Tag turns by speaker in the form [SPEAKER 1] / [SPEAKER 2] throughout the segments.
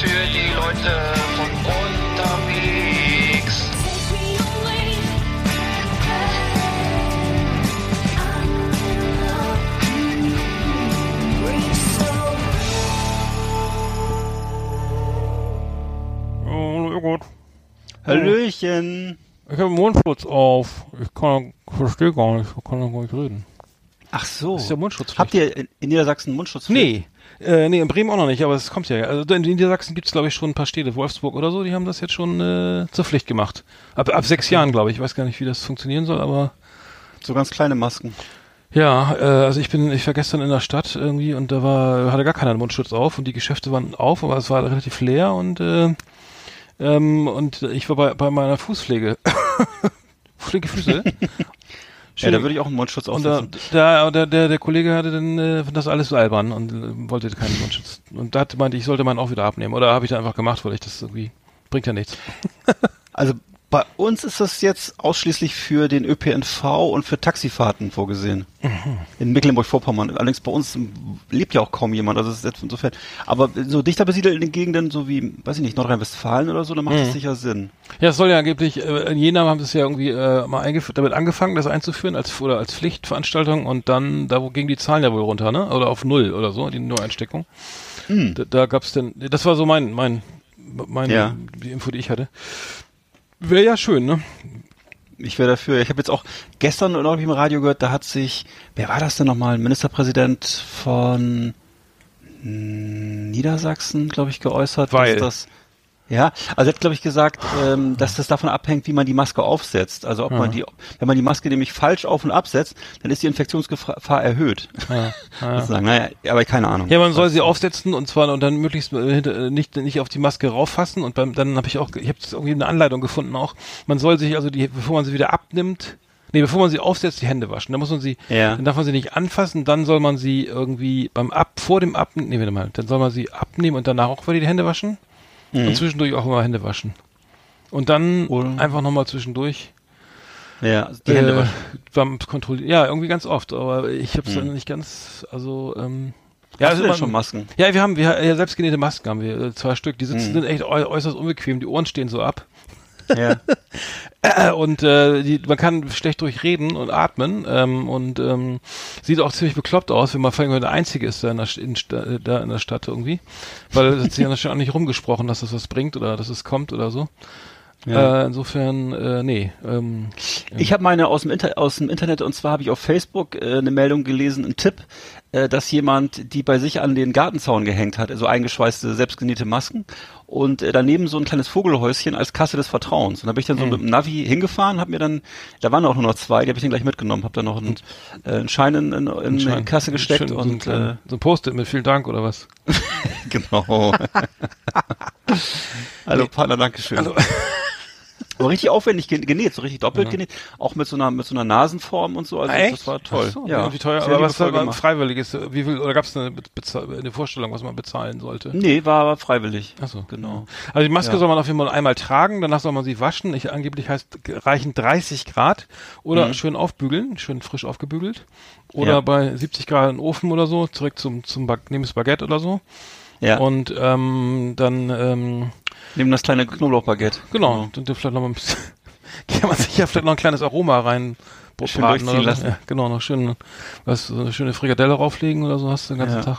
[SPEAKER 1] Für die Leute von unterwegs.
[SPEAKER 2] Oh, ja gut.
[SPEAKER 3] Hallöchen.
[SPEAKER 2] Ich habe Mundschutz auf. Ich kann, verstehe gar nicht. Ich kann gar nicht reden.
[SPEAKER 3] Ach so.
[SPEAKER 2] Das ist ja Mundschutz.
[SPEAKER 3] Habt ihr in, in Niedersachsen Mundschutz?
[SPEAKER 2] Nee. Äh, nee, in Bremen auch noch nicht, aber es kommt ja. Also in Niedersachsen gibt es, glaube ich, schon ein paar Städte, Wolfsburg oder so, die haben das jetzt schon äh, zur Pflicht gemacht. Ab, ab sechs Jahren, glaube ich. Ich weiß gar nicht, wie das funktionieren soll, aber
[SPEAKER 3] So ganz kleine Masken.
[SPEAKER 2] ja, äh, also ich bin, ich war gestern in der Stadt irgendwie und da war, hatte gar keiner einen Mundschutz auf und die Geschäfte waren auf, aber es war relativ leer und äh, ähm, und ich war bei, bei meiner Fußpflege. Flinke Füße.
[SPEAKER 3] Ja, da würde ich auch einen Mundschutz
[SPEAKER 2] Und da,
[SPEAKER 3] aufsetzen.
[SPEAKER 2] da, der, der, Kollege hatte dann äh, das alles so albern und äh, wollte keinen Mundschutz. Und da meinte, ich sollte meinen auch wieder abnehmen. Oder habe ich dann einfach gemacht, weil ich das irgendwie bringt ja nichts.
[SPEAKER 3] Also bei uns ist das jetzt ausschließlich für den ÖPNV und für Taxifahrten vorgesehen.
[SPEAKER 2] Mhm.
[SPEAKER 3] In Mecklenburg-Vorpommern. Allerdings bei uns lebt ja auch kaum jemand. Also es ist jetzt insofern. Aber so dichter besiedelt in den Gegenden, so wie, weiß ich nicht, Nordrhein-Westfalen oder so, da macht
[SPEAKER 2] Mhm.
[SPEAKER 3] das sicher Sinn.
[SPEAKER 2] Ja, es soll ja angeblich, äh, in Jena haben sie es ja irgendwie äh, mal eingef damit angefangen, das einzuführen als oder als Pflichtveranstaltung und dann, da wo gingen die Zahlen ja wohl runter, ne? Oder auf null oder so, die Neueinsteckung. Da, da gab's denn, das war so mein, mein, mein
[SPEAKER 3] Ja.
[SPEAKER 2] die Info, die ich hatte. Wäre ja schön, ne?
[SPEAKER 3] Ich wäre dafür. Ich habe jetzt auch gestern noch im Radio gehört, da hat sich, wer war das denn nochmal? Ein Ministerpräsident von Niedersachsen, glaube ich, geäußert,
[SPEAKER 2] Weil?
[SPEAKER 3] dass das ja, also er hat, glaube ich, gesagt, ähm, dass das davon abhängt, wie man die Maske aufsetzt. Also ob man die, wenn man die Maske nämlich falsch auf und absetzt, dann ist die Infektionsgefahr erhöht.
[SPEAKER 2] Ja, ja.
[SPEAKER 3] Naja, aber keine Ahnung.
[SPEAKER 2] Ja, man soll sie aufsetzen und zwar und dann möglichst äh, äh, nicht nicht auf die Maske rauffassen und beim, dann habe ich auch ich habe irgendwie eine Anleitung gefunden auch. Man soll sich also die bevor man sie wieder abnimmt, nee, bevor man sie aufsetzt, die Hände waschen. Dann muss man sie
[SPEAKER 3] Ja.
[SPEAKER 2] dann darf man sie nicht anfassen, dann soll man sie irgendwie beim ab vor dem Abnehmen, nee, warte mal, dann soll man sie abnehmen und danach auch wieder die Hände waschen und zwischendurch auch immer Hände waschen. Und dann
[SPEAKER 3] Oder-
[SPEAKER 2] einfach nochmal zwischendurch
[SPEAKER 3] Ja, also die Hände
[SPEAKER 2] äh,
[SPEAKER 3] waschen.
[SPEAKER 2] beim Kontrollieren. Ja, irgendwie ganz oft, aber ich habe es dann nicht ganz, also ähm,
[SPEAKER 3] Ja, Hast
[SPEAKER 2] also man-
[SPEAKER 3] schon Masken?
[SPEAKER 2] ja, wir haben wir ja, selbstgenähte Masken haben wir, äh, zwei Stück. Die sitzen
[SPEAKER 3] Mhm.
[SPEAKER 2] sind echt äu äußerst unbequem, die Ohren stehen so ab.
[SPEAKER 3] Ja.
[SPEAKER 2] Und äh, die, man kann schlecht durchreden und atmen ähm, und ähm, sieht auch ziemlich bekloppt aus, wenn man vor allem der Einzige ist da in der, in, äh, da in der Stadt irgendwie. Weil es hat sich ja schon auch nicht rumgesprochen, dass das was bringt oder dass es kommt oder so.
[SPEAKER 3] Ja.
[SPEAKER 2] Äh, insofern, äh, nee. Ähm,
[SPEAKER 3] Ich habe meine aus dem, Inter aus dem Internet und zwar habe ich auf Facebook äh, eine Meldung gelesen, einen Tipp, dass jemand die bei sich an den Gartenzaun gehängt hat, also eingeschweißte, selbstgenähte Masken und äh, daneben so ein kleines Vogelhäuschen als Kasse des Vertrauens. Und da bin ich dann so
[SPEAKER 2] Mhm.
[SPEAKER 3] mit dem Navi hingefahren, habe mir dann, da waren auch nur noch zwei, die habe ich dann gleich mitgenommen, habe dann noch einen, äh, einen Schein in, in, in die
[SPEAKER 2] Schein-
[SPEAKER 3] Kasse gesteckt
[SPEAKER 2] schön, so ein
[SPEAKER 3] und äh,
[SPEAKER 2] so ein Post-it mit vielen Dank oder was?
[SPEAKER 3] genau. Hallo Partner, Dankeschön.
[SPEAKER 2] Hallo.
[SPEAKER 3] Aber richtig aufwendig gen- genäht, so richtig doppelt genäht, auch mit so einer mit so einer Nasenform und so. Also das war toll.
[SPEAKER 2] So,
[SPEAKER 3] ja,
[SPEAKER 2] Wie teuer, aber was man
[SPEAKER 3] gemacht.
[SPEAKER 2] freiwillig ist? Wie viel, oder gab es eine, eine Vorstellung, was man bezahlen sollte?
[SPEAKER 3] Nee, war aber freiwillig.
[SPEAKER 2] Ach so.
[SPEAKER 3] Genau.
[SPEAKER 2] Also die Maske
[SPEAKER 3] Ja.
[SPEAKER 2] soll man auf jeden Fall einmal tragen, danach soll man sie waschen. Ich, angeblich heißt, reichen 30 Grad oder schön aufbügeln, schön frisch aufgebügelt. Oder
[SPEAKER 3] Mhm. Ja.
[SPEAKER 2] bei 70 Grad in den Ofen oder so, zurück zum, zum das Baguette oder so.
[SPEAKER 3] Ja,
[SPEAKER 2] Und ähm, dann, ähm,
[SPEAKER 3] neben das kleine Knoblauchbaguette.
[SPEAKER 2] genau, dann dann vielleicht noch mal ein bisschen, kann man sich ja vielleicht noch ein kleines Aroma rein
[SPEAKER 3] Schön
[SPEAKER 2] braten
[SPEAKER 3] durchziehen lassen.
[SPEAKER 2] Ja, genau, noch schön, was, so eine schöne Frikadelle rauflegen oder so hast du den ganzen
[SPEAKER 3] Ja.
[SPEAKER 2] Tag.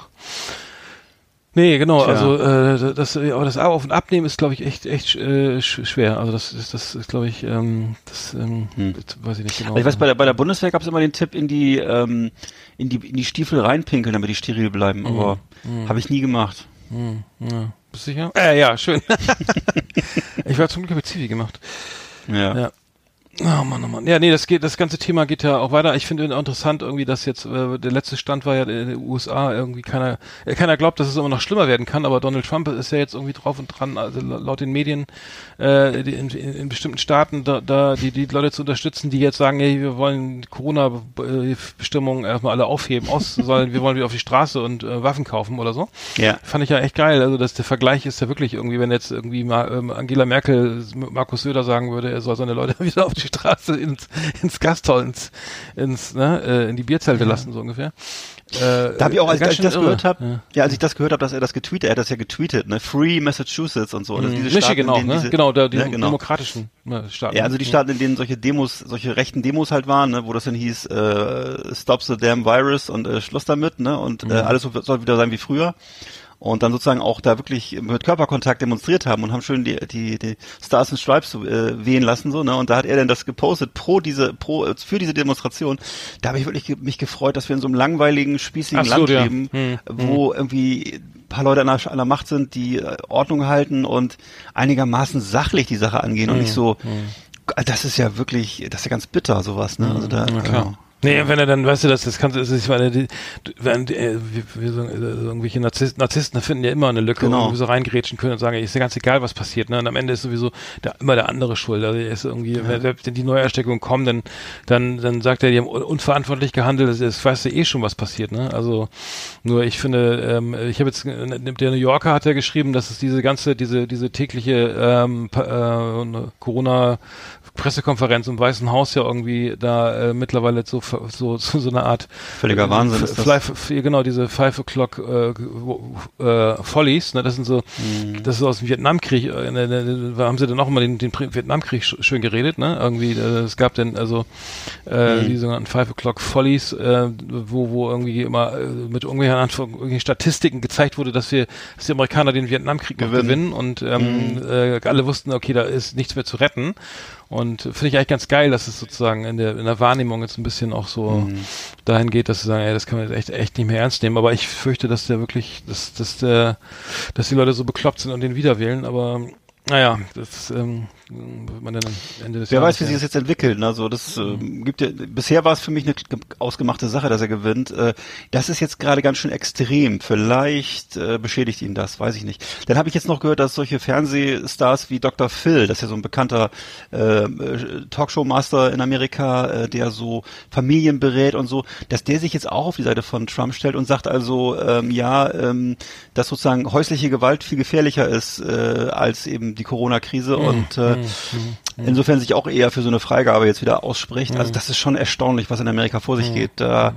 [SPEAKER 2] Nee, genau,
[SPEAKER 3] Tja.
[SPEAKER 2] also äh, das, aber das Auf- und Abnehmen ist, glaube ich, echt, echt äh, sch- schwer. Also das ist, das ist, glaube ich, ähm, das ähm,
[SPEAKER 3] Hm.
[SPEAKER 2] weiß ich nicht genau.
[SPEAKER 3] Aber ich weiß, bei der, bei der Bundeswehr gab es immer den Tipp, in die, ähm, in die in die Stiefel reinpinkeln, damit die steril bleiben. Aber
[SPEAKER 2] Mhm.
[SPEAKER 3] habe ich nie gemacht.
[SPEAKER 2] Ja. Bist du sicher? Äh, ja, schön. ich war zum Glück habe ich Zivi gemacht.
[SPEAKER 3] Ja.
[SPEAKER 2] Ja. Oh Mann, oh Mann. Ja, nee, das geht, das ganze Thema geht ja auch weiter. Ich finde interessant irgendwie, dass jetzt, äh, der letzte Stand war ja in den USA irgendwie keiner, äh, keiner glaubt, dass es immer noch schlimmer werden kann, aber Donald Trump ist ja jetzt irgendwie drauf und dran, also laut den Medien, äh, in, in, bestimmten Staaten da, da die, die Leute zu unterstützen, die jetzt sagen, hey, wir wollen Corona-Bestimmungen erstmal alle aufheben, aus sollen, wir wollen wieder auf die Straße und äh, Waffen kaufen oder so.
[SPEAKER 3] Ja.
[SPEAKER 2] Fand ich ja echt geil. Also, dass der Vergleich ist ja wirklich irgendwie, wenn jetzt irgendwie mal ähm, Angela Merkel Markus Söder sagen würde, er soll seine Leute wieder auf die Straße ins, ins Gasthaus, ins, ins, ne, äh, in die Bierzelte lassen, so ungefähr. Äh,
[SPEAKER 3] Da habe ich auch, als, als ich das
[SPEAKER 2] irre.
[SPEAKER 3] gehört habe,
[SPEAKER 2] Ja.
[SPEAKER 3] ja. als ich das gehört habe, dass er das getweetet, er hat das ja getweetet, ne, Free Massachusetts und so. Also diese Staaten,
[SPEAKER 2] Michigan
[SPEAKER 3] in
[SPEAKER 2] auch, ne?
[SPEAKER 3] diese-
[SPEAKER 2] genau, da, die
[SPEAKER 3] ja, genau.
[SPEAKER 2] demokratischen äh, Staaten.
[SPEAKER 3] Ja, also die Staaten, in denen solche Demos, solche rechten Demos halt waren, ne, wo das dann hieß, äh, Stop the damn virus und äh, Schluss damit, ne, und
[SPEAKER 2] Mhm.
[SPEAKER 3] äh, alles so- soll wieder sein wie früher. Und dann sozusagen auch da wirklich mit Körperkontakt demonstriert haben und haben schön die, die, die Stars and Stripes äh, wehen lassen, so, ne, und da hat er dann das gepostet pro diese, pro, äh, für diese Demonstration. Da habe ich wirklich ge mich gefreut, dass wir in so einem langweiligen, spießigen
[SPEAKER 2] so,
[SPEAKER 3] Land
[SPEAKER 2] ja.
[SPEAKER 3] leben,
[SPEAKER 2] Hm,
[SPEAKER 3] wo irgendwie ein paar Leute an der, an der Macht sind, die äh, Ordnung halten und einigermaßen sachlich die Sache angehen und
[SPEAKER 2] Hm,
[SPEAKER 3] nicht so, das ist ja wirklich, das ist ja ganz bitter, sowas, ne? Also da,
[SPEAKER 2] Na klar. Nee, wenn er dann, weißt du, das, das kannst du, das ist, meine, die, wenn, äh, wie, wie so, äh, irgendwelche Narzissten, Narzissten finden ja immer eine Lücke,
[SPEAKER 3] Genau.
[SPEAKER 2] wo irgendwie so reingrätschen können und sagen, ist ja ganz egal, was passiert, ne? Und am Ende ist sowieso der, immer der andere schuld. Also er ist irgendwie, wenn, wenn die Neuersteckungen kommen, dann, dann, dann sagt er, die haben un- unverantwortlich gehandelt, das, das weißt du eh schon, was passiert, ne? Also, nur ich finde, ähm, ich habe jetzt, äh, der New Yorker hat ja geschrieben, dass es diese ganze, diese, diese tägliche ähm, pa- äh, Corona Pressekonferenz im Weißen Haus ja irgendwie da äh, mittlerweile so so so, so eine Art
[SPEAKER 3] Völliger Wahnsinn ist das.
[SPEAKER 2] Genau diese Five O'clock äh, äh, Follies, ne, das sind so,
[SPEAKER 3] Mhm.
[SPEAKER 2] das ist aus dem Vietnamkrieg. Äh, ne, ne, haben sie dann auch mal den, den Vietnamkrieg sch schön geredet, ne? Irgendwie, äh, es gab dann also äh,
[SPEAKER 3] Mhm.
[SPEAKER 2] die sogenannten Five O'clock Follies, äh, wo wo irgendwie immer äh, mit irgendwelchen, Anf- irgendwelchen Statistiken gezeigt wurde, dass wir, dass die Amerikaner den Vietnamkrieg
[SPEAKER 3] Gewinnen.
[SPEAKER 2] gewinnen und ähm, äh, alle wussten, okay, da ist nichts mehr zu retten. Und finde ich eigentlich ganz geil, dass es sozusagen in der, in der Wahrnehmung jetzt ein bisschen auch so dahin geht, dass sie sagen, ey, das kann man jetzt echt, echt nicht mehr ernst nehmen. Aber ich fürchte, dass der wirklich, dass, dass der, dass die Leute so bekloppt sind und den wieder wählen. Aber naja, das ähm, wird man dann am Ende des
[SPEAKER 3] Wer
[SPEAKER 2] Jahres
[SPEAKER 3] weiß, wie sich das jetzt entwickelt. Ne? Also das äh, gibt ja, bisher war es für mich eine ge- ausgemachte Sache, dass er gewinnt. Äh, das ist jetzt gerade ganz schön extrem. Vielleicht äh, beschädigt ihn das, weiß ich nicht. Dann habe ich jetzt noch gehört, dass solche Fernsehstars wie Dr. Phil, das ist ja so ein bekannter äh, Talkshow-Master in Amerika, äh, der so Familien berät und so, dass der sich jetzt auch auf die Seite von Trump stellt und sagt also, ähm, ja, ähm, dass sozusagen häusliche Gewalt viel gefährlicher ist äh, als eben die Corona-Krise und äh, insofern sich auch eher für so eine Freigabe jetzt wieder ausspricht. Also das ist schon erstaunlich, was in Amerika vor sich geht. Da,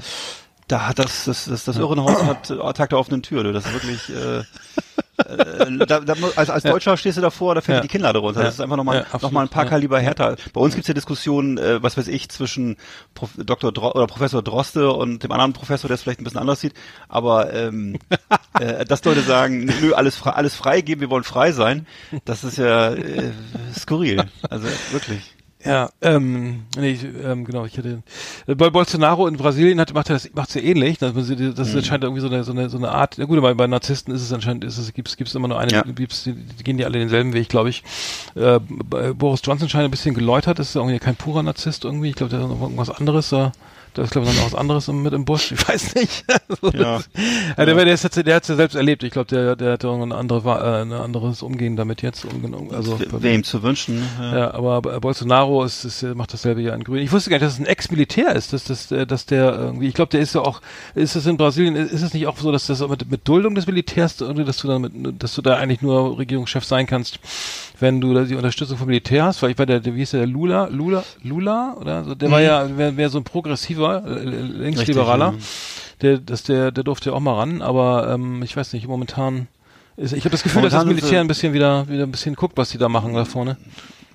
[SPEAKER 3] da hat das, das, das, das Irrenhaus hat äh, Tag der offenen Tür. Du. Das ist wirklich, äh, äh, da, da, mu- als, als Deutscher stehst du davor, da fällt
[SPEAKER 2] Ja.
[SPEAKER 3] die Kinnlade runter.
[SPEAKER 2] Ja.
[SPEAKER 3] Das ist einfach nochmal
[SPEAKER 2] Ja,
[SPEAKER 3] noch mal ein paar
[SPEAKER 2] Ja.
[SPEAKER 3] Kaliber härter. Bei uns gibt's ja Diskussionen, äh, was weiß ich, zwischen Prof, Dr. Dro oder Professor Droste und dem anderen Professor, der es vielleicht ein bisschen anders sieht. Aber ähm, äh, dass Leute sagen, nö, alles frei, alles freigeben, wir wollen frei sein, das ist ja äh, skurril. Also wirklich.
[SPEAKER 2] Ja, ähm, nee, ähm, genau, ich hatte äh, bei Bolsonaro in Brasilien hat macht er das macht's ja ähnlich, dass man das ist anscheinend irgendwie so eine so eine so eine Art. Na gut, aber bei Narzissten ist es anscheinend ist es gibt's gibt's immer nur eine,
[SPEAKER 3] Ja.
[SPEAKER 2] gibt's, die, die gehen die alle denselben Weg, glaube ich. Äh, bei Boris Johnson scheint ein bisschen geläutert, das ist irgendwie kein purer Narzisst irgendwie. Ich glaube, der hat noch irgendwas anderes da. Da ist, glaube ich, noch was anderes mit im Busch. Ich weiß nicht. Also,
[SPEAKER 3] Ja.
[SPEAKER 2] das- ja, der, der, der hat es ja selbst erlebt. Ich glaube, der, der hat irgendein andere, äh, ein anderes Umgehen damit jetzt. Umgenommen. Also,
[SPEAKER 3] Wäre ihm zu wünschen. ne?
[SPEAKER 2] ja, aber B- Bolsonaro ist, ist, macht dasselbe ja in Grün. Ich wusste gar nicht, dass es ein Ex-Militär ist, dass, dass, äh, dass der irgendwie, ich glaube, der ist ja auch, ist es in Brasilien, ist es nicht auch so, dass das mit, mit Duldung des Militärs, dass du da mit, dass du da eigentlich nur Regierungschef sein kannst, wenn du da die Unterstützung vom Militär hast, weil ich war der, der wie ist der, Lula, Lula, Lula, oder? so, Der war ja, wäre wär so ein progressiver, äh, linksliberaler, der, dass der, der durfte ja auch mal ran, aber ähm, ich weiß nicht, momentan ist, ich habe das Gefühl, dass das
[SPEAKER 3] Momentan
[SPEAKER 2] Militär ein bisschen wieder, wieder ein bisschen guckt, was die da machen da vorne.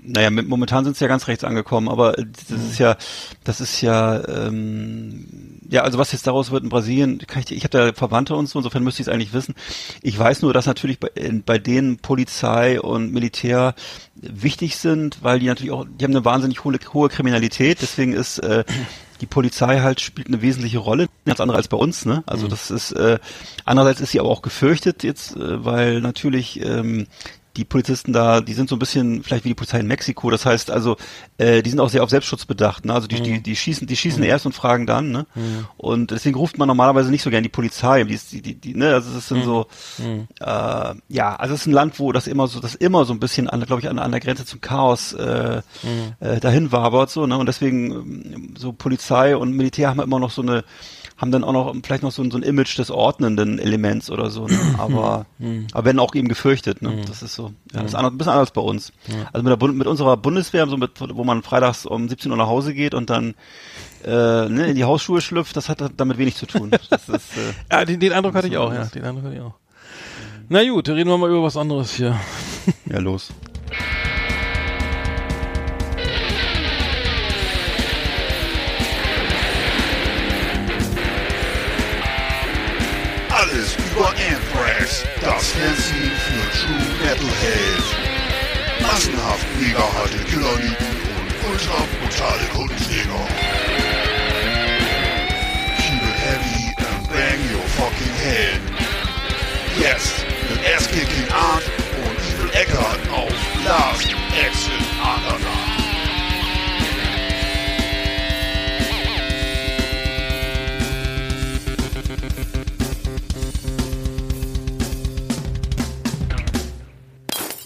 [SPEAKER 3] Naja, mit, momentan sind sie ja ganz rechts angekommen, aber das ist ja, das ist ja, ähm, ja, also was jetzt daraus wird in Brasilien, ich, ich habe da Verwandte und so, insofern müsste ich es eigentlich wissen. Ich weiß nur, dass natürlich bei, in, bei denen Polizei und Militär wichtig sind, weil die natürlich auch, die haben eine wahnsinnig hohe, hohe Kriminalität, deswegen ist äh, die Polizei halt spielt eine wesentliche Rolle, ganz andere als bei uns, ne? Also das ist äh, andererseits ist sie aber auch gefürchtet jetzt, äh, weil natürlich ähm, die Polizisten da, die sind so ein bisschen vielleicht wie die Polizei in Mexiko. Das heißt also, äh, die sind auch sehr auf Selbstschutz bedacht. Ne? Also die, die, die schießen, die schießen erst und fragen dann. Ne? Und deswegen ruft man normalerweise nicht so gern die Polizei. Die, ist- die, die, die, ne? Also es sind so, äh, ja, also es ist ein Land, wo das immer so, das immer so ein bisschen, an, glaube ich, an, an der Grenze zum Chaos äh, äh, dahin wabert so. Ne? Und deswegen ähm, so Polizei und Militär haben immer noch so eine haben dann auch noch vielleicht noch so, ein- so ein Image des ordnenden Elements oder so, ne? aber aber werden auch eben gefürchtet, ne? Das ist so, ja, das ist anders, ein bisschen anders bei uns. Also mit der Bund, mit unserer Bundeswehr, so mit, wo man freitags um 17 Uhr nach Hause geht und dann äh, ne, in die Hausschuhe schlüpft, das hat damit wenig zu tun. Ist, äh,
[SPEAKER 2] Ja, den, den Eindruck hatte ich auch, ja. Den Eindruck hatte ich auch. Na gut, reden wir mal über was anderes hier.
[SPEAKER 3] ja los.
[SPEAKER 4] Anthrax, das Fernsehen für True Metalhead. Massenhaft mega harte Killerlieben und ultra brutale Kundenträger.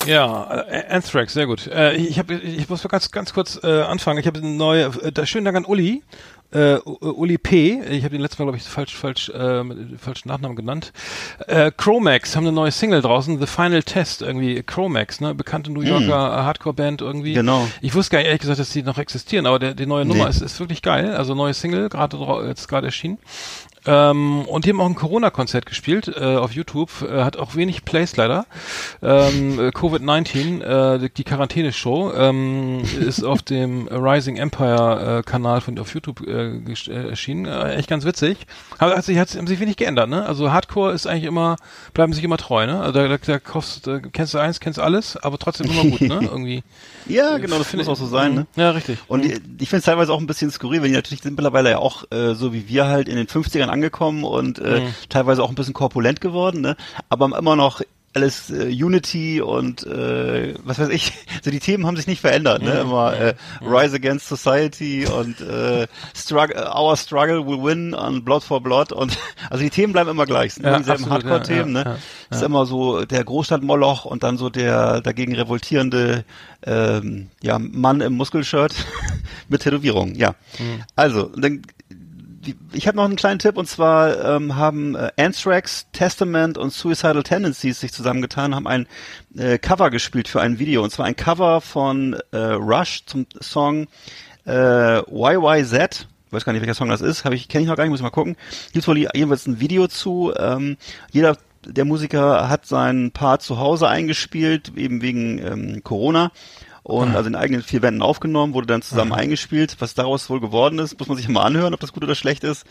[SPEAKER 2] Ja, äh, Anthrax, sehr gut. Äh, ich, hab, ich muss mal ganz, ganz kurz äh, anfangen. Ich habe eine neue, äh, schönen Dank an Uli. Äh, Uli P. Ich habe den letzten Mal, glaube ich, falsch, falsch, äh, falschen Nachnamen genannt. Äh, Chromax haben eine neue Single draußen, The Final Test, irgendwie Chromax, ne, bekannte New Yorker äh, Hardcore-Band irgendwie.
[SPEAKER 3] Genau.
[SPEAKER 2] Ich wusste gar nicht ehrlich gesagt, dass die noch existieren, aber der, die neue Nummer
[SPEAKER 3] Nee.
[SPEAKER 2] ist, ist wirklich geil. Also neue Single, gerade jetzt gerade erschienen. Ähm, und die haben auch ein Corona-Konzert gespielt äh, auf YouTube. Äh, hat auch wenig Plays leider. Ähm, äh, Covid-19, äh, die- die Quarantäne-Show, ähm, ist auf dem Rising Empire-Kanal von auf YouTube äh, äh, erschienen. Äh, echt ganz witzig. Aber hat sich, hat sich wenig geändert, ne? Also Hardcore ist eigentlich immer, bleiben sich immer treu, ne? Also da, da, da kaufst, da kennst du eins, kennst alles, aber trotzdem immer gut, ne? Irgendwie.
[SPEAKER 3] Ja, genau, das muss auch so sein, ne?
[SPEAKER 2] Ja, richtig.
[SPEAKER 3] Und ich, ich finde es teilweise auch ein bisschen skurril, wenn die natürlich sind mittlerweile ja auch äh, so wie wir halt in den 50ern angekommen und äh, teilweise auch ein bisschen korpulent geworden, ne? Aber immer noch alles äh, Unity und äh, was weiß ich, so die Themen haben sich nicht verändert, ne? Immer äh, Rise Against Society und äh, struggle, Our Struggle Will Win und Blood for Blood und also die Themen bleiben immer gleich, sind
[SPEAKER 2] Ja,
[SPEAKER 3] immer dieselben Hardcore-Themen,
[SPEAKER 2] ja, ja,
[SPEAKER 3] ne?
[SPEAKER 2] ja,
[SPEAKER 3] Ist immer so der Großstadtmoloch und dann so der dagegen revoltierende ähm, ja, Mann im Muskelshirt mit Tätowierung, ja.
[SPEAKER 2] Mhm.
[SPEAKER 3] Also, dann ich habe noch einen kleinen Tipp und zwar ähm, haben äh, Anthrax, Testament und Suicidal Tendencies sich zusammengetan, haben ein äh, Cover gespielt für ein Video und zwar ein Cover von äh, Rush zum Song äh, YYZ. Ich weiß gar nicht, welcher Song das ist, habe ich kenne ich noch gar nicht, muss ich mal gucken. Gibt wohl jedenfalls ein Video zu. Ähm, jeder der Musiker hat seinen Part zu Hause eingespielt, eben wegen ähm, Corona und also in eigenen vier Wänden aufgenommen, wurde dann zusammen eingespielt. Was daraus wohl geworden ist, muss man sich mal anhören, ob das gut oder schlecht ist.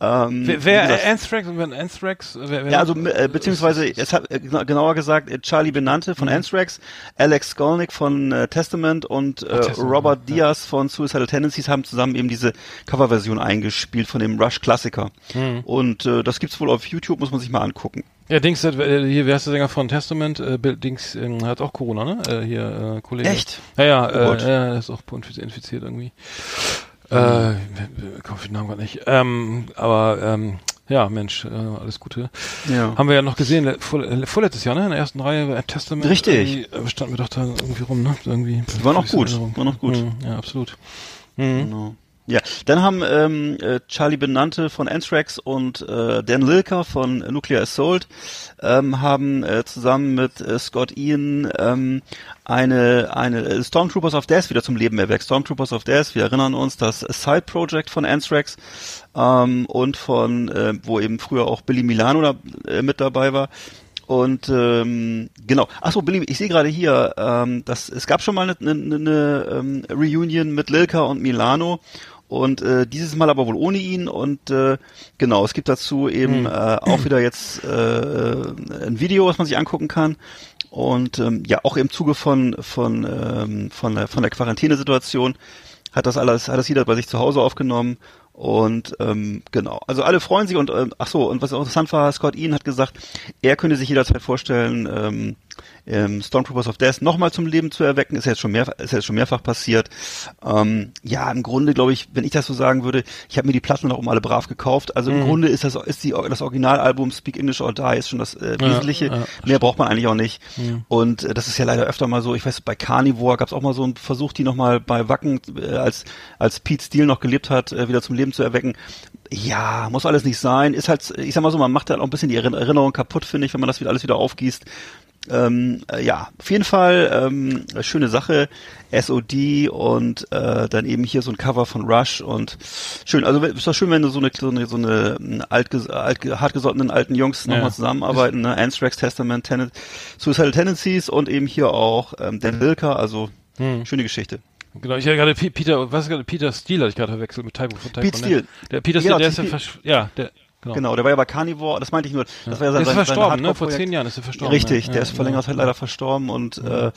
[SPEAKER 3] Ähm,
[SPEAKER 2] Wer, wer Anthrax, wenn Anthrax, wer, wer
[SPEAKER 3] ja, also äh, beziehungsweise es hat äh, gena- genauer gesagt äh, Charlie Benante von Anthrax, Alex Skolnick von äh, Testament und äh,
[SPEAKER 2] Testament,
[SPEAKER 3] Robert Diaz von Suicidal Tendencies haben zusammen eben diese Coverversion eingespielt von dem Rush Klassiker. Und äh, das gibt's wohl auf YouTube, muss man sich mal angucken.
[SPEAKER 2] Ja, Dings, hat, äh, hier, wer ist der Sänger von Testament? Äh, Dings ähm, hat auch Corona, ne? Äh, hier, äh, Kollege.
[SPEAKER 3] Echt?
[SPEAKER 2] Ja, ja,
[SPEAKER 3] Oh
[SPEAKER 2] äh, er ist auch infiz- infiziert irgendwie. Äh, ich komme den Namen gar nicht. Ähm, aber, ähm, ja, Mensch, äh, alles Gute.
[SPEAKER 3] Ja.
[SPEAKER 2] Haben wir ja noch gesehen, le- vor, äh, vorletztes Jahr, ne? In der ersten Reihe, äh, Testament.
[SPEAKER 3] Richtig.
[SPEAKER 2] äh, Standen wir doch da irgendwie rum, ne? Irgendwie.
[SPEAKER 3] Die waren auch gut, waren auch gut.
[SPEAKER 2] Mhm, ja, absolut.
[SPEAKER 3] Genau. Ja, dann haben ähm, äh, Charlie Benante von Anthrax und äh, Dan Lilker von Nuclear Assault ähm, haben äh, zusammen mit äh, Scott Ian ähm, eine eine äh, Stormtroopers of Death wieder zum Leben erweckt. Stormtroopers of Death, wir erinnern uns, das Side Project von Anthrax ähm, und von äh, wo eben früher auch Billy Milano da, äh, mit dabei war. Und ähm, genau. Achso, Billy, ich sehe gerade hier, ähm, dass es gab schon mal eine, eine, eine ähm, Reunion mit Lilka und Milano. Und äh, dieses Mal aber wohl ohne ihn. Und äh, genau, es gibt dazu eben äh, auch wieder jetzt äh, ein Video, was man sich angucken kann. Und ähm, ja, auch im Zuge von von ähm, von der von der Quarantänesituation hat das alles, hat das jeder bei sich zu Hause aufgenommen und ähm, genau, also alle freuen sich und ähm, ach so und was auch interessant war, Scott Ian hat gesagt, er könnte sich jederzeit vorstellen, ähm, ähm, Stormtroopers of Death nochmal zum Leben zu erwecken. Ist jetzt schon mehr, ist jetzt schon mehrfach passiert. Ähm, ja, im Grunde glaube ich, wenn ich das so sagen würde, ich habe mir die Platten noch um alle brav gekauft. Also im
[SPEAKER 2] Mhm.
[SPEAKER 3] Grunde ist das ist die das Originalalbum Speak English or Die ist schon das äh, Wesentliche.
[SPEAKER 2] ja,
[SPEAKER 3] mehr braucht man eigentlich auch nicht.
[SPEAKER 2] Mhm.
[SPEAKER 3] Und äh, das ist ja leider öfter mal so. Ich weiß, bei Carnivore gab es auch mal so einen Versuch, die nochmal bei Wacken äh, als als Pete Steele noch gelebt hat, äh, wieder zum Leben zu erwecken. Ja, muss alles nicht sein. Ist halt, ich sag mal so, man macht halt auch ein bisschen die Erinner- Erinnerung kaputt, finde ich, wenn man das wieder alles wieder aufgießt. Ähm, äh, ja, auf jeden Fall ähm, schöne Sache. SOD und äh, dann eben hier so ein Cover von Rush und schön. Also ist doch schön, wenn du so eine so eine, so eine ähm, alt, alt hartgesottenen alten Jungs
[SPEAKER 2] Ja.
[SPEAKER 3] nochmal zusammenarbeiten. Ne? Anthrax, Testament, Tenet, Suicidal Tendencies und eben hier auch ähm, Dan Wilker. Also
[SPEAKER 2] Hm.
[SPEAKER 3] schöne Geschichte.
[SPEAKER 2] Genau, ich hatte gerade Peter, was ist gerade Peter Steele hatte ich gerade verwechselt mit Typo von Typo.
[SPEAKER 3] Pete
[SPEAKER 2] ne?
[SPEAKER 3] Steele.
[SPEAKER 2] Der Peter
[SPEAKER 3] Genau,
[SPEAKER 2] Steele, der ist ja ja, der genau.
[SPEAKER 3] Genau, der war ja bei Carnivore. Das meinte ich nur. Das war ja
[SPEAKER 2] Der ist
[SPEAKER 3] sein, sein
[SPEAKER 2] verstorben, ne? Vor zehn Jahren ist er verstorben.
[SPEAKER 3] Richtig,
[SPEAKER 2] ne?
[SPEAKER 3] der
[SPEAKER 2] Ja,
[SPEAKER 3] ist vor längerer. Zeit leider verstorben und äh,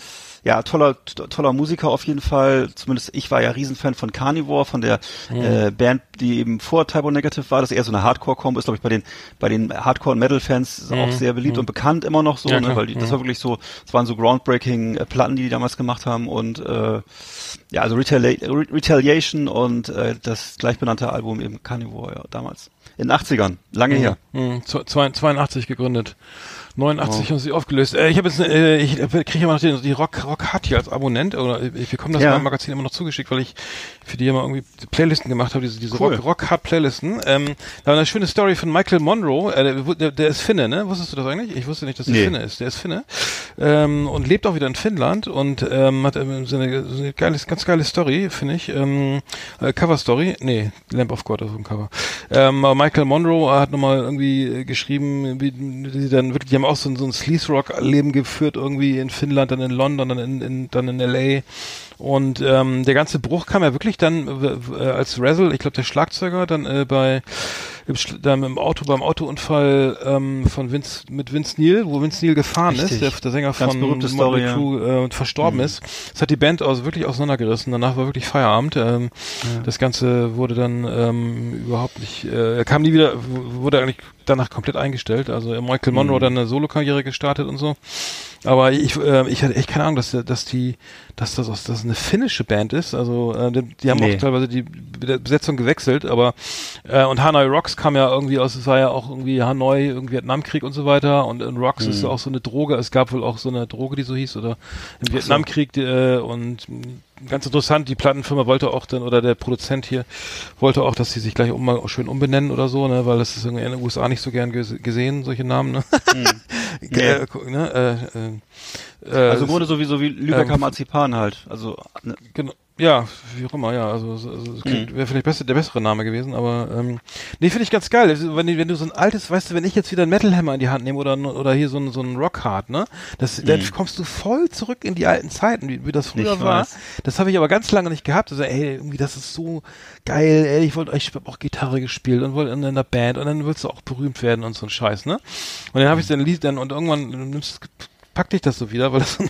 [SPEAKER 3] ja, toller, toller Musiker auf jeden Fall. Zumindest ich war ja Riesenfan von Carnivore, von der äh, Band, die eben vor Typo Negative war. Das ist eher so eine Hardcore-Combo, ist glaube ich bei den bei den Hardcore- und Metal-Fans auch sehr beliebt und bekannt immer noch so,
[SPEAKER 2] Ja,
[SPEAKER 3] ne, weil die, das war wirklich so, es waren so groundbreaking äh, Platten, die die damals gemacht haben und äh, ja, also Retali Re- Retaliation und äh, das gleichbenannte Album eben Carnivore ja, damals in den 80ern, lange her.
[SPEAKER 2] Hm, zw- zwei- 82 gegründet. 89 haben sie aufgelöst. Äh, ich habe jetzt, äh, ich kriege immer noch die, die Rock, Rock Hard hier als Abonnent oder ich bekomme das
[SPEAKER 3] Ja.
[SPEAKER 2] in meinem Magazin immer noch zugeschickt, weil ich für die immer irgendwie Playlisten gemacht habe, diese, diese
[SPEAKER 3] Cool.
[SPEAKER 2] Rock, Rock Hard Playlisten. Ähm, da war eine schöne Story von Michael Monroe, äh, der, der, der ist Finne, ne? Wusstest du das eigentlich? Ich wusste nicht, dass der
[SPEAKER 3] Nee.
[SPEAKER 2] Finne ist. Der ist Finne ähm, und lebt auch wieder in Finnland und ähm, hat ähm, so eine, so eine geile, ganz geile Story, finde ich. Ähm, äh, Cover Story, nee, Lamp of God auf dem Cover. Ähm, Michael Monroe hat nochmal irgendwie äh, geschrieben, wie die dann wirklich, die haben auch so, ein- so ein Sleaze Rock Leben geführt irgendwie in Finnland, dann in London, dann in, in dann in LA. Und ähm, der ganze Bruch kam ja wirklich dann äh, äh, als Razzle, ich glaube der Schlagzeuger, dann äh, bei im, Schl- dann im Auto beim Autounfall ähm, von Vince mit Vince Neil, wo Vince Neil gefahren
[SPEAKER 3] Richtig.
[SPEAKER 2] ist, der, der Sänger
[SPEAKER 3] Ganz
[SPEAKER 2] von Motley
[SPEAKER 3] Story, ja.
[SPEAKER 2] Crue äh, verstorben ist. Das hat die Band also wirklich auseinandergerissen. Danach war wirklich Feierabend. Ähm, Das Ganze wurde dann ähm, überhaupt nicht, äh, er kam nie wieder, wurde eigentlich danach komplett eingestellt. Also äh, Michael Monroe hat dann eine Solokarriere gestartet und so. Aber ich, äh, ich hatte echt keine Ahnung, dass, dass die, dass das, dass das eine finnische Band ist. Also äh, die, die haben
[SPEAKER 3] Nee.
[SPEAKER 2] auch teilweise die Be- Besetzung gewechselt, aber äh, und Hanoi Rocks kam ja irgendwie aus, es war ja auch irgendwie Hanoi, irgendwie Vietnamkrieg und so weiter. Und, und Rocks ist auch so eine Droge. Es gab wohl auch so eine Droge, die so hieß oder im Vietnamkrieg die, äh, und mh, ganz interessant. Die Plattenfirma wollte auch dann oder der Produzent hier wollte auch, dass sie sich gleich um, mal schön umbenennen oder so, ne, weil das ist irgendwie in den USA nicht so gern ges gesehen, solche Namen. Ne? äh, gu- ne? äh, äh, äh,
[SPEAKER 3] Also im Grunde sowieso wie Lübecker
[SPEAKER 2] ähm,
[SPEAKER 3] Marzipan halt. Also ne,
[SPEAKER 2] Genau. Ja, wie auch immer, ja. Also, also klingt- wäre vielleicht besser, der bessere Name gewesen, aber ähm, nee, finde ich ganz geil. Also, Wenn, du- wenn du so ein altes, weißt du, wenn ich jetzt wieder einen Metal Hammer in die Hand nehme oder oder hier so ein so ein Rock Hard, ne? Das, dann kommst du voll zurück in die alten Zeiten, wie, wie das früher
[SPEAKER 3] Ich
[SPEAKER 2] war.
[SPEAKER 3] weiß.
[SPEAKER 2] Das habe ich aber ganz lange nicht gehabt. Also, ey, irgendwie das ist so geil. Ey, ich wollte, ich habe auch Gitarre gespielt und wollte in einer Band und dann willst du auch berühmt werden und so ein Scheiß, ne? Und dann habe ich dann Lied dann und irgendwann nimmst packt dich das so wieder, weil das so ein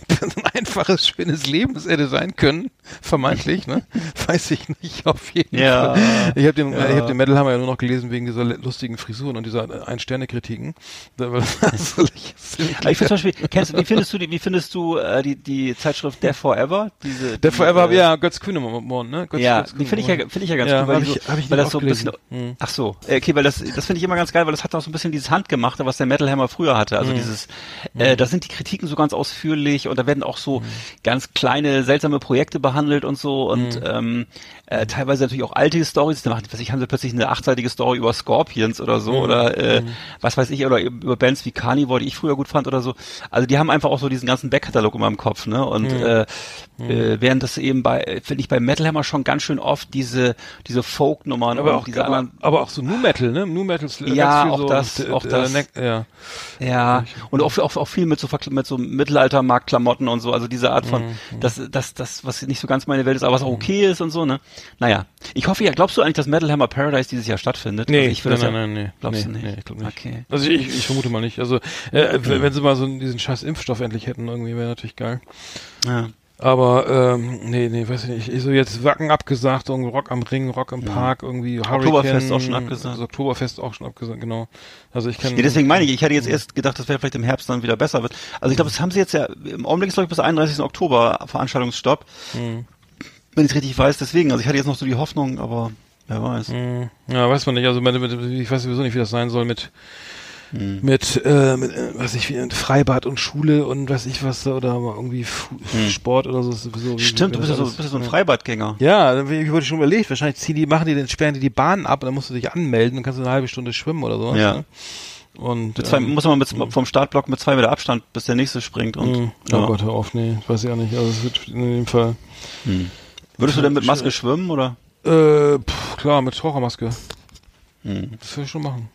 [SPEAKER 2] einfaches, schönes Leben es hätte sein können, vermeintlich, ne? Weiß ich nicht, auf jeden
[SPEAKER 3] Ja.
[SPEAKER 2] Fall. Ich habe den,
[SPEAKER 3] Ja.
[SPEAKER 2] ich hab den Metal Hammer ja nur noch gelesen wegen dieser lustigen Frisuren und dieser Ein-Sterne-Kritiken. So-
[SPEAKER 3] Aber ich finde zum Beispiel, kennst, du- wie findest du die, wie findest du äh, die, die Zeitschrift Death Forever? Diese,
[SPEAKER 2] Der
[SPEAKER 3] die,
[SPEAKER 2] Forever,
[SPEAKER 3] äh,
[SPEAKER 2] ja, Götz Kühnemann, ne? Götz,
[SPEAKER 3] Ja,
[SPEAKER 2] Götz
[SPEAKER 3] die finde ich ja, finde ich ja ganz
[SPEAKER 2] Ja,
[SPEAKER 3] gut, weil,
[SPEAKER 2] ich-
[SPEAKER 3] so,
[SPEAKER 2] ich
[SPEAKER 3] weil das so ein bisschen.
[SPEAKER 2] Hm.
[SPEAKER 3] ach so, äh, okay, weil das, das finde ich immer ganz geil, weil das hat auch so ein bisschen dieses Handgemachte, was der Metal Hammer früher hatte,
[SPEAKER 2] Hm.
[SPEAKER 3] also dieses, äh, da sind die Kritiken so ganz ausführlich und da werden auch
[SPEAKER 2] Hm.
[SPEAKER 3] so ganz kleine, seltsame Projekte behandelt und so und,
[SPEAKER 2] Hm.
[SPEAKER 3] ähm, äh, teilweise natürlich auch alte Stories, da machen, was ich, haben sie plötzlich eine achtseitige Story über Scorpions oder so oder, äh, was weiß ich, oder über Bands wie Carnivore, die ich früher gut fand oder so. Also die haben einfach auch so diesen ganzen Backkatalog in meinem Kopf, ne, und,
[SPEAKER 2] Hm.
[SPEAKER 3] äh, äh, während das eben bei, finde ich bei Metal Hammer schon ganz schön oft diese, diese Folk-Nummern
[SPEAKER 2] aber auch,
[SPEAKER 3] diese
[SPEAKER 2] aber,
[SPEAKER 3] anderen,
[SPEAKER 2] aber auch so Nu Metal, ne? Nu Metal ist
[SPEAKER 3] Ja, auch
[SPEAKER 2] so,
[SPEAKER 3] das, auch
[SPEAKER 2] äh,
[SPEAKER 3] das.
[SPEAKER 2] ja.
[SPEAKER 3] ja, und auch, auch, auch viel mit so, mit so Mittelaltermarktklamotten und so, also diese Art
[SPEAKER 2] Mhm,
[SPEAKER 3] von, das, das, das, was nicht so ganz meine Welt ist, aber was auch okay ist und so, ne? Naja. Ich hoffe ja, glaubst du eigentlich, dass Metal Hammer Paradise dieses Jahr stattfindet?
[SPEAKER 2] Nee,
[SPEAKER 3] also ich
[SPEAKER 2] nein,
[SPEAKER 3] das
[SPEAKER 2] nein,
[SPEAKER 3] ja,
[SPEAKER 2] nein, nee.
[SPEAKER 3] Glaubst
[SPEAKER 2] nee,
[SPEAKER 3] du nicht?
[SPEAKER 2] Nee, ich glaube nicht.
[SPEAKER 3] Okay.
[SPEAKER 2] Also ich, ich vermute mal nicht. Also äh, w- wenn sie mal so diesen scheiß Impfstoff endlich hätten, irgendwie wäre natürlich geil.
[SPEAKER 3] Ja.
[SPEAKER 2] Aber ähm, nee, nee, weiß ich nicht. Ich so jetzt Wacken abgesagt, irgendwie Rock am Ring, Rock im Park, irgendwie Hurricane,
[SPEAKER 3] Oktoberfest auch schon abgesagt.
[SPEAKER 2] Das Oktoberfest auch schon abgesagt, genau. Also ich kann.
[SPEAKER 3] Ja, deswegen meine ich, ich hatte jetzt erst gedacht, das wäre vielleicht im Herbst dann wieder besser wird. Also ich glaube, das haben sie jetzt ja, im Augenblick ist glaube ich bis 31. Oktober Veranstaltungsstopp.
[SPEAKER 2] Mhm.
[SPEAKER 3] Wenn ich es richtig weiß, deswegen. Also ich hatte jetzt noch so die Hoffnung, aber wer weiß.
[SPEAKER 2] Mhm. Ja, weiß man nicht. Also ich weiß sowieso nicht, wie das sein soll mit
[SPEAKER 3] Hm.
[SPEAKER 2] mit, äh, mit äh, was ich wie Freibad und Schule und weiß ich was oder irgendwie Fu Sport oder so.
[SPEAKER 3] Hm. Stimmt, du bist ja so, bist ja so ein Freibadgänger.
[SPEAKER 2] Ja, da hab ich wurde schon überlegt, wahrscheinlich ziehen die, machen die den, sperren die die Bahn ab und dann musst du dich anmelden, dann kannst du eine halbe Stunde schwimmen oder sowas.
[SPEAKER 3] Ja.
[SPEAKER 2] Ne? Und
[SPEAKER 3] Mit zwei,
[SPEAKER 2] ähm,
[SPEAKER 3] muss man mit, vom Startblock mit zwei Meter Abstand, bis der nächste springt. Und,
[SPEAKER 2] mh,
[SPEAKER 3] ja.
[SPEAKER 2] Oh Gott, hör auf, nee, weiß ich auch nicht. Also es wird in dem Fall.
[SPEAKER 3] Würdest du denn mit Maske schwimmen oder?
[SPEAKER 2] Äh, pff, klar, mit Tauchermaske.
[SPEAKER 3] Hm.
[SPEAKER 2] Das will ich schon machen.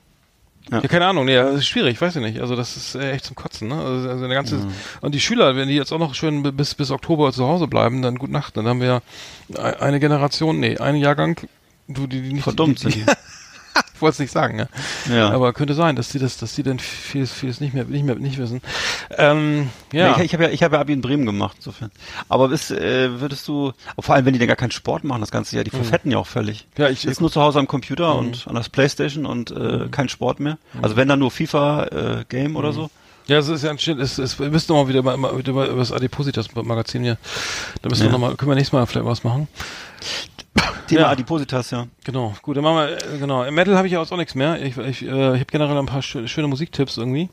[SPEAKER 3] Ja.
[SPEAKER 2] Ja. keine Ahnung, nee, das ist schwierig, weiß ich nicht. Also das ist äh, echt zum Kotzen, ne? Also, also eine ganze
[SPEAKER 3] Mhm.
[SPEAKER 2] und die Schüler, wenn die jetzt auch noch schön bi- bis bis Oktober zu Hause bleiben, dann gute Nacht. Dann haben wir e- eine Generation, nee, einen Jahrgang, du die, die nicht
[SPEAKER 3] Verdummt
[SPEAKER 2] die,
[SPEAKER 3] sind
[SPEAKER 2] die, Ich wollte es nicht sagen, ne?
[SPEAKER 3] Ja.
[SPEAKER 2] Aber könnte sein, dass die das, dass die dann vieles, vieles nicht mehr, nicht mehr, nicht wissen. Ähm, ja.
[SPEAKER 3] Ja. Ich, ich habe ja, ich habe ja Abi in Bremen gemacht, insofern. Aber bist, äh, würdest du, vor allem wenn die dann gar keinen Sport machen, das ganze Jahr, die verfetten ja auch völlig.
[SPEAKER 2] Ja, ich-
[SPEAKER 3] Sitzt nur zu Hause am Computer und an der Playstation und äh, kein Sport mehr. Also wenn dann nur FIFA äh, Game oder so.
[SPEAKER 2] Ja, es ist ja ein Shit, es, es, wir müssen noch mal wieder mal, mal wieder mal über das Adipositas-Magazin hier. Da müssen wir
[SPEAKER 3] Ja.
[SPEAKER 2] noch mal, können wir nächstes Mal vielleicht was machen.
[SPEAKER 3] Thema
[SPEAKER 2] Ja.
[SPEAKER 3] Adipositas, ja.
[SPEAKER 2] Genau, gut, dann machen wir, äh, genau. Im Metal habe ich ja auch nichts mehr. Ich, ich, äh, ich habe generell ein paar schö schöne Musiktipps irgendwie.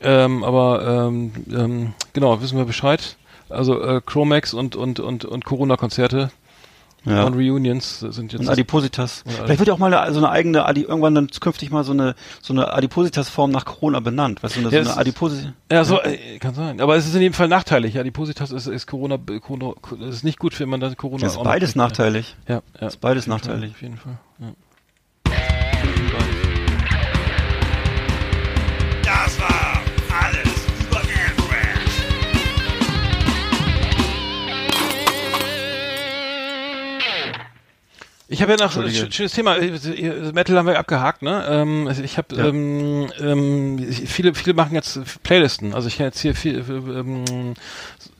[SPEAKER 2] Ähm, aber ähm, ähm, genau, wissen wir Bescheid. Also äh, Chromax und und und und Corona-Konzerte
[SPEAKER 3] ja.
[SPEAKER 2] und Reunions sind jetzt.
[SPEAKER 3] Und Adipositas.
[SPEAKER 2] Und
[SPEAKER 3] Vielleicht wird ja auch mal eine, so eine eigene, Adi, irgendwann dann künftig mal so eine, so eine Adipositas-Form nach Corona benannt. Weißt du, so
[SPEAKER 2] Ja,
[SPEAKER 3] so eine Adipositas.
[SPEAKER 2] ja, so äh, kann sein. Aber es ist in jedem Fall nachteilig. Adipositas ist, ist Corona, Corona, ist nicht gut, wenn man dann Corona.
[SPEAKER 3] Das ist beides
[SPEAKER 2] kriegt.
[SPEAKER 3] nachteilig.
[SPEAKER 2] Ja, ja.
[SPEAKER 3] ist beides
[SPEAKER 2] Auf jeden Fall,
[SPEAKER 3] nachteilig.
[SPEAKER 2] Auf jeden Fall. Ja. Ich habe ja noch ein schönes Thema. Äh, Metal haben wir abgehakt, ne? Ähm, also ich habe
[SPEAKER 3] Ja.
[SPEAKER 2] ähm, ähm, viele viele machen jetzt Playlisten. Also ich kann jetzt hier viel, ähm,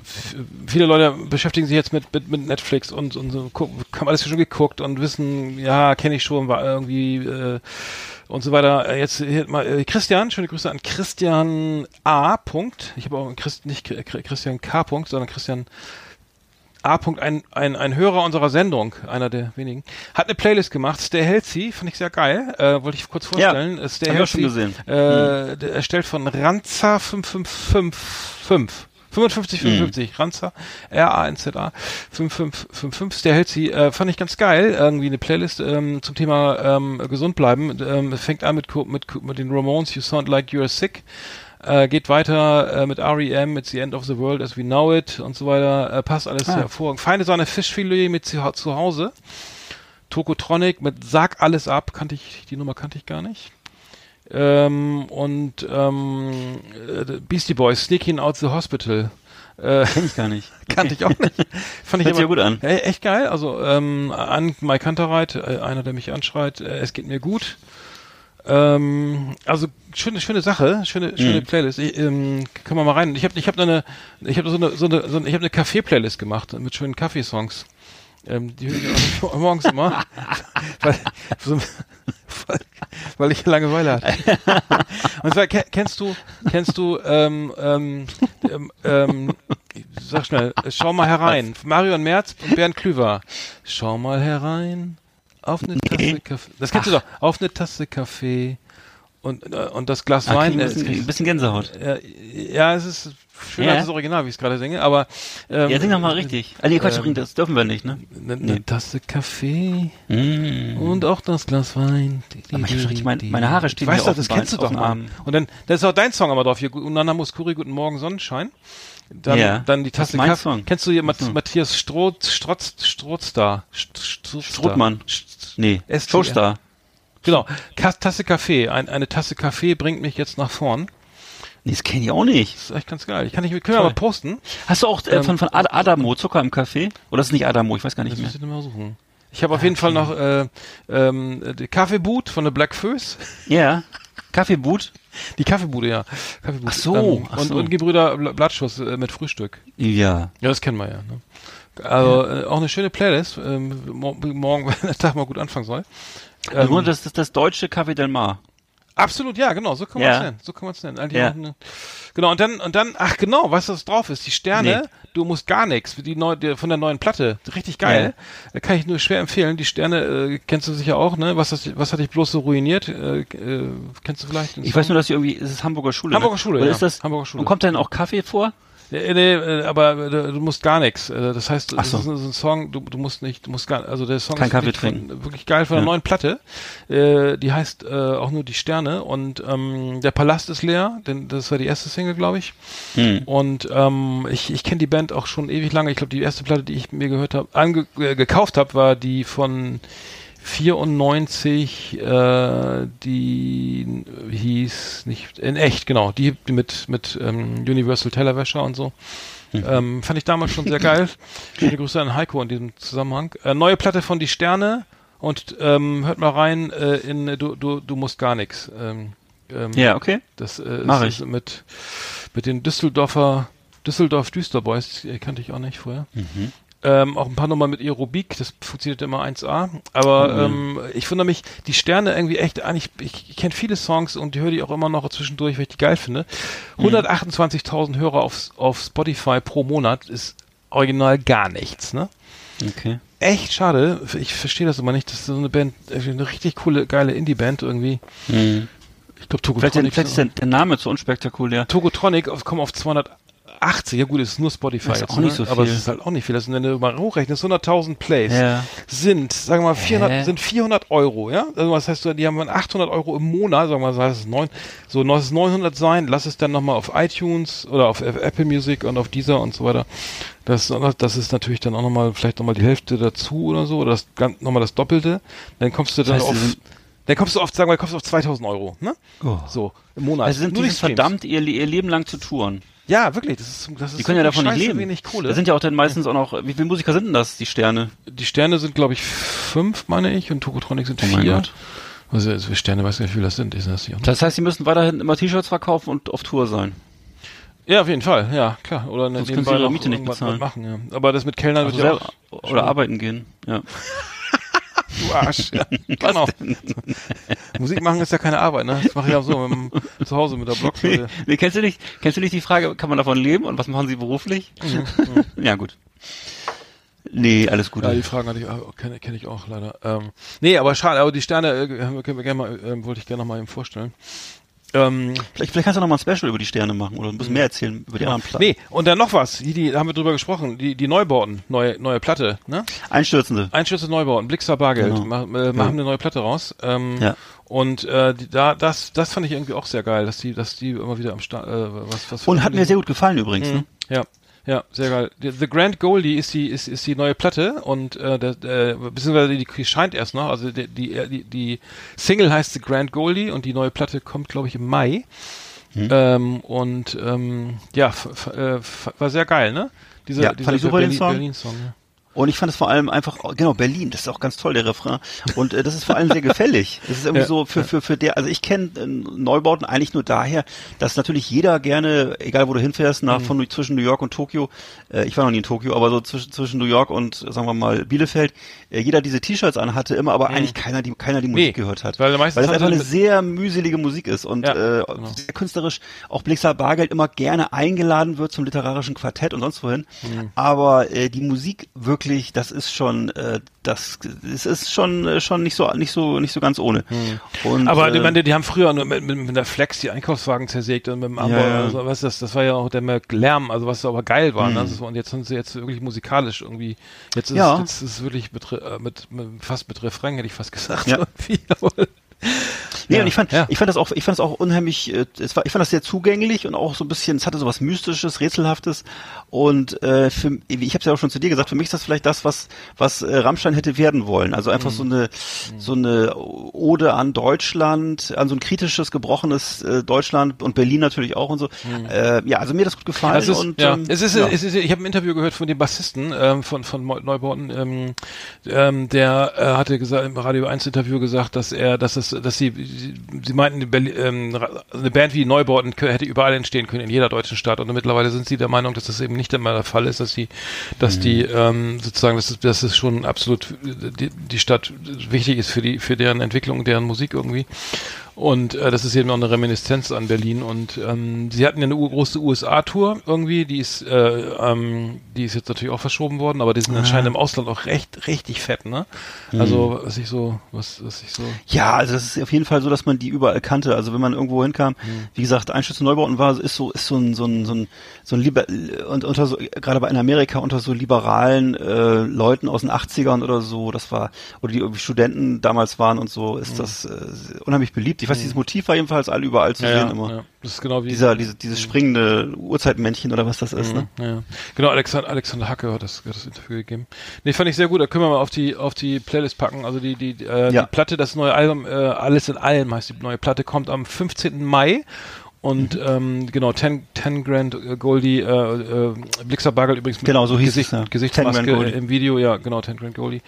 [SPEAKER 2] f- viele Leute beschäftigen sich jetzt mit mit, mit Netflix und und so haben alles schon geguckt und wissen, ja kenne ich schon, war irgendwie äh, und so weiter. Äh, Jetzt hier mal äh, Christian, schöne Grüße an Christian A. Punkt. Ich habe auch Christ, nicht Christian K. Punkt, sondern Christian A. ein, ein, ein Hörer unserer Sendung, einer der wenigen, hat eine Playlist gemacht, Stay Healthy, fand ich sehr geil, äh, wollte ich kurz vorstellen. Äh, Stay
[SPEAKER 3] ich
[SPEAKER 2] Healthy,
[SPEAKER 3] schon gesehen.
[SPEAKER 2] Äh, der erstellt von Ranza 5555. 55, 55, Ranza, R-A-N-Z-A, 5555, Stay Healthy, äh, fand ich ganz geil, irgendwie eine Playlist ähm, zum Thema ähm, gesund bleiben. Ähm, fängt an mit, mit, mit den Ramones, You Sound Like You're Sick, äh, geht weiter äh, mit R.E.M., It's the End of the World as we know it und so weiter. Äh, passt alles
[SPEAKER 3] Ah.
[SPEAKER 2] hervorragend. Feine Sahne Fischfilet mit zu, zu Hause. Tokotronic mit Sag alles ab. Kannte ich, die Nummer kannte ich gar nicht. Ähm, und ähm, äh, Beastie Boys, Sneaking Out the Hospital. Äh,
[SPEAKER 3] Kenn ich gar nicht.
[SPEAKER 2] kannte ich auch nicht. Fand ich
[SPEAKER 3] Hört ja gut an.
[SPEAKER 2] Ja, echt geil. Also ähm, an Mike Kanterreit, äh, einer, der mich anschreit, äh, es geht mir gut. Ähm, also schöne, schöne Sache, schöne, schöne
[SPEAKER 3] Mhm.
[SPEAKER 2] Playlist. Ich, ähm, können wir mal rein. Ich habe, ich habe eine, ich habe so eine, so eine, so eine ich habe eine Kaffee-Playlist gemacht mit schönen Kaffeesongs. Ähm, die höre ich auch morgens immer, weil, so, weil, weil ich Langeweile hatte. Und zwar ke- kennst du, kennst du, ähm, ähm, ähm, ähm, sag schnell, äh, schau mal herein. Marion Merz und Bernd Klüver. Schau mal herein auf eine Tasse Kaffee. Das kennst du doch. Auf eine Tasse Kaffee und äh, und das Glas
[SPEAKER 3] Ah,
[SPEAKER 2] Wein. äh,
[SPEAKER 3] ein, bisschen, bisschen Gänsehaut.
[SPEAKER 2] äh, ja, es ist schöner
[SPEAKER 3] Ja.
[SPEAKER 2] als das Original, wie ich es gerade singe, aber ähm,
[SPEAKER 3] Ja, sing doch mal richtig. Ah, nee, Quatsch,
[SPEAKER 2] ähm,
[SPEAKER 3] das dürfen wir nicht, ne?
[SPEAKER 2] eine, eine Tasse Kaffee
[SPEAKER 3] Mm.
[SPEAKER 2] und auch das Glas Wein.
[SPEAKER 3] Aber ich richtig- mein- meine Haare stehen
[SPEAKER 2] weißt du, das kennst du doch.
[SPEAKER 3] Arm.
[SPEAKER 2] Und dann, da ist auch dein Song aber drauf hier. Unana Muskuri, Guten Morgen, Sonnenschein. Dann,
[SPEAKER 3] Ja,
[SPEAKER 2] dann die
[SPEAKER 3] das
[SPEAKER 2] Tasse
[SPEAKER 3] mein
[SPEAKER 2] Kaffee.
[SPEAKER 3] Song.
[SPEAKER 2] Kennst du hier
[SPEAKER 3] Ach.
[SPEAKER 2] Matthias Stroth, Strotz, Strotzstar?
[SPEAKER 3] Strothmann. Nee,
[SPEAKER 2] STR.
[SPEAKER 3] Showstar.
[SPEAKER 2] Genau. Tasse Kaffee. Ein, eine Tasse Kaffee bringt mich jetzt nach vorn.
[SPEAKER 3] Nee, das kenne ich auch nicht.
[SPEAKER 2] Das ist echt ganz geil. Ich kann nicht, können wir mal posten.
[SPEAKER 3] Hast du auch äh,
[SPEAKER 2] Ähm,
[SPEAKER 3] von, von Ad Adamo Zucker im Kaffee? Oder ist es nicht Adamo? Ich weiß gar nicht
[SPEAKER 2] Das
[SPEAKER 3] mehr.
[SPEAKER 2] muss ich mal suchen. Ich habe auf jeden Fall noch äh, ähm, Kaffeeboot von der Black Föß.
[SPEAKER 3] Ja. Kaffeeboot?
[SPEAKER 2] Die Kaffeebude, ja. Kaffeebude.
[SPEAKER 3] Ach so, ach
[SPEAKER 2] und,
[SPEAKER 3] so.
[SPEAKER 2] und Gebrüder Bl- Blattschuss äh, mit Frühstück.
[SPEAKER 3] Ja.
[SPEAKER 2] Ja, das kennen wir ja. Ne? Also äh, auch eine schöne Playlist. Ähm, mor- morgen, wenn der Tag mal gut anfangen soll.
[SPEAKER 3] Also nur
[SPEAKER 2] Ähm,
[SPEAKER 3] das, das, das deutsche Café Del Mar.
[SPEAKER 2] Absolut, ja, genau, so kann man
[SPEAKER 3] Ja.
[SPEAKER 2] es nennen. So kann man es nennen.
[SPEAKER 3] Ja.
[SPEAKER 2] machen, Genau, und dann, und dann, ach genau, weißt du, was drauf ist? Die Sterne,
[SPEAKER 3] Nee.
[SPEAKER 2] du musst gar nichts, die neu, die, von der neuen Platte. Richtig geil. Äh, Kann ich nur schwer empfehlen. Die Sterne, äh, kennst du sicher auch, ne? Was, das, was hat dich bloß so ruiniert? Äh, äh, kennst du vielleicht?
[SPEAKER 3] Ich
[SPEAKER 2] Song?
[SPEAKER 3] weiß nur, dass sie irgendwie, es ist Hamburger Schule.
[SPEAKER 2] Hamburger
[SPEAKER 3] ne?
[SPEAKER 2] Schule,
[SPEAKER 3] Oder
[SPEAKER 2] ja.
[SPEAKER 3] ist das,
[SPEAKER 2] Hamburger Schule.
[SPEAKER 3] Und kommt denn auch Kaffee vor?
[SPEAKER 2] Ja, nee, äh, aber äh, du musst gar nichts. Äh, Das heißt,
[SPEAKER 3] Ach
[SPEAKER 2] das
[SPEAKER 3] so.
[SPEAKER 2] ist so ein Song, du, du musst nicht, du musst gar, also der Song
[SPEAKER 3] Kein
[SPEAKER 2] ist
[SPEAKER 3] Kaffee
[SPEAKER 2] wirklich,
[SPEAKER 3] trinken.
[SPEAKER 2] Von, wirklich geil von der
[SPEAKER 3] Ja.
[SPEAKER 2] neuen Platte. Äh, die heißt äh, auch nur die Sterne und ähm, der Palast ist leer, denn das war die erste Single, glaube ich.
[SPEAKER 3] Hm.
[SPEAKER 2] Und ähm, ich, ich kenne die Band auch schon ewig lange. Ich glaube, die erste Platte, die ich mir gehört habe, äh, gekauft habe, war die von 94, äh, die hieß nicht in echt, genau, die mit mit ähm, Universal Tellerwäscher und so. Ähm, fand ich damals schon sehr geil. Schöne Grüße an Heiko in diesem Zusammenhang. Äh, neue Platte von Die Sterne und ähm, hört mal rein äh, in du, du, du musst gar nichts. Ähm, ähm,
[SPEAKER 3] Ja, okay.
[SPEAKER 2] das äh,
[SPEAKER 3] Mach
[SPEAKER 2] ist,
[SPEAKER 3] ich.
[SPEAKER 2] mit mit den Düsseldorfer Düsseldorf Düsterboys, kannte ich auch nicht vorher.
[SPEAKER 3] Mhm.
[SPEAKER 2] Ähm, auch ein paar Nummern mit Aerobik, das funktioniert immer 1A. Aber
[SPEAKER 3] Oh,
[SPEAKER 2] ähm, ich wundere mich, die Sterne irgendwie echt, eigentlich, ich, ich kenne viele Songs und höre die auch immer noch zwischendurch, weil ich die geil finde.
[SPEAKER 3] Mhm.
[SPEAKER 2] 128.000 Hörer auf, auf Spotify pro Monat ist original gar nichts, ne?
[SPEAKER 3] Okay.
[SPEAKER 2] Echt schade. Ich verstehe das immer nicht. Das ist so eine Band, irgendwie eine richtig coole, geile Indie-Band irgendwie.
[SPEAKER 3] Hm.
[SPEAKER 2] Ich glaube,
[SPEAKER 3] Vielleicht,
[SPEAKER 2] Togotronic.
[SPEAKER 3] vielleicht ist der, der Name zu unspektakulär.
[SPEAKER 2] Togotronic auf, kommen auf 280. Ja gut, es ist nur Spotify
[SPEAKER 3] Das ist
[SPEAKER 2] jetzt,
[SPEAKER 3] auch nicht
[SPEAKER 2] ne?
[SPEAKER 3] so
[SPEAKER 2] aber
[SPEAKER 3] viel.
[SPEAKER 2] es ist halt auch nicht viel. Das sind, wenn du mal hochrechnest, 100.000 Plays
[SPEAKER 3] Ja.
[SPEAKER 2] sind, sagen wir mal, 400,
[SPEAKER 3] Hä?
[SPEAKER 2] sind 400 Euro, ja? Also was heißt, die haben 800 Euro im Monat, sagen wir mal, das heißt, es neun, so lass es 900 sein, lass es dann nochmal auf iTunes oder auf Apple Music und auf Deezer und so weiter. Das, das ist natürlich dann auch nochmal, vielleicht nochmal die Hälfte dazu oder so, oder das, nochmal das Doppelte. Dann kommst du dann
[SPEAKER 3] heißt, sie
[SPEAKER 2] auf, dann kommst du auf, sagen wir, kommst du auf 2000 Euro, ne?
[SPEAKER 3] Oh.
[SPEAKER 2] So, im Monat.
[SPEAKER 3] Also sind die verdammt, ihr, ihr Leben lang zu touren.
[SPEAKER 2] Ja, wirklich, das ist, das ist
[SPEAKER 3] Die können ja davon nicht leben.
[SPEAKER 2] wenig Kohle.
[SPEAKER 3] Da sind ja auch dann meistens auch noch, wie viele Musiker sind denn das, die Sterne?
[SPEAKER 2] die Sterne sind, glaube ich, fünf, meine ich, und Tokotronic sind
[SPEAKER 3] Oh mein
[SPEAKER 2] vier.
[SPEAKER 3] Gott.
[SPEAKER 2] Also, also Sterne, weiß gar nicht, wie viel das sind. Ist das hier?
[SPEAKER 3] Das heißt, sie müssen weiterhin immer T-Shirts verkaufen und auf Tour sein.
[SPEAKER 2] Ja, auf jeden Fall, ja, klar. Oder
[SPEAKER 3] Sonst
[SPEAKER 2] nebenbei
[SPEAKER 3] können sie ihre Miete nicht bezahlen.
[SPEAKER 2] machen, ja. Aber das mit Kellnern
[SPEAKER 3] Also
[SPEAKER 2] wird ja
[SPEAKER 3] selber,
[SPEAKER 2] auch,
[SPEAKER 3] oder arbeiten gehen. Ja.
[SPEAKER 2] du Arsch. Ja, genau. Musik machen ist ja keine Arbeit, ne? Das mache ich auch so mit dem, zu Hause mit der Blockflöte.
[SPEAKER 3] Nee, kennst du nicht, kennst du nicht die Frage, kann man davon leben und was machen sie beruflich? ja, gut. Nee, alles gut.
[SPEAKER 2] Ja, die Fragen hatte ich auch, kenne kenn ich auch leider. Ähm, nee, aber schade, aber die Sterne äh, können wir gerne mal, ähm, wollte ich gerne noch mal eben vorstellen. Ähm,
[SPEAKER 3] vielleicht, vielleicht kannst du noch mal ein Special über die Sterne machen oder ein bisschen mehr erzählen über die anderen Platten.
[SPEAKER 2] nee, und dann noch was, die, die da haben wir drüber gesprochen, die, die Neubauten, neue, neue Platte, ne?
[SPEAKER 3] Einstürzende.
[SPEAKER 2] Einstürze Neubauten, Blixer Bargeld,
[SPEAKER 3] Genau.
[SPEAKER 2] mach, äh, machen eine neue Platte raus. Ähm,
[SPEAKER 3] Ja.
[SPEAKER 2] Und äh, die, da, das, das fand ich irgendwie auch sehr geil, dass die, dass die immer wieder am Start, äh, was, was
[SPEAKER 3] Und hat mir sehr gut gefallen übrigens. Ne?
[SPEAKER 2] Ja, ja, sehr geil. The Grand Goldie ist die ist, ist die neue Platte und äh, der, der, beziehungsweise die, die scheint erst noch. Also die, die die die Single heißt The Grand Goldie und die neue Platte kommt glaube ich im Mai.
[SPEAKER 3] Hm.
[SPEAKER 2] Ähm, und ähm, ja, f, f, äh, war sehr geil, ne? Dieser,
[SPEAKER 3] Ja,
[SPEAKER 2] dieser
[SPEAKER 3] fand ich super, den
[SPEAKER 2] Berlin,
[SPEAKER 3] Song.
[SPEAKER 2] Berlin Song. Ja.
[SPEAKER 3] Und ich fand es vor allem einfach, genau, Berlin, das ist auch ganz toll, der Refrain. Und äh, das ist vor allem sehr gefällig. Das ist irgendwie
[SPEAKER 2] Ja,
[SPEAKER 3] so für, für, für der, also ich kenne äh, Neubauten eigentlich nur daher, dass natürlich jeder gerne, egal wo du hinfährst, nach von zwischen New York und Tokio, äh, ich war noch nie in Tokio, aber so zwischen, zwischen New York und, sagen wir mal, Bielefeld, jeder diese T-Shirts anhatte, immer aber eigentlich keiner die, keiner die Musik
[SPEAKER 2] Nee,
[SPEAKER 3] gehört hat.
[SPEAKER 2] weil
[SPEAKER 3] weil das
[SPEAKER 2] haben
[SPEAKER 3] einfach eine sehr mühselige Musik ist und
[SPEAKER 2] Ja,
[SPEAKER 3] äh,
[SPEAKER 2] genau.
[SPEAKER 3] sehr künstlerisch auch Blixer Bargeld immer gerne eingeladen wird zum literarischen Quartett und sonst wohin.
[SPEAKER 2] Mhm.
[SPEAKER 3] Aber äh, die Musik wirklich, das ist schon, äh, das, es ist schon äh, schon nicht so nicht so nicht so ganz ohne. Und,
[SPEAKER 2] Mhm. Aber
[SPEAKER 3] äh,
[SPEAKER 2] ich meine, die haben früher nur mit, mit, mit der Flex die Einkaufswagen zersägt und mit dem Amber,
[SPEAKER 3] Ja, ja.
[SPEAKER 2] also, was das, das war ja auch der Lärm, also was aber geil war.
[SPEAKER 3] Mhm.
[SPEAKER 2] Ne? War- Und jetzt sind sie jetzt wirklich musikalisch irgendwie. Jetzt ist,
[SPEAKER 3] Ja.
[SPEAKER 2] jetzt ist es wirklich mit, äh, mit, mit fast mit Refrain hätte ich fast gesagt.
[SPEAKER 3] Ja. Nee,
[SPEAKER 2] Ja,
[SPEAKER 3] und ich fand,
[SPEAKER 2] ja.
[SPEAKER 3] ich fand das auch, ich fand das auch unheimlich, äh, es war, ich fand das sehr zugänglich und auch so ein bisschen, es hatte so was Mystisches, Rätselhaftes. Und äh, für, ich habe es ja auch schon zu dir gesagt, für mich ist das vielleicht das, was, was äh, Rammstein hätte werden wollen. Also einfach so eine, so eine Ode an Deutschland, an so ein kritisches, gebrochenes äh, Deutschland und Berlin natürlich auch und so. Äh, ja, also mir hat das gut gefallen.
[SPEAKER 2] Das ist,
[SPEAKER 3] und,
[SPEAKER 2] ja,
[SPEAKER 3] ähm,
[SPEAKER 2] es ist,
[SPEAKER 3] ja.
[SPEAKER 2] es ist, ich habe ein Interview gehört von dem Bassisten ähm, von von Neu- Neubauten, ähm, ähm, der äh, hatte gesagt im Radio 1 Interview gesagt, dass er, dass es dass, dass sie, sie, meinten, die ähm, eine Band wie Neubauten hätte überall entstehen können, in jeder deutschen Stadt. Und mittlerweile sind sie der Meinung, dass das eben nicht immer der Fall ist, dass sie, dass die ähm, sozusagen, dass es, dass es schon absolut die, die Stadt wichtig ist für die, für deren Entwicklung, deren Musik irgendwie. Und äh, das ist eben auch eine Reminiszenz an Berlin. Und ähm, sie hatten ja eine große USA-Tour irgendwie, die ist, äh, ähm, die ist jetzt natürlich auch verschoben worden, aber die sind anscheinend im Ausland auch recht, richtig fett, ne? Also was ich so, was, was ich so.
[SPEAKER 3] Ja, also das ist auf jeden Fall so, dass man die überall kannte. Also wenn man irgendwo hinkam, wie gesagt, Einschütze Neubauten war, ist so, ist so ein, so ein, so ein, so ein Liber und unter so, gerade bei in Amerika unter so liberalen äh, Leuten aus den 80ern oder so, das war, oder die irgendwie Studenten damals waren und so, ist das äh, unheimlich beliebt. Ich weiß, dieses Motiv war jedenfalls all überall zu sehen immer.
[SPEAKER 2] ja. Das ist genau wie
[SPEAKER 3] Dieser, diese, dieses springende Uhrzeitmännchen oder was das ist, ne?
[SPEAKER 2] Ja, genau, Alexander, Alexander Hacke hat das, hat das Interview gegeben. Nee, fand ich sehr gut, da können wir mal auf die, auf die Playlist packen. Also die, die, äh,
[SPEAKER 3] Ja.
[SPEAKER 2] die Platte, das neue Album, äh, Alles in allem heißt die neue Platte, kommt am 15. Mai. Und
[SPEAKER 3] Mhm.
[SPEAKER 2] ähm, genau, 10, 10 Grand äh, Goldie, äh, äh, Blixer Bagel übrigens mit
[SPEAKER 3] Genau, so hieß
[SPEAKER 2] Gesicht,
[SPEAKER 3] es, ja.
[SPEAKER 2] Gesichtsmaske
[SPEAKER 3] 10 Grand Goldie.
[SPEAKER 2] im Video, ja, genau, 10 Grand Goldie.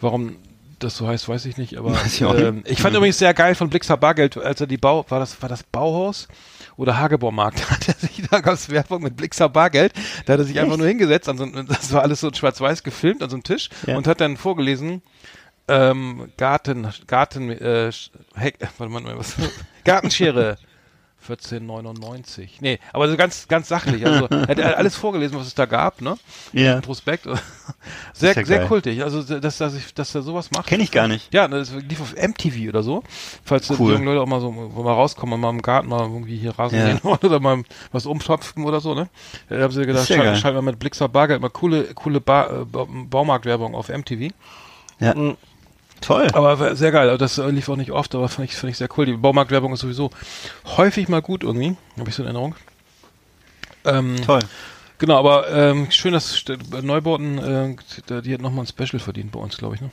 [SPEAKER 2] Warum das so heißt, weiß ich nicht, aber
[SPEAKER 3] ich
[SPEAKER 2] ähm, ich fand übrigens sehr geil von Blixer Bargeld, als er die Bau, war das, war das Bauhaus? Oder Hagebaumarkt, da hat er sich, da gab es Werbung mit Blixer Bargeld, da hat er sich einfach nur hingesetzt, an so, das war alles so schwarz-weiß gefilmt an so einem Tisch
[SPEAKER 3] Ja.
[SPEAKER 2] und hat dann vorgelesen, ähm, Garten, Garten, äh, Heck, warte mal, was, Gartenschere, 14,99. Nee, aber so ganz, ganz sachlich. Also, er hat alles vorgelesen, was es da gab, ne?
[SPEAKER 3] Ja.
[SPEAKER 2] Prospekt. Sehr,
[SPEAKER 3] ja
[SPEAKER 2] sehr
[SPEAKER 3] geil.
[SPEAKER 2] kultig. Also, dass, dass, ich, dass er sowas macht.
[SPEAKER 3] Kenn ich gar nicht.
[SPEAKER 2] Ja, das lief auf MTV oder so. Falls die
[SPEAKER 3] Cool.
[SPEAKER 2] jungen Leute auch mal so, mal rauskommen und mal im Garten mal irgendwie hier Rasen
[SPEAKER 3] Ja.
[SPEAKER 2] oder mal was umtopfen oder so, ne? Da haben sie gedacht, schalt mal mit Blixer Bargeld mal coole, coole ba äh, Ba- Baumarktwerbung auf MTV.
[SPEAKER 3] Ja.
[SPEAKER 2] Mhm.
[SPEAKER 3] Toll.
[SPEAKER 2] Aber sehr geil. Also Das lief auch nicht oft, aber fand ich, fand ich sehr cool. Die Baumarktwerbung ist sowieso häufig mal gut irgendwie. Habe ich so in Erinnerung. Ähm,
[SPEAKER 3] Toll.
[SPEAKER 2] Genau, aber ähm, schön, dass Neubauten, äh, die hat nochmal ein Special verdient bei uns, glaube ich. Ne?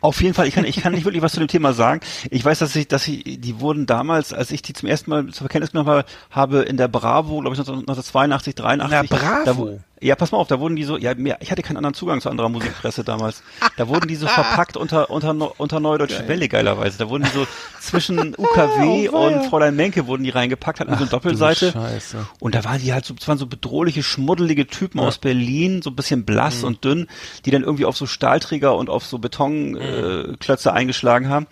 [SPEAKER 3] Auf jeden Fall, ich kann, ich kann nicht wirklich was zu dem Thema sagen. Ich weiß, dass ich, dass ich, die wurden damals, als ich die zum ersten Mal zur Kenntnis genommen habe, habe in der Bravo, glaube ich, 1982, 83.
[SPEAKER 2] Na, Bravo?
[SPEAKER 3] Da, ja, pass mal auf, da wurden die so, ja, mehr, ich hatte keinen anderen Zugang zu anderer Musikpresse damals. Da wurden die so verpackt unter, unter, unter Neudeutsche Welle, geilerweise. Da wurden die so zwischen UKW und Fräulein Menke wurden die reingepackt, hatten so eine Doppelseite.
[SPEAKER 2] Scheiße.
[SPEAKER 3] Und da waren die halt so, es waren so bedrohliche, schmuddelige Typen aus Berlin, so ein bisschen blass
[SPEAKER 2] Mhm.
[SPEAKER 3] und dünn, die dann irgendwie auf so Stahlträger und auf so Betonklötze äh, Klötze eingeschlagen haben,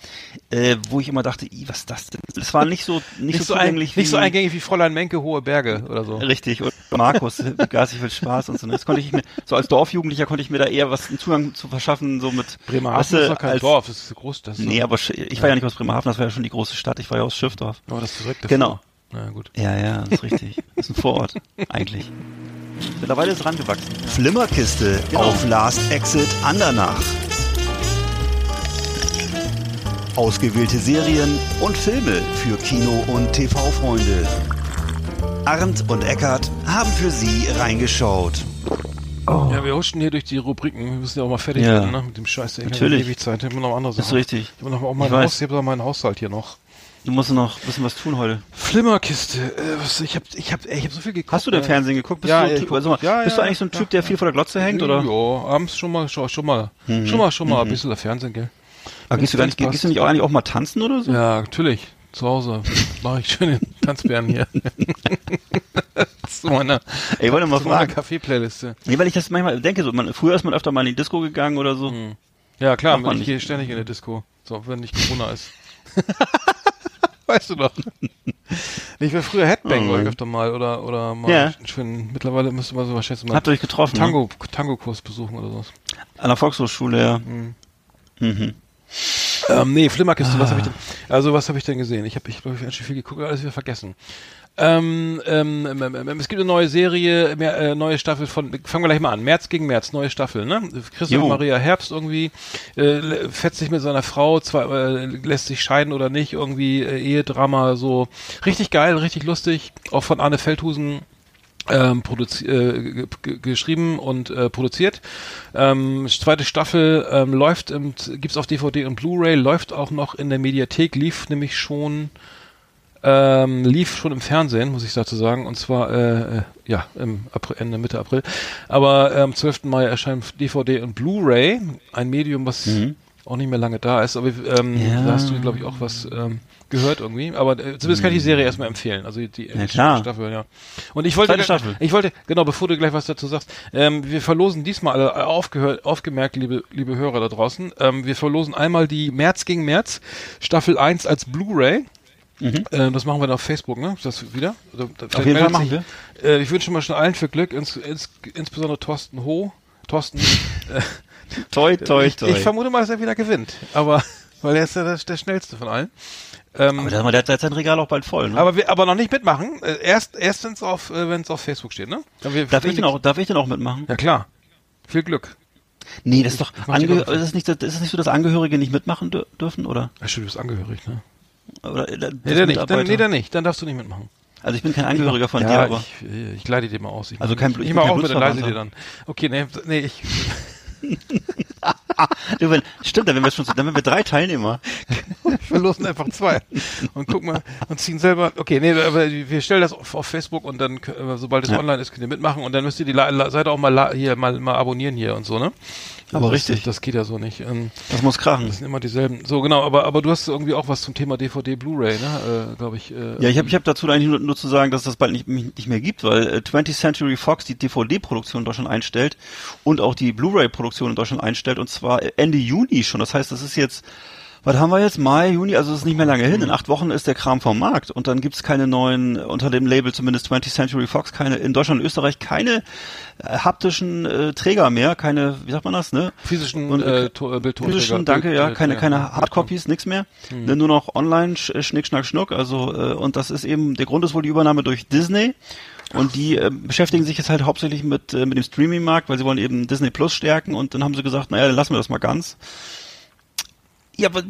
[SPEAKER 3] äh, wo ich immer dachte, "Ih, was ist das denn? Das war nicht so, nicht,
[SPEAKER 2] Nicht,
[SPEAKER 3] so
[SPEAKER 2] so, ein,
[SPEAKER 3] zugänglich
[SPEAKER 2] nicht so
[SPEAKER 3] wie-
[SPEAKER 2] eingängig wie Fräulein Menke, Hohe Berge oder so.
[SPEAKER 3] Richtig, und Markus, Gas, ich will Spaß und so. ne? Das konnte ich mir, so als Dorfjugendlicher konnte ich mir da eher was einen Zugang zu verschaffen, so mit
[SPEAKER 2] Bremerhaven
[SPEAKER 3] weißt du,
[SPEAKER 2] ist doch kein
[SPEAKER 3] als-
[SPEAKER 2] Dorf, das ist so groß. Das ist
[SPEAKER 3] Nee,
[SPEAKER 2] so,
[SPEAKER 3] aber ich war ja nicht aus Bremerhaven, das war ja schon die große Stadt, ich war ja aus Schiffdorf.
[SPEAKER 2] aber das ist direkt
[SPEAKER 3] Genau.
[SPEAKER 2] Ja, gut.
[SPEAKER 3] Ja, ja, das ist richtig. Das ist ein Vorort, eigentlich. Mittlerweile ist es rangewachsen.
[SPEAKER 4] Flimmerkiste auf Last Exit Andernach. Ausgewählte Serien und Filme für Kino- und TV-Freunde. Arndt und Eckart haben für Sie reingeschaut.
[SPEAKER 2] Ja, wir huschen hier durch die Rubriken. Wir müssen ja auch mal fertig
[SPEAKER 3] Ja.
[SPEAKER 2] werden, ne? Mit dem Scheiß. Ich
[SPEAKER 3] Natürlich.
[SPEAKER 2] Ewig Zeit. Ich habe noch andere Sachen.
[SPEAKER 3] Das ist richtig.
[SPEAKER 2] Ich habe noch auch
[SPEAKER 3] Ich
[SPEAKER 2] mein. Haus, ich habe noch meinen Haushalt hier noch.
[SPEAKER 3] Du musst noch ein bisschen was tun heute.
[SPEAKER 2] Flimmerkiste. Äh, was, ich habe ich hab, ich hab so viel geguckt.
[SPEAKER 3] Hast du denn
[SPEAKER 2] äh,
[SPEAKER 3] Fernsehen geguckt? Bist,
[SPEAKER 2] Ja,
[SPEAKER 3] du, Typ, also, mal,
[SPEAKER 2] ja,
[SPEAKER 3] bist du
[SPEAKER 2] ja,
[SPEAKER 3] eigentlich so ein
[SPEAKER 2] ja.
[SPEAKER 3] Typ, der viel vor der Glotze hängt? Oder?
[SPEAKER 2] Ja, abends schon mal, schon, schon mal,
[SPEAKER 3] Mhm.
[SPEAKER 2] schon mal, schon mal ein bisschen Fernsehen, gell?
[SPEAKER 3] Aber gehst du, gar nicht, gehst du nicht auch eigentlich auch mal tanzen oder so?
[SPEAKER 2] Ja, natürlich. Zu Hause mache ich schön den Tanzbären hier. das ist so meine,
[SPEAKER 3] Ey, wollte mal fragen.
[SPEAKER 2] Kaffee-Playliste.
[SPEAKER 3] Nee, weil ich das manchmal denke, so, man, früher ist man öfter mal in die Disco gegangen oder so.
[SPEAKER 2] Ja, klar,
[SPEAKER 3] man
[SPEAKER 2] ich
[SPEAKER 3] nicht.
[SPEAKER 2] gehe ständig in der Disco. So, wenn nicht Corona ist. weißt du doch. Ich war früher Headbang,
[SPEAKER 3] Oh,
[SPEAKER 2] war ich öfter mal oder oder mal
[SPEAKER 3] Ja.
[SPEAKER 2] schön, mittlerweile müsste man so was schätzen mal
[SPEAKER 3] Habt ihr euch getroffen? Ne?
[SPEAKER 2] Tango Tango-Kurs besuchen oder sowas.
[SPEAKER 3] An der Volkshochschule, ja. Mhm.
[SPEAKER 2] Ähm, nee, Flimmerkiste, was habe
[SPEAKER 3] Ah.
[SPEAKER 2] ich denn? Also, was habe ich denn gesehen? Ich habe, ich glaube, ich viel geguckt, alles wieder vergessen. Ähm, ähm, ähm, ähm, ähm, es gibt eine neue Serie, mehr, äh, neue Staffel von, fangen wir gleich mal an, März gegen März, neue Staffel, ne? Christoph. Maria Herbst irgendwie, äh, fetzt sich mit seiner Frau, zwar, äh, lässt sich scheiden oder nicht, irgendwie äh, Ehedrama, so richtig geil, richtig lustig, auch von Arne Feldhusen ähm, äh, ge- ge- geschrieben und äh, produziert. Ähm, zweite Staffel ähm, läuft, im, gibt's auf DVD und Blu-ray, läuft auch noch in der Mediathek, lief nämlich schon, ähm, lief schon im Fernsehen, muss ich dazu sagen, und zwar äh, äh, ja im April, Ende Mitte April. Aber am 12. Mai erscheint DVD und Blu-ray, ein Medium, was auch nicht mehr lange da ist. Aber ähm,
[SPEAKER 3] Ja.
[SPEAKER 2] da hast du, glaube ich, auch was ähm, gehört irgendwie. Aber äh, zumindest kann ich die Serie erstmal empfehlen. Also die
[SPEAKER 3] Ja, klar.
[SPEAKER 2] Staffel, ja. Und ich wollte, ich wollte, genau, bevor du gleich was dazu sagst, ähm, wir verlosen diesmal alle äh, aufgehört, aufgemerkt, liebe, liebe Hörer da draußen, ähm, wir verlosen einmal die März gegen März Staffel 1 als Blu-ray. Äh, das machen wir dann auf Facebook, ne? Das wieder? Also, da-
[SPEAKER 3] Mhm. Auf jeden Fall machen
[SPEAKER 2] sich- Äh, ich wünsche mal schon allen viel Glück, ins, ins, insbesondere Thorsten Ho. Thorsten, äh,
[SPEAKER 3] Toi, toi,
[SPEAKER 2] ich,
[SPEAKER 3] toi.
[SPEAKER 2] ich vermute mal, dass er wieder gewinnt. Aber, weil er ist ja der, der schnellste von allen. Ähm,
[SPEAKER 3] aber der, der hat sein Regal auch bald voll, ne?
[SPEAKER 2] aber wir, aber noch nicht mitmachen. Äh, erst, erst wenn's auf, äh, wenn's auf Facebook steht, ne? Dann wir,
[SPEAKER 3] darf ich denn auch, darf ich denn auch mitmachen?
[SPEAKER 2] Ja klar. Viel Glück.
[SPEAKER 3] Nee, das ist doch,
[SPEAKER 2] Runde.
[SPEAKER 3] ist es nicht, so- ist es nicht so, dass Angehörige nicht mitmachen dür dürfen, oder?
[SPEAKER 2] Ja, stimmt, du bist angehörig, ne?
[SPEAKER 3] oder äh, das
[SPEAKER 2] Nee, der nicht. Dann, nee, dann nicht. Dann darfst du nicht mitmachen.
[SPEAKER 3] Also ich bin kein Angehöriger von dir,
[SPEAKER 2] ja,
[SPEAKER 3] aber.
[SPEAKER 2] ich, ich leite dir mal aus. Ich
[SPEAKER 3] Also kein Blut-
[SPEAKER 2] Ich
[SPEAKER 3] ich
[SPEAKER 2] mach
[SPEAKER 3] bin
[SPEAKER 2] auch mit, dann leite dir dann. Okay, nee, nee, ich,
[SPEAKER 3] Du, stimmt, dann wären wir schon, dann wären wir drei Teilnehmer.
[SPEAKER 2] wir losen einfach zwei und gucken mal und ziehen selber. Okay, nee, aber wir stellen das auf, auf Facebook und dann, äh, sobald es
[SPEAKER 3] Ja.
[SPEAKER 2] online ist, könnt ihr mitmachen und dann müsst ihr die La La Seite auch mal la hier mal, mal abonnieren hier und so, ne?
[SPEAKER 3] Aber
[SPEAKER 2] das,
[SPEAKER 3] richtig.
[SPEAKER 2] Das geht ja so nicht. Ähm,
[SPEAKER 3] Das muss krachen.
[SPEAKER 2] das sind immer dieselben. So, genau, aber, aber du hast irgendwie auch was zum Thema DVD, Blu-ray, ne? Äh, Glaube ich. Äh,
[SPEAKER 3] Ja, ich habe ich hab dazu eigentlich nur, nur zu sagen, dass das bald nicht, nicht mehr gibt, weil äh, 20th Century Fox die DVD-Produktion in Deutschland einstellt und auch die Blu-ray-Produktion in Deutschland einstellt und zwar Ende Juni schon. Das heißt, das ist jetzt, was haben wir jetzt? Mai, Juni, also es ist nicht mehr lange hin. In acht Wochen ist der Kram vom Markt und dann gibt's keine neuen, unter dem Label zumindest 20th Century Fox, keine, in Deutschland und Österreich keine äh, haptischen äh, Träger mehr, keine, wie sagt man das, ne?
[SPEAKER 2] physischen
[SPEAKER 3] Und,
[SPEAKER 2] äh, to, äh, Bildtonträger.
[SPEAKER 3] Physischen, danke, ja, keine, keine. Hardcopies, nix mehr. Ne, nur noch online, sch, schnick, schnack, schnuck. Also, äh, und das ist eben, der Grund ist wohl die Übernahme durch Disney. Und die äh, beschäftigen sich jetzt halt hauptsächlich mit, äh, mit dem Streaming-Markt, weil sie wollen eben Disney Plus stärken und dann haben sie gesagt, naja, dann lassen wir das mal ganz. Ja, aber,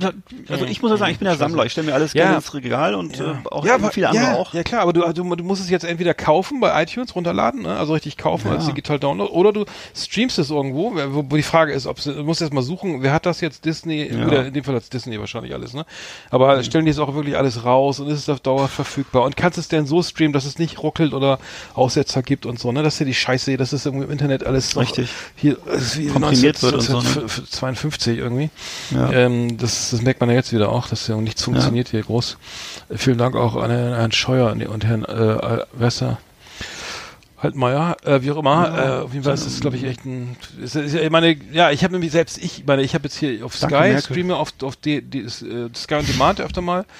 [SPEAKER 3] also ich muss ja sagen, ich bin ja Sammler, ich stelle mir alles
[SPEAKER 2] Ja.
[SPEAKER 3] gerne ins Regal und äh, auch
[SPEAKER 2] ja, aber,
[SPEAKER 3] viele andere
[SPEAKER 2] ja,
[SPEAKER 3] auch.
[SPEAKER 2] Ja klar, aber du, du, du musst es jetzt entweder kaufen bei iTunes, runterladen, ne? also richtig kaufen als digital Download, oder du streamst es irgendwo, wo, wo die Frage ist, ob du musst erst mal suchen, wer hat das jetzt, Disney, oder in dem Fall hat Disney wahrscheinlich alles, ne? Aber stellen die es auch wirklich alles raus und ist es auf Dauer verfügbar und kannst es denn so streamen, dass es nicht ruckelt oder Aussetzer gibt und so, ne? Das ist ja die Scheiße, das ist irgendwie im Internet alles
[SPEAKER 3] Richtig.
[SPEAKER 2] hier ist wie
[SPEAKER 3] Komprimiert wird und so, ne?
[SPEAKER 2] 1952 irgendwie.
[SPEAKER 3] Ja.
[SPEAKER 2] Ähm, das, das merkt man ja jetzt wieder auch, dass ja nichts funktioniert hier groß. Vielen Dank auch an Herrn, Scheuer und- und Herrn äh, Wesser. Haltmeier, äh, wie auch immer. äh, auf jeden Fall ist das, glaube ich, echt ein. Ist, ist, ich meine, ja, ich habe nämlich selbst, ich meine, ich habe jetzt hier auf
[SPEAKER 3] Danke,
[SPEAKER 2] Sky,
[SPEAKER 3] Merkel.
[SPEAKER 2] streame auf, auf die, die, äh, Sky on Demand öfter mal.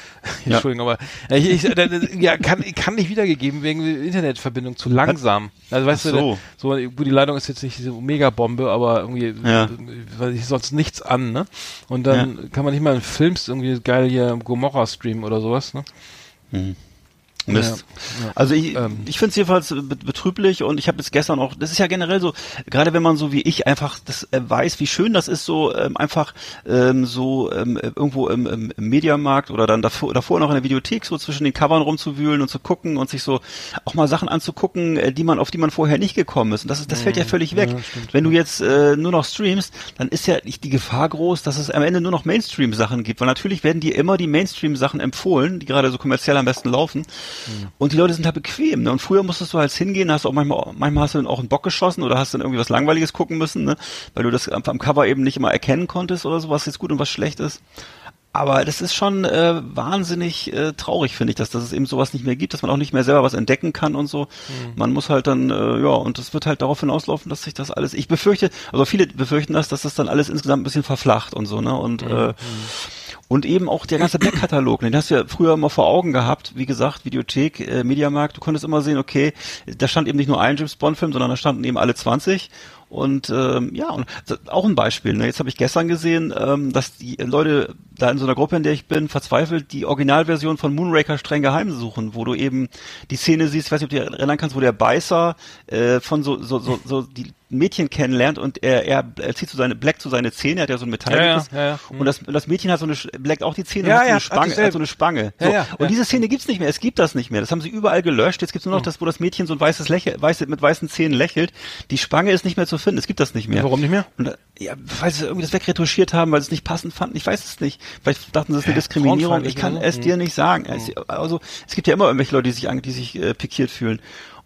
[SPEAKER 3] Ja.
[SPEAKER 2] Entschuldigung, aber äh, ich, ich, äh, ja, kann, kann nicht wiedergegeben wegen Internetverbindung zu langsam. Also weißt
[SPEAKER 3] Ach
[SPEAKER 2] du,
[SPEAKER 3] so.
[SPEAKER 2] so, gut, die Leitung ist jetzt nicht diese Megabombe, aber irgendwie,
[SPEAKER 3] Ja.
[SPEAKER 2] weil ich sonst nichts an, ne? Und dann kann man nicht mal filmst irgendwie geil hier Gomorra streamen oder sowas, ne?
[SPEAKER 3] Mist.
[SPEAKER 2] Ja, ja.
[SPEAKER 3] Also ich,
[SPEAKER 2] Ähm.
[SPEAKER 3] ich finde es jedenfalls be- betrüblich und ich habe jetzt gestern auch, das ist ja generell so, gerade wenn man so wie ich einfach das äh, weiß, wie schön das ist, so ähm, einfach ähm, so ähm, äh, irgendwo im, im, im Mediamarkt oder dann davor, davor noch in der Videothek so zwischen den Covern rumzuwühlen und zu gucken und sich so auch mal Sachen anzugucken, äh, die man auf die man vorher nicht gekommen ist. Und das ist, das fällt ja völlig weg. wenn du jetzt äh, nur noch streamst, dann ist ja nicht die Gefahr groß, dass es am Ende nur noch Mainstream-Sachen gibt, weil natürlich werden dir immer die Mainstream-Sachen empfohlen, die gerade so kommerziell am besten laufen. Und die Leute sind halt bequem. Ne? Und früher musstest du halt hingehen, hast auch manchmal, manchmal hast du dann auch einen Bock geschossen oder hast dann irgendwie was Langweiliges gucken müssen, ne? weil du das am, am Cover eben nicht immer erkennen konntest oder so, was jetzt gut und was schlecht ist. Aber das ist schon äh, wahnsinnig äh, traurig, finde ich, dass, dass es eben sowas nicht mehr gibt, dass man auch nicht mehr selber was entdecken kann und so. Man muss halt dann, äh, ja, und das wird halt darauf hinauslaufen, dass sich das alles, ich befürchte, also viele befürchten das, dass das dann alles insgesamt ein bisschen verflacht und so, ne? Und äh, und eben auch der ganze Backkatalog, den hast du ja früher immer vor Augen gehabt, wie gesagt, Videothek, äh, Mediamarkt, du konntest immer sehen, okay, da stand eben nicht nur ein James Bond Film, sondern da standen eben alle 20 und ähm, ja, und auch ein Beispiel, ne, jetzt habe ich gestern gesehen, ähm, dass die Leute da in so einer Gruppe, in der ich bin, verzweifelt die Originalversion von Moonraker streng geheim suchen, wo du eben die Szene siehst, ich weiß nicht, ob du dich erinnern kannst, wo der Beißer äh, von so, so, so, so die Mädchen kennenlernt und er, er, er zieht so seine, Black zu seine Zähne, er hat ja so ein metallisches,
[SPEAKER 2] Ja, ja, ja. Mhm.
[SPEAKER 3] und das, das Mädchen hat so eine, Black auch die Zähne,
[SPEAKER 2] Ja,
[SPEAKER 3] hat so eine Spange, hat so eine Spange. So. und diese Szene gibt's nicht mehr, es gibt das nicht mehr, das haben sie überall gelöscht, jetzt gibt's nur noch
[SPEAKER 2] Mhm.
[SPEAKER 3] das, wo das Mädchen so ein weißes Lächeln, weiße, mit weißen Zähnen lächelt, die Spange ist nicht mehr zu finden, es gibt das nicht mehr.
[SPEAKER 2] Warum nicht mehr?
[SPEAKER 3] Und, ja, weil sie irgendwie das wegretuschiert haben, weil sie es nicht passend fanden, ich weiß es nicht. Vielleicht dachten sie, es ist eine Diskriminierung, ich kann es
[SPEAKER 2] so?
[SPEAKER 3] dir nicht sagen. Es, also, es gibt ja immer irgendwelche Leute, die sich, die sich äh, pikiert fühlen.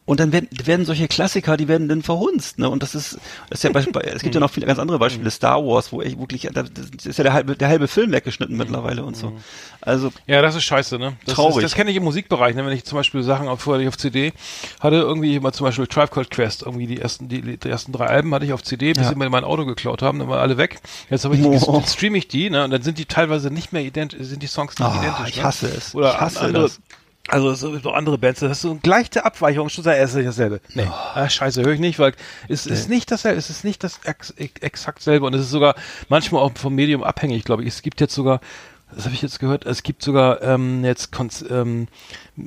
[SPEAKER 3] Und dann werden, werden solche Klassiker, die werden dann verhunzt, ne? Und das ist, das ist ja bei, es gibt ja noch viele ganz andere Beispiele, Star Wars, wo ich wirklich, das ist ja der halbe, der halbe Film weggeschnitten mittlerweile und so. Also,
[SPEAKER 2] Ja, das ist scheiße, ne? Das
[SPEAKER 3] Traurig.
[SPEAKER 2] Ist, das kenne ich im Musikbereich, ne? Wenn ich zum Beispiel Sachen auf, vorher auf CD hatte, irgendwie mal zum Beispiel Tribe Called Quest, irgendwie die ersten, die, die ersten drei Alben hatte ich auf CD, bis
[SPEAKER 3] Ja.
[SPEAKER 2] sie mir mein Auto geklaut haben, dann waren alle weg. Jetzt habe ich
[SPEAKER 3] Oh.
[SPEAKER 2] streame ich die, ne? Und dann sind die teilweise nicht mehr identisch, sind die Songs nicht
[SPEAKER 3] Ah,
[SPEAKER 2] identisch.
[SPEAKER 3] ich
[SPEAKER 2] ne?
[SPEAKER 3] hasse es.
[SPEAKER 2] Oder
[SPEAKER 3] Ich hasse
[SPEAKER 2] andere,
[SPEAKER 3] das.
[SPEAKER 2] Also so, andere Bands, das ist so eine leichte Abweichung, schon sei es nicht dasselbe. Nee, ah, scheiße, höre ich nicht, weil es ist nicht dasselbe, es ist nicht das ex, ex, exakt selbe und es ist sogar manchmal auch vom Medium abhängig, glaube ich. Es gibt jetzt sogar, das habe ich jetzt gehört, es gibt sogar ähm, jetzt Konz ähm,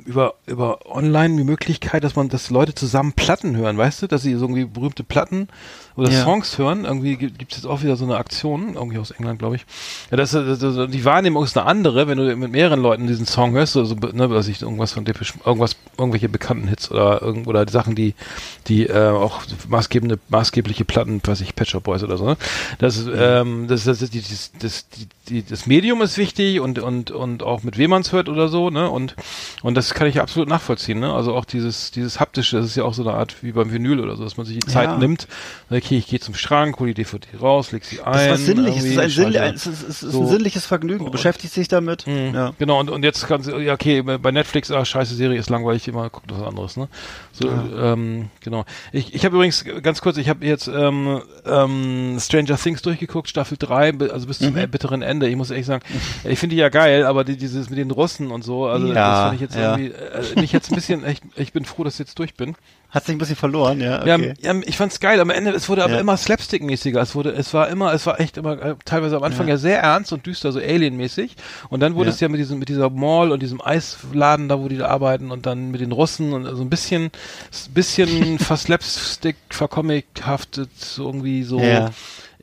[SPEAKER 2] über über online die Möglichkeit, dass man, dass Leute zusammen Platten hören, weißt du, dass sie so irgendwie berühmte Platten oder
[SPEAKER 3] Ja.
[SPEAKER 2] Songs hören. Irgendwie gibt es jetzt auch wieder so eine Aktion, irgendwie aus England, glaube ich. Ja, das, das, ist- die Wahrnehmung ist eine andere, wenn du mit mehreren Leuten diesen Song hörst, also ne, was ich irgendwas von Depeche, irgendwas, irgendwelche bekannten Hits oder irgend, oder Sachen, die die äh, auch maßgebende maßgebliche Platten, weiß ich, Pet Shop Boys oder so. Ne? Das, ist, ähm, das, das, das, das, die, die, das Medium ist wichtig und und und auch mit wem man es hört oder so, ne? Und und das kann ich absolut nachvollziehen, ne? Also auch dieses dieses haptische, das ist ja auch so eine Art wie beim Vinyl oder so, dass man sich die Zeit
[SPEAKER 3] Ja.
[SPEAKER 2] nimmt. Okay, ich gehe zum Schrank, hole die DVD raus, leg sie ein.
[SPEAKER 3] das ist was Sinnliches, es ist ein, Sinnli
[SPEAKER 2] schalte-
[SPEAKER 3] es ist, es ist
[SPEAKER 2] So.
[SPEAKER 3] ein sinnliches Vergnügen. Du beschäftigst dich damit. Ja.
[SPEAKER 2] Genau, und, und jetzt kannst du, ja, okay, bei Netflix, ah, scheiße Serie ist langweilig, immer guckt was anderes, ne? So, ähm, genau. Ich, ich habe übrigens, ganz kurz, ich habe jetzt ähm, ähm, Stranger Things durchgeguckt, Staffel 3, bi- also bis zum
[SPEAKER 3] Mhm.
[SPEAKER 2] bitteren Ende. Ich muss ehrlich sagen, ich finde die ja geil, aber die, dieses mit den Russen und so, also
[SPEAKER 3] Ja,
[SPEAKER 2] das finde ich jetzt
[SPEAKER 3] ja.
[SPEAKER 2] Irgendwie, äh, mich jetzt ein bisschen, echt, ich bin froh, dass ich jetzt durch bin.
[SPEAKER 3] Hat sich ein bisschen verloren, ja.
[SPEAKER 2] Ja,
[SPEAKER 3] Okay.
[SPEAKER 2] ja, ich fand's geil. Am Ende, es wurde aber
[SPEAKER 3] Ja.
[SPEAKER 2] immer slapstick-mäßiger. Es wurde, es war immer, es war echt immer äh, teilweise am Anfang ja, sehr ernst und düster, so Alien-mäßig. Und dann wurde
[SPEAKER 3] Ja.
[SPEAKER 2] es ja mit diesem, mit dieser Mall und diesem Eisladen da, wo die da arbeiten und dann mit den Russen und so ein bisschen, bisschen verslapstick, vercomichaftet, so irgendwie so.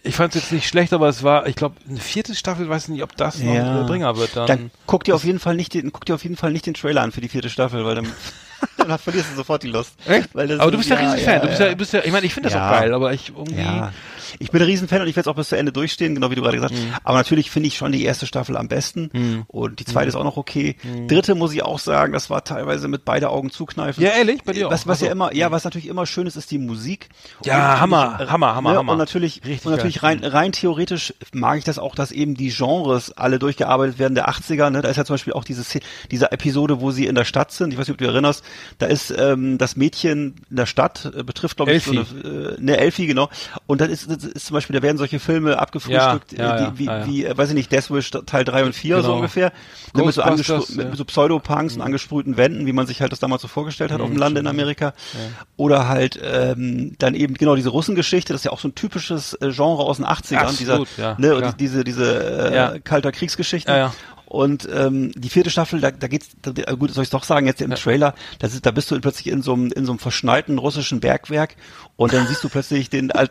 [SPEAKER 3] Ja.
[SPEAKER 2] Ich fand's jetzt nicht schlecht, aber es war, ich glaube, eine vierte Staffel, weiß nicht, ob das noch
[SPEAKER 3] Ja.
[SPEAKER 2] ein Bringer wird. Dann,
[SPEAKER 3] Dann guck dir auf jeden Fall nicht den, guck dir auf jeden Fall nicht den Trailer an für die vierte Staffel, weil dann, dann verlierst du sofort die Lust.
[SPEAKER 2] Echt? Aber du
[SPEAKER 3] ist-
[SPEAKER 2] bist ja, ein Riesenfan. du bist ja,
[SPEAKER 3] ja.
[SPEAKER 2] bist ja, ich meine, ich finde das
[SPEAKER 3] Ja.
[SPEAKER 2] auch geil, aber ich irgendwie.
[SPEAKER 3] Ja, ich bin ein Riesenfan und ich werde es auch bis zu Ende durchstehen, genau wie du gerade gesagt hast.
[SPEAKER 2] Mhm.
[SPEAKER 3] Aber natürlich finde ich schon die erste Staffel am besten und die zweite
[SPEAKER 2] Mhm.
[SPEAKER 3] ist auch noch okay. Dritte muss ich auch sagen, das war teilweise mit beide Augen zukneifen.
[SPEAKER 2] Ja, ehrlich? Bei dir auch?
[SPEAKER 3] Was, was ja
[SPEAKER 2] Ach so.
[SPEAKER 3] immer, ja, was natürlich immer schön ist, ist die Musik.
[SPEAKER 2] Ja,
[SPEAKER 3] Und
[SPEAKER 2] Hammer,
[SPEAKER 3] äh,
[SPEAKER 2] Hammer, Hammer,
[SPEAKER 3] ne,
[SPEAKER 2] Hammer.
[SPEAKER 3] Und natürlich,
[SPEAKER 2] Richtig
[SPEAKER 3] und natürlich rein, rein theoretisch mag ich das auch, dass eben die Genres alle durchgearbeitet werden der 80er. Ne? Da ist ja zum Beispiel auch diese, diese Episode, wo sie in der Stadt sind. Ich weiß nicht, ob du dich erinnerst. Da ist ähm, das Mädchen in der Stadt, äh, betrifft glaube ich so
[SPEAKER 2] Elfie.
[SPEAKER 3] eine, äh, ne Elfie, genau. Und dann ist, ist zum Beispiel, da werden solche Filme abgefrühstückt,
[SPEAKER 2] Ja, ja,
[SPEAKER 3] äh, die, wie,
[SPEAKER 2] ja,
[SPEAKER 3] wie, äh, weiß ich nicht, Death Wish Teil 3 und 4 so
[SPEAKER 2] Genau.
[SPEAKER 3] ungefähr. Ne, mit, so mit.
[SPEAKER 2] Mhm.
[SPEAKER 3] so Pseudopunks und angesprühten Wänden, wie man sich halt das damals so vorgestellt hat auf dem Lande in Amerika. Oder halt ähm, dann eben genau diese Russengeschichte, das ist ja auch so ein typisches äh, Genre aus den 80ern,
[SPEAKER 2] Absolut,
[SPEAKER 3] dieser,
[SPEAKER 2] ja,
[SPEAKER 3] ne, diese, diese äh, kalter Kriegsgeschichte.
[SPEAKER 2] Ja, ja.
[SPEAKER 3] Und ähm, die vierte Staffel, da, da geht's, da, da- gut, soll ich doch sagen, jetzt im Trailer, da, ist, da bist du plötzlich in so einem in so einem verschneiten russischen Bergwerk und dann siehst du plötzlich den, dann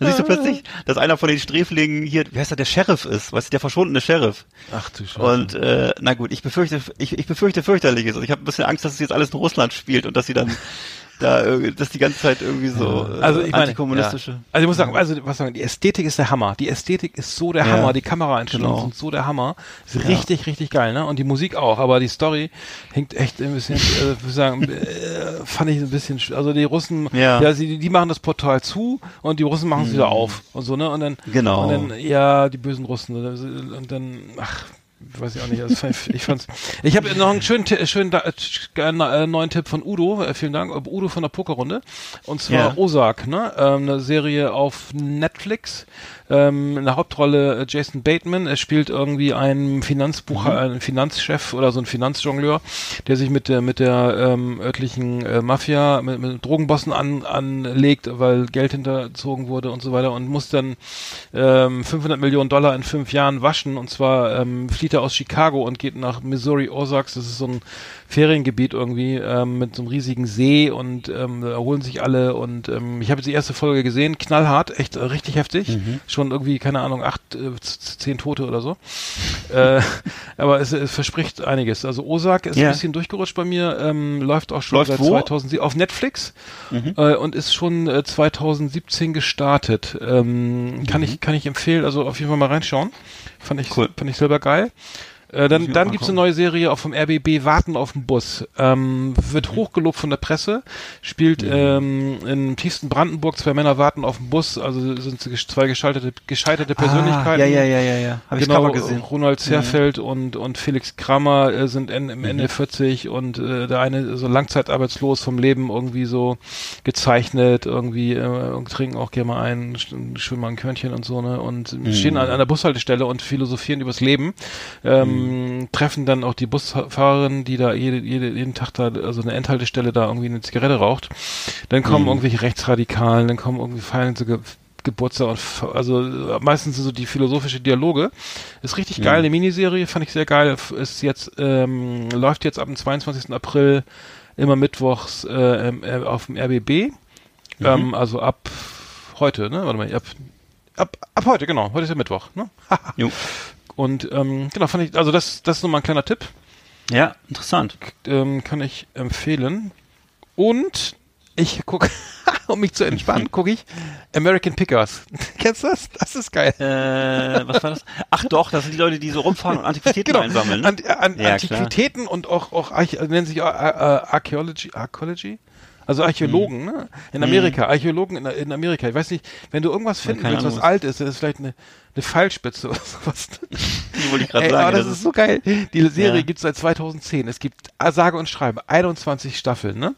[SPEAKER 3] siehst du plötzlich, dass einer von den Sträflingen hier, wie heißt der, der Sheriff ist, weißt du, der verschwundene Sheriff.
[SPEAKER 2] Ach du Scheiße.
[SPEAKER 3] Und äh, na gut, ich befürchte, ich, ich befürchte fürchterliches. Also ich habe ein bisschen Angst, dass es jetzt alles in Russland spielt und dass sie dann da, dass die ganze Zeit irgendwie so äh,
[SPEAKER 2] Also ich meine,
[SPEAKER 3] antikommunistische.
[SPEAKER 2] ja. also ich muss sagen, also was sagen, die Ästhetik ist der Hammer. Die Ästhetik ist so der
[SPEAKER 3] Ja.
[SPEAKER 2] Hammer, die Kameraeinstellungen
[SPEAKER 3] Genau.
[SPEAKER 2] sind so der Hammer. Ist richtig, richtig geil, ne? Und die Musik auch, aber die Story hängt echt ein bisschen, äh, würde ich sagen, äh, fand ich ein bisschen, sch- also die Russen,
[SPEAKER 3] Ja. Mhm.
[SPEAKER 2] sie, die machen das Portal zu und die Russen machen es wieder auf und so, ne? Und dann,
[SPEAKER 3] Genau.
[SPEAKER 2] und dann, ja, die bösen Russen und dann, ach, weiß ich auch nicht. Also ich, fand's. Ich habe noch einen schönen, schönen äh, neuen Tipp von Udo. Äh, vielen Dank. Äh, Udo von der Pokerrunde. Und zwar
[SPEAKER 3] Ja.
[SPEAKER 2] Ozark, ne? Ähm, eine Serie auf Netflix. Ähm, in der Hauptrolle äh, Jason Bateman. Er spielt irgendwie einen Finanzbucher,
[SPEAKER 3] Mhm.
[SPEAKER 2] einen Finanzchef oder so ein Finanzjongleur, der sich mit der mit der ähm, örtlichen äh, Mafia, mit, mit Drogenbossen an, anlegt, weil Geld hinterzogen wurde und so weiter und muss dann ähm, 500 Millionen Dollar in fünf Jahren waschen. Und zwar ähm, flieht er aus Chicago und geht nach Missouri Ozarks. Das ist so ein Feriengebiet irgendwie ähm, mit so einem riesigen See und ähm, erholen sich alle. Und ähm, ich habe jetzt die erste Folge gesehen, knallhart, echt äh, richtig heftig. Schon irgendwie, keine Ahnung, acht, äh, zehn Tote oder so. äh, aber es, es verspricht einiges. Also Ozark ist
[SPEAKER 3] Ja.
[SPEAKER 2] ein bisschen durchgerutscht bei mir, ähm, läuft auch schon
[SPEAKER 3] Läuft
[SPEAKER 2] seit
[SPEAKER 3] wo?
[SPEAKER 2] 2007 auf Netflix äh, und ist schon äh, 2017 gestartet. Ähm, Kann ich kann ich empfehlen, also auf jeden Fall mal reinschauen. Fand ich
[SPEAKER 3] Cool.
[SPEAKER 2] fand ich selber geil. Äh, dann
[SPEAKER 3] ich
[SPEAKER 2] dann gibt's
[SPEAKER 3] angucken.
[SPEAKER 2] eine neue Serie auch vom RBB, Warten auf den Bus. Ähm, wird
[SPEAKER 3] Mhm.
[SPEAKER 2] hochgelobt von der Presse, spielt ähm, im tiefsten Brandenburg, zwei Männer warten auf den Bus, also sind zwei gescheiterte, gescheiterte Persönlichkeiten.
[SPEAKER 3] Ah, ja, ja, ja, ja, ja. Habe ich
[SPEAKER 2] Genau,
[SPEAKER 3] Cover gesehen.
[SPEAKER 2] Ronald Zerfeld und, und Felix Kramer äh, sind en, im Ende 40 und äh, der eine so langzeitarbeitslos vom Leben irgendwie so gezeichnet, irgendwie äh, und trinken auch gerne mal ein, sch- schwimmen mal ein Körnchen und so, ne? Und stehen an, an der Bushaltestelle und philosophieren übers Leben. Ähm, Treffen dann auch die Busfahrerin, die da jede, jede, jeden Tag da, also eine Endhaltestelle da irgendwie eine Zigarette raucht. Dann kommen irgendwelche Rechtsradikalen, dann kommen irgendwie feiern sie Ge Geburtstag und also äh, meistens so die philosophische Dialoge. Ist richtig geil, eine Miniserie, fand ich sehr geil. Ist jetzt, ähm, läuft jetzt ab dem 22. April immer mittwochs äh, ähm, äh, auf dem RBB. Ähm, also ab heute, ne? Warte mal, ab, ab, ab heute, genau. Heute ist ja Mittwoch, ne?
[SPEAKER 3] Jo.
[SPEAKER 2] Und ähm, genau, fand ich, also das, das ist nochmal ein kleiner Tipp.
[SPEAKER 3] Ja, interessant.
[SPEAKER 2] Ähm, kann ich empfehlen. Und ich gucke, um mich zu entspannen, gucke ich American Pickers. Kennst du das? Das ist geil.
[SPEAKER 3] Äh, was war das? Ach doch, das sind die Leute, die so rumfahren und Antiquitäten einsammeln. Ne?
[SPEAKER 2] An, an,
[SPEAKER 3] Ja,
[SPEAKER 2] Antiquitäten und auch, auch nennen sich äh, äh, Archaeology, Archaeology? Also Archäologen,
[SPEAKER 3] Hm.
[SPEAKER 2] ne? In Amerika, Archäologen in, in Amerika. Ich weiß nicht, wenn du irgendwas finden willst, was alt ist, das ist vielleicht eine, eine Pfeilspitze oder sowas.
[SPEAKER 3] Die wollte ich gerade sagen.
[SPEAKER 2] aber das, ist so geil. Die Serie
[SPEAKER 3] Ja.
[SPEAKER 2] gibt's seit 2010. Es gibt, äh, sage und schreibe, 21 Staffeln, ne?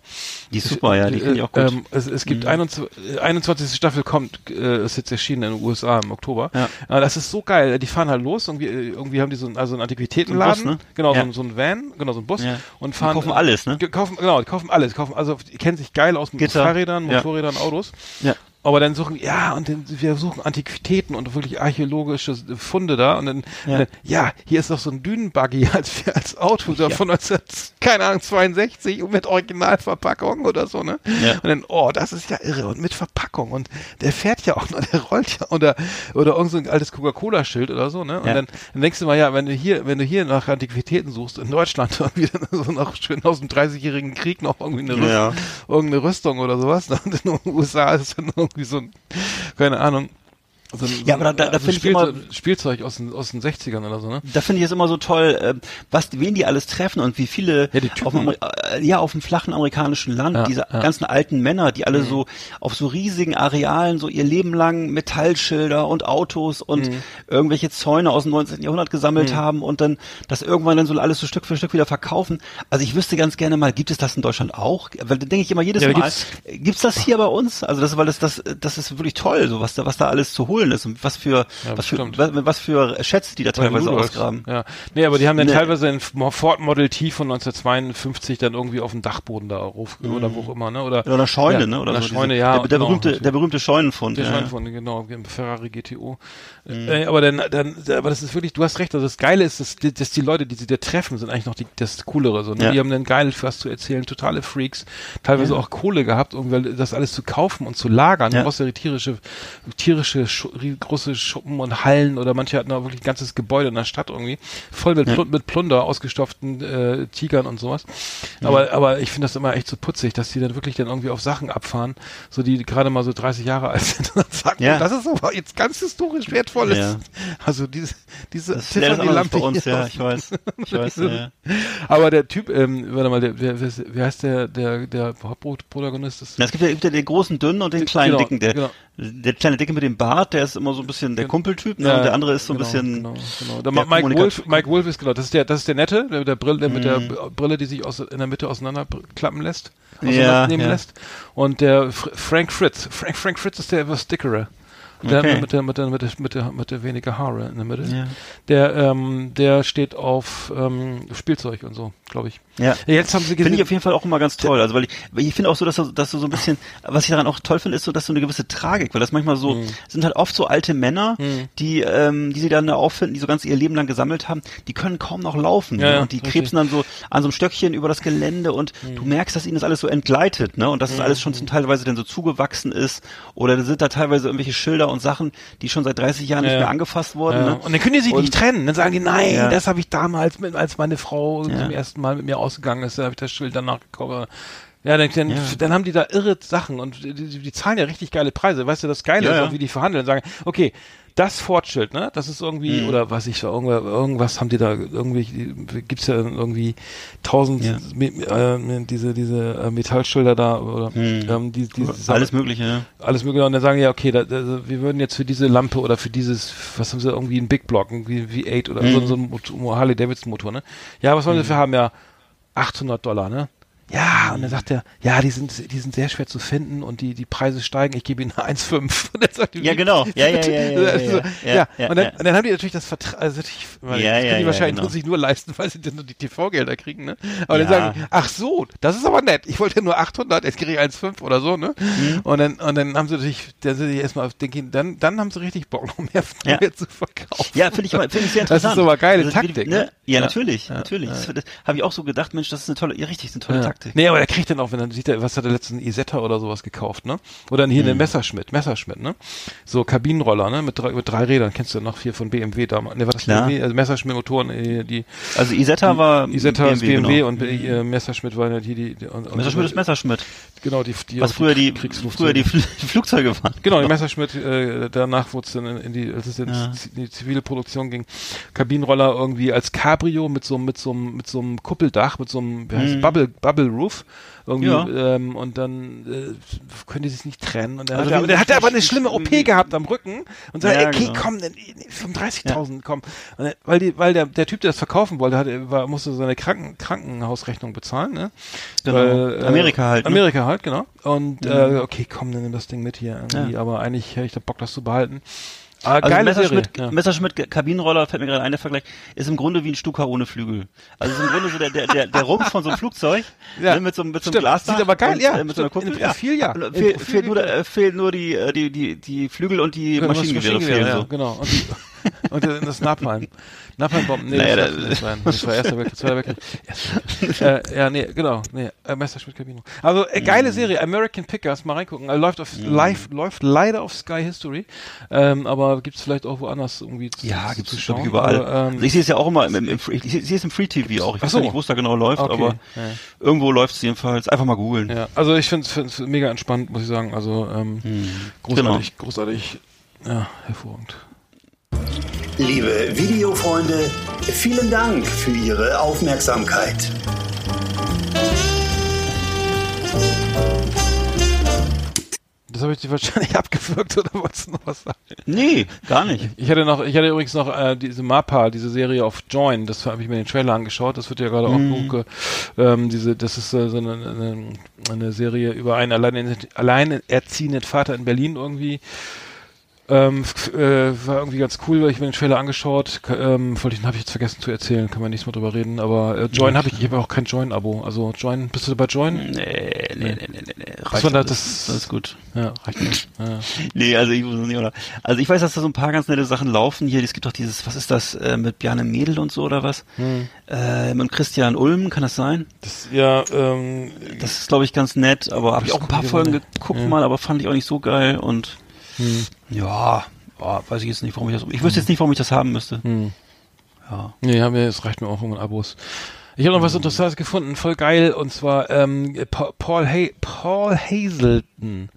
[SPEAKER 3] die ist super, ja, die finde ich auch gut. Mhm.
[SPEAKER 2] Ähm, es, es gibt 21, äh, 21. Staffel kommt, äh, ist jetzt erschienen in den USA im Oktober.
[SPEAKER 3] Ja.
[SPEAKER 2] Äh, das ist so geil. Die fahren halt los, irgendwie, äh, irgendwie haben die so, ein, also einen Antiquitätenladen,
[SPEAKER 3] So ein Bus, ne?
[SPEAKER 2] genau,
[SPEAKER 3] Ja.
[SPEAKER 2] so, ein- so ein Van, genau, so ein Bus
[SPEAKER 3] Ja.
[SPEAKER 2] und
[SPEAKER 3] Die
[SPEAKER 2] fahren.
[SPEAKER 3] kaufen alles, ne?
[SPEAKER 2] Die kaufen, genau, die kaufen alles, die kaufen, also, die kennen sich geil aus mit
[SPEAKER 3] Gitter.
[SPEAKER 2] Fahrrädern. Motorrädern, Autos.
[SPEAKER 3] Ja.
[SPEAKER 2] Aber dann suchen, ja, und dann, wir suchen Antiquitäten und wirklich archäologische Funde da und dann,
[SPEAKER 3] Ja.
[SPEAKER 2] und dann ja, hier ist noch so ein Dünenbuggy als, als Auto da von 19, keine Ahnung, 62 und mit Originalverpackung oder so, ne?
[SPEAKER 3] Ja.
[SPEAKER 2] Und dann, oh, das ist ja irre und mit Verpackung und der fährt ja auch noch, der rollt ja oder, oder irgend so ein altes Coca-Cola-Schild oder so, ne? Und
[SPEAKER 3] Ja.
[SPEAKER 2] dann, dann denkst du mal, ja, wenn du hier, wenn du hier nach Antiquitäten suchst in Deutschland irgendwie dann so noch schön aus dem 30-jährigen Krieg noch irgendwie eine, Rüst,
[SPEAKER 3] Ja.
[SPEAKER 2] irgendeine Rüstung oder sowas, ne? in den USA ist dann irgendwie so ein, keine Ahnung, so ein,
[SPEAKER 3] Ja, aber da- da- da
[SPEAKER 2] so ein
[SPEAKER 3] find ich immer-
[SPEAKER 2] Spielzeug aus den, aus den 60ern oder so, ne?
[SPEAKER 3] Da finde ich es immer so toll, äh, was, wen die alles treffen und wie viele
[SPEAKER 2] Ja,
[SPEAKER 3] auf dem, äh, ja, auf dem flachen amerikanischen Land,
[SPEAKER 2] Ja,
[SPEAKER 3] diese
[SPEAKER 2] ja. Mhm.
[SPEAKER 3] ganzen alten Männer, die alle so auf so riesigen Arealen so ihr Leben lang Metallschilder und Autos und
[SPEAKER 2] Mhm.
[SPEAKER 3] irgendwelche Zäune aus dem 19. Jahrhundert gesammelt haben und dann das irgendwann dann so alles so Stück für Stück wieder verkaufen. Also ich wüsste ganz gerne mal, gibt es das in Deutschland auch? Weil da denke ich immer jedes Mal,
[SPEAKER 2] gibt's-
[SPEAKER 3] gibt's das hier bei uns? Also das, weil das, das, das ist wirklich toll, so was da, was da alles zu holen ist und was für,
[SPEAKER 2] Ja,
[SPEAKER 3] was für, was, was für Schätze die da teilweise ausgraben.
[SPEAKER 2] Ja. Nee, aber die haben dann
[SPEAKER 3] Nee.
[SPEAKER 2] teilweise ein Ford Model T von 1952 dann irgendwie auf dem Dachboden da auf, oder wo auch immer, ne? Oder,
[SPEAKER 3] Oder eine Scheune,
[SPEAKER 2] ja,
[SPEAKER 3] ne? Oder
[SPEAKER 2] eine
[SPEAKER 3] so
[SPEAKER 2] Scheune,
[SPEAKER 3] diese-
[SPEAKER 2] ja.
[SPEAKER 3] Der, der
[SPEAKER 2] genau,
[SPEAKER 3] berühmte,
[SPEAKER 2] natürlich.
[SPEAKER 3] der berühmte Scheunenfund.
[SPEAKER 2] Der
[SPEAKER 3] ja,
[SPEAKER 2] von, genau, im Ferrari GTO.
[SPEAKER 3] Mhm.
[SPEAKER 2] Äh, aber dann, dann, aber das ist wirklich, du hast recht, also das Geile ist, dass, die- dass die Leute, die sie da treffen, sind eigentlich noch die, das Coolere, so, ne? Die haben dann geil was zu erzählen, totale Freaks, teilweise auch Kohle gehabt, um das alles zu kaufen und zu lagern. Du brauchst ja tierische, tierische, Schu rie- große Schuppen und Hallen oder manche hatten auch wirklich ein ganzes Gebäude in der Stadt irgendwie, voll mit, Plun mit Plunder, ausgestopften äh, Tigern und sowas. Aber, aber ich finde das immer echt so putzig, dass die dann wirklich dann irgendwie auf Sachen abfahren, so die gerade mal so 30 Jahre alt sind und dann sagen,
[SPEAKER 3] Ja.
[SPEAKER 2] das ist aber jetzt ganz historisch wertvolles.
[SPEAKER 3] Ja.
[SPEAKER 2] Also diese, diese
[SPEAKER 3] Das bei uns, ja,
[SPEAKER 2] aus-
[SPEAKER 3] ich weiß. Ich weiß, ja, ja.
[SPEAKER 2] Aber der Typ, ähm, warte mal, der, wer, wer, heißt der, der, der Hauptprotagonist?
[SPEAKER 3] Es gibt ja, gibt ja den großen Dünnen und den kleinen
[SPEAKER 2] Genau,
[SPEAKER 3] Dicken. Der,
[SPEAKER 2] genau.
[SPEAKER 3] Der kleine Dicke mit dem Bart, der ist immer so ein bisschen der Kumpeltyp, ne?
[SPEAKER 2] Ja,
[SPEAKER 3] und der andere ist so ein
[SPEAKER 2] genau,
[SPEAKER 3] bisschen
[SPEAKER 2] Genau, genau. Der
[SPEAKER 3] der
[SPEAKER 2] Mike Wolf, Mike Wolf ist genau, das ist der, das ist der Nette, der mit der Brille, der mit der
[SPEAKER 3] Mhm.
[SPEAKER 2] Brille, die sich aus, in der Mitte auseinanderklappen lässt,
[SPEAKER 3] Ja,
[SPEAKER 2] auseinandernehmen
[SPEAKER 3] ja.
[SPEAKER 2] lässt. Und der Fr Frank Fritz, Frank, Frank Fritz ist der etwas dickere. Der
[SPEAKER 3] Okay.
[SPEAKER 2] mit der, mit der, mit der, mit der, mit der weniger Haare in der Mitte.
[SPEAKER 3] Ja.
[SPEAKER 2] Der, ähm, der steht auf ähm, Spielzeug und so, glaube ich.
[SPEAKER 3] Ja.
[SPEAKER 2] Jetzt haben sie
[SPEAKER 3] Finde
[SPEAKER 2] gesehen.
[SPEAKER 3] ich auf jeden Fall auch immer ganz toll. Also weil ich, weil ich finde auch so, dass du, dass du so ein bisschen, was ich daran auch toll finde, ist so, dass so eine gewisse Tragik, weil das manchmal so,
[SPEAKER 2] Mhm.
[SPEAKER 3] sind halt oft so alte Männer, die, ähm, die sie dann da auffinden, die so ganz ihr Leben lang gesammelt haben, die können kaum noch laufen.
[SPEAKER 2] Ja,
[SPEAKER 3] ne? Und die
[SPEAKER 2] richtig.
[SPEAKER 3] krebsen dann so an so einem Stöckchen über das Gelände und du merkst, dass ihnen das alles so entgleitet, ne? Und dass es alles schon teilweise dann so zugewachsen ist. Oder da sind da teilweise irgendwelche Schilder und Sachen, die schon seit 30 Jahren
[SPEAKER 2] Ja.
[SPEAKER 3] nicht mehr angefasst wurden.
[SPEAKER 2] Ja.
[SPEAKER 3] Ne?
[SPEAKER 2] Und dann können die sich
[SPEAKER 3] Und-
[SPEAKER 2] nicht trennen. Dann sagen die, nein, das habe ich damals, mit, als meine Frau zum ersten Mal mit mir ausgegangen ist, habe ich das Schild danach gekauft. Ja, dann, dann,
[SPEAKER 3] Ja.
[SPEAKER 2] dann haben die da irre Sachen und die, die, die zahlen ja richtig geile Preise. Weißt du, das Geile
[SPEAKER 3] Ja,
[SPEAKER 2] ist auch, wie die verhandeln. Sagen, okay, das Fortschild, ne? Das ist irgendwie,
[SPEAKER 3] Mhm.
[SPEAKER 2] oder was ich, irgendwas, irgendwas haben die da, irgendwie, gibt's ja irgendwie tausend,
[SPEAKER 3] Ja.
[SPEAKER 2] Äh, diese, diese äh, Metallschilder da, oder, ähm, die, die,
[SPEAKER 3] Mhm. Alles Mögliche, ja.
[SPEAKER 2] alles mögliche und dann sagen die, ja okay, da, da, wir würden jetzt für diese Lampe oder für dieses, was haben sie irgendwie einen Big Block, irgendwie V8 oder so, so ein Motor, Harley Davidson Motor, ne? Ja, was wollen sie dafür haben? Ja, 800 Dollar, ne? Ja, und dann sagt er, ja, die sind, die sind sehr schwer zu finden und die, die Preise steigen, ich gebe ihnen 1,5. Und dann sagt die,
[SPEAKER 3] Ja, genau. Ja, ja, ja, ja, ja,
[SPEAKER 2] Also,
[SPEAKER 3] ja,
[SPEAKER 2] ja,
[SPEAKER 3] ja, ja,
[SPEAKER 2] und, dann,
[SPEAKER 3] ja.
[SPEAKER 2] und dann haben die natürlich das Vertrag, also natürlich, weil
[SPEAKER 3] Ja,
[SPEAKER 2] das
[SPEAKER 3] ja,
[SPEAKER 2] können die
[SPEAKER 3] ja,
[SPEAKER 2] wahrscheinlich
[SPEAKER 3] genau.
[SPEAKER 2] sich nur leisten, weil sie dann nur die TV-Gelder kriegen, ne? Aber
[SPEAKER 3] Ja.
[SPEAKER 2] dann sagen die, ach so, das ist aber nett, ich wollte nur 800, jetzt kriege ich 1,5 oder so, ne?
[SPEAKER 3] Mhm.
[SPEAKER 2] Und dann, und dann haben sie natürlich, dann sind die erstmal auf den, Kind- dann, dann haben sie richtig Bock, noch mehr,
[SPEAKER 3] Ja.
[SPEAKER 2] mehr zu verkaufen.
[SPEAKER 3] Ja, finde ich, finde ich sehr
[SPEAKER 2] Das ist
[SPEAKER 3] interessant.
[SPEAKER 2] aber geile
[SPEAKER 3] wie-
[SPEAKER 2] Taktik,
[SPEAKER 3] Ne?
[SPEAKER 2] ne?
[SPEAKER 3] Ja,
[SPEAKER 2] Ja.
[SPEAKER 3] natürlich,
[SPEAKER 2] Ja.
[SPEAKER 3] natürlich. Habe ich auch so gedacht, Mensch, das ist eine tolle, ja, richtig, eine tolle
[SPEAKER 2] Ja.
[SPEAKER 3] Taktik.
[SPEAKER 2] Nee, aber der kriegt dann auch, wenn dann sieht er, was hat er letzten Isetta oder sowas gekauft, ne? Oder dann hier
[SPEAKER 3] Mhm.
[SPEAKER 2] eine Messerschmitt, Messerschmitt, ne? So Kabinenroller, ne? Mit drei, mit drei Rädern, kennst du noch hier von BMW damals. Ne, war das
[SPEAKER 3] Klar.
[SPEAKER 2] BMW? Also Messerschmitt-Motoren, äh, die
[SPEAKER 3] Also Isetta war
[SPEAKER 2] Isetta ist BMW
[SPEAKER 3] genau.
[SPEAKER 2] und äh, Messerschmitt war ja die, die, die und, und
[SPEAKER 3] Messerschmitt ist Messerschmitt.
[SPEAKER 2] Genau, die, die
[SPEAKER 3] Was früher die, früher die Fl Flugzeuge waren.
[SPEAKER 2] Genau, die Messerschmitt, äh, danach wurde es dann in, in die, als es in
[SPEAKER 3] Ja.
[SPEAKER 2] die zivile Produktion ging, Kabinenroller irgendwie als Cabrio mit so mit so mit so einem Kuppeldach, mit so einem, wie heißt es, Bubble, Bubble Roof. Irgendwie,
[SPEAKER 3] Mhm. Ja.
[SPEAKER 2] ähm, und dann äh, können die sich nicht trennen. Und dann
[SPEAKER 3] Also
[SPEAKER 2] hat er,
[SPEAKER 3] wie-
[SPEAKER 2] der hat er aber eine schlimme OP gehabt am Rücken und sagt,
[SPEAKER 3] Ja,
[SPEAKER 2] okay,
[SPEAKER 3] genau.
[SPEAKER 2] komm, dann, nee, 35.000, komm. Und dann, weil die, weil der, der Typ, der das verkaufen wollte, hat, war, musste seine Kranken, Krankenhausrechnung bezahlen, ne?
[SPEAKER 3] Genau.
[SPEAKER 2] Weil, äh,
[SPEAKER 3] Amerika halt, ne?
[SPEAKER 2] Amerika halt, genau. Und äh, okay, komm, dann nimm das Ding mit hier irgendwie.
[SPEAKER 3] Ja.
[SPEAKER 2] Aber eigentlich hätte ich da Bock, das zu behalten. Ah,
[SPEAKER 3] Also Messerschmitt,
[SPEAKER 2] Serie. Ja.
[SPEAKER 3] Messerschmitt Kabinenroller, fällt mir gerade ein, der Vergleich, ist im Grunde wie ein Stuka ohne Flügel. Also ist im Grunde so der, der, der, der Rumpf von so einem Flugzeug,
[SPEAKER 2] Ja.
[SPEAKER 3] ne, mit so, einem- mit so einem. Glasdach.
[SPEAKER 2] Sieht aber geil,
[SPEAKER 3] und,
[SPEAKER 2] ja.
[SPEAKER 3] Äh, mit so einer. Kuppel.
[SPEAKER 2] Im Profil, ja. Im
[SPEAKER 3] Fehl,
[SPEAKER 2] Profil
[SPEAKER 3] fehlt nur, äh, fehlt nur die, äh, die, die, die Flügel und die
[SPEAKER 2] Genau, das
[SPEAKER 3] Maschinengewehre
[SPEAKER 2] Maschinengewehre, ja,
[SPEAKER 3] so.
[SPEAKER 2] genau. Und, die, und äh, das Napalm. Napalmbomben, nee,
[SPEAKER 3] Naja,
[SPEAKER 2] das, das, war, das war erster Weltkrieg, zweiter Weltkrieg. Äh, ja, nee, genau, nee, äh, Messerschmitt Kabino. Also, äh, geile Serie, American Pickers, mal reingucken. Äh, läuft auf, live, läuft leider auf Sky History, ähm, aber gibt's vielleicht auch woanders irgendwie zu,
[SPEAKER 3] Ja, gibt's
[SPEAKER 2] schauen.
[SPEAKER 3] ich überall.
[SPEAKER 2] Aber, ähm,
[SPEAKER 3] ich sehe es ja auch immer im, im, im Free, ich sehe es im Free TV auch. Ich
[SPEAKER 2] Ach
[SPEAKER 3] weiß
[SPEAKER 2] so.
[SPEAKER 3] nicht, wo es da genau läuft,
[SPEAKER 2] Okay,
[SPEAKER 3] aber
[SPEAKER 2] ja.
[SPEAKER 3] irgendwo läuft es jedenfalls. Einfach mal googeln.
[SPEAKER 2] Ja, also ich finde es mega entspannt, muss ich sagen. Also ähm, großartig, großartig, ja, hervorragend.
[SPEAKER 5] Liebe Videofreunde, vielen Dank für Ihre Aufmerksamkeit.
[SPEAKER 2] Das habe ich dir wahrscheinlich abgewürgt oder wolltest du noch was sagen?
[SPEAKER 3] Nee, gar nicht.
[SPEAKER 2] Ich hatte noch, ich hatte übrigens noch äh, diese Mappa, diese Serie auf Join, das habe ich mir den Trailer angeschaut, das wird ja gerade auch hochge, ähm, diese, das ist äh, so eine, eine, eine Serie über einen allein, alleinerziehenden Vater in Berlin irgendwie. Ähm, äh, war irgendwie ganz cool, weil ich mir den Trailer angeschaut, ähm, wollte ich, habe ich jetzt vergessen zu erzählen, kann man nicht mehr drüber reden, aber äh, Join habe ich, ich habe auch kein Join-Abo, also Join, bist du bei Join?
[SPEAKER 3] Nee, nee, nee, nee, nee. nee.
[SPEAKER 2] Das war da-
[SPEAKER 3] das,
[SPEAKER 2] das-
[SPEAKER 3] das ist gut.
[SPEAKER 2] Ja, reicht nicht. Ja.
[SPEAKER 3] Nee, also ich muss nicht, oder? Also ich weiß, dass da so ein paar ganz nette Sachen laufen hier. Es gibt doch dieses, was ist das, äh, mit Bjarne Mädel und so oder was?
[SPEAKER 2] Hm.
[SPEAKER 3] Äh, und Christian Ulm, kann das sein?
[SPEAKER 2] Das, ja, ähm,
[SPEAKER 3] Das ist, glaube ich, ganz nett, aber habe ich auch ein paar Folgen
[SPEAKER 2] mal.
[SPEAKER 3] geguckt
[SPEAKER 2] Ja.
[SPEAKER 3] mal, aber fand ich auch nicht so geil und
[SPEAKER 2] Hm.
[SPEAKER 3] ja, ja, weiß ich jetzt nicht, warum ich das, ich wüsste jetzt nicht, warum ich das haben müsste.
[SPEAKER 2] Hm.
[SPEAKER 3] Ja.
[SPEAKER 2] Nee, haben wir, es reicht mir auch um Abos. Ich habe noch was Interessantes gefunden, voll geil, und zwar ähm, Pa- Paul, ha Paul Hazelton.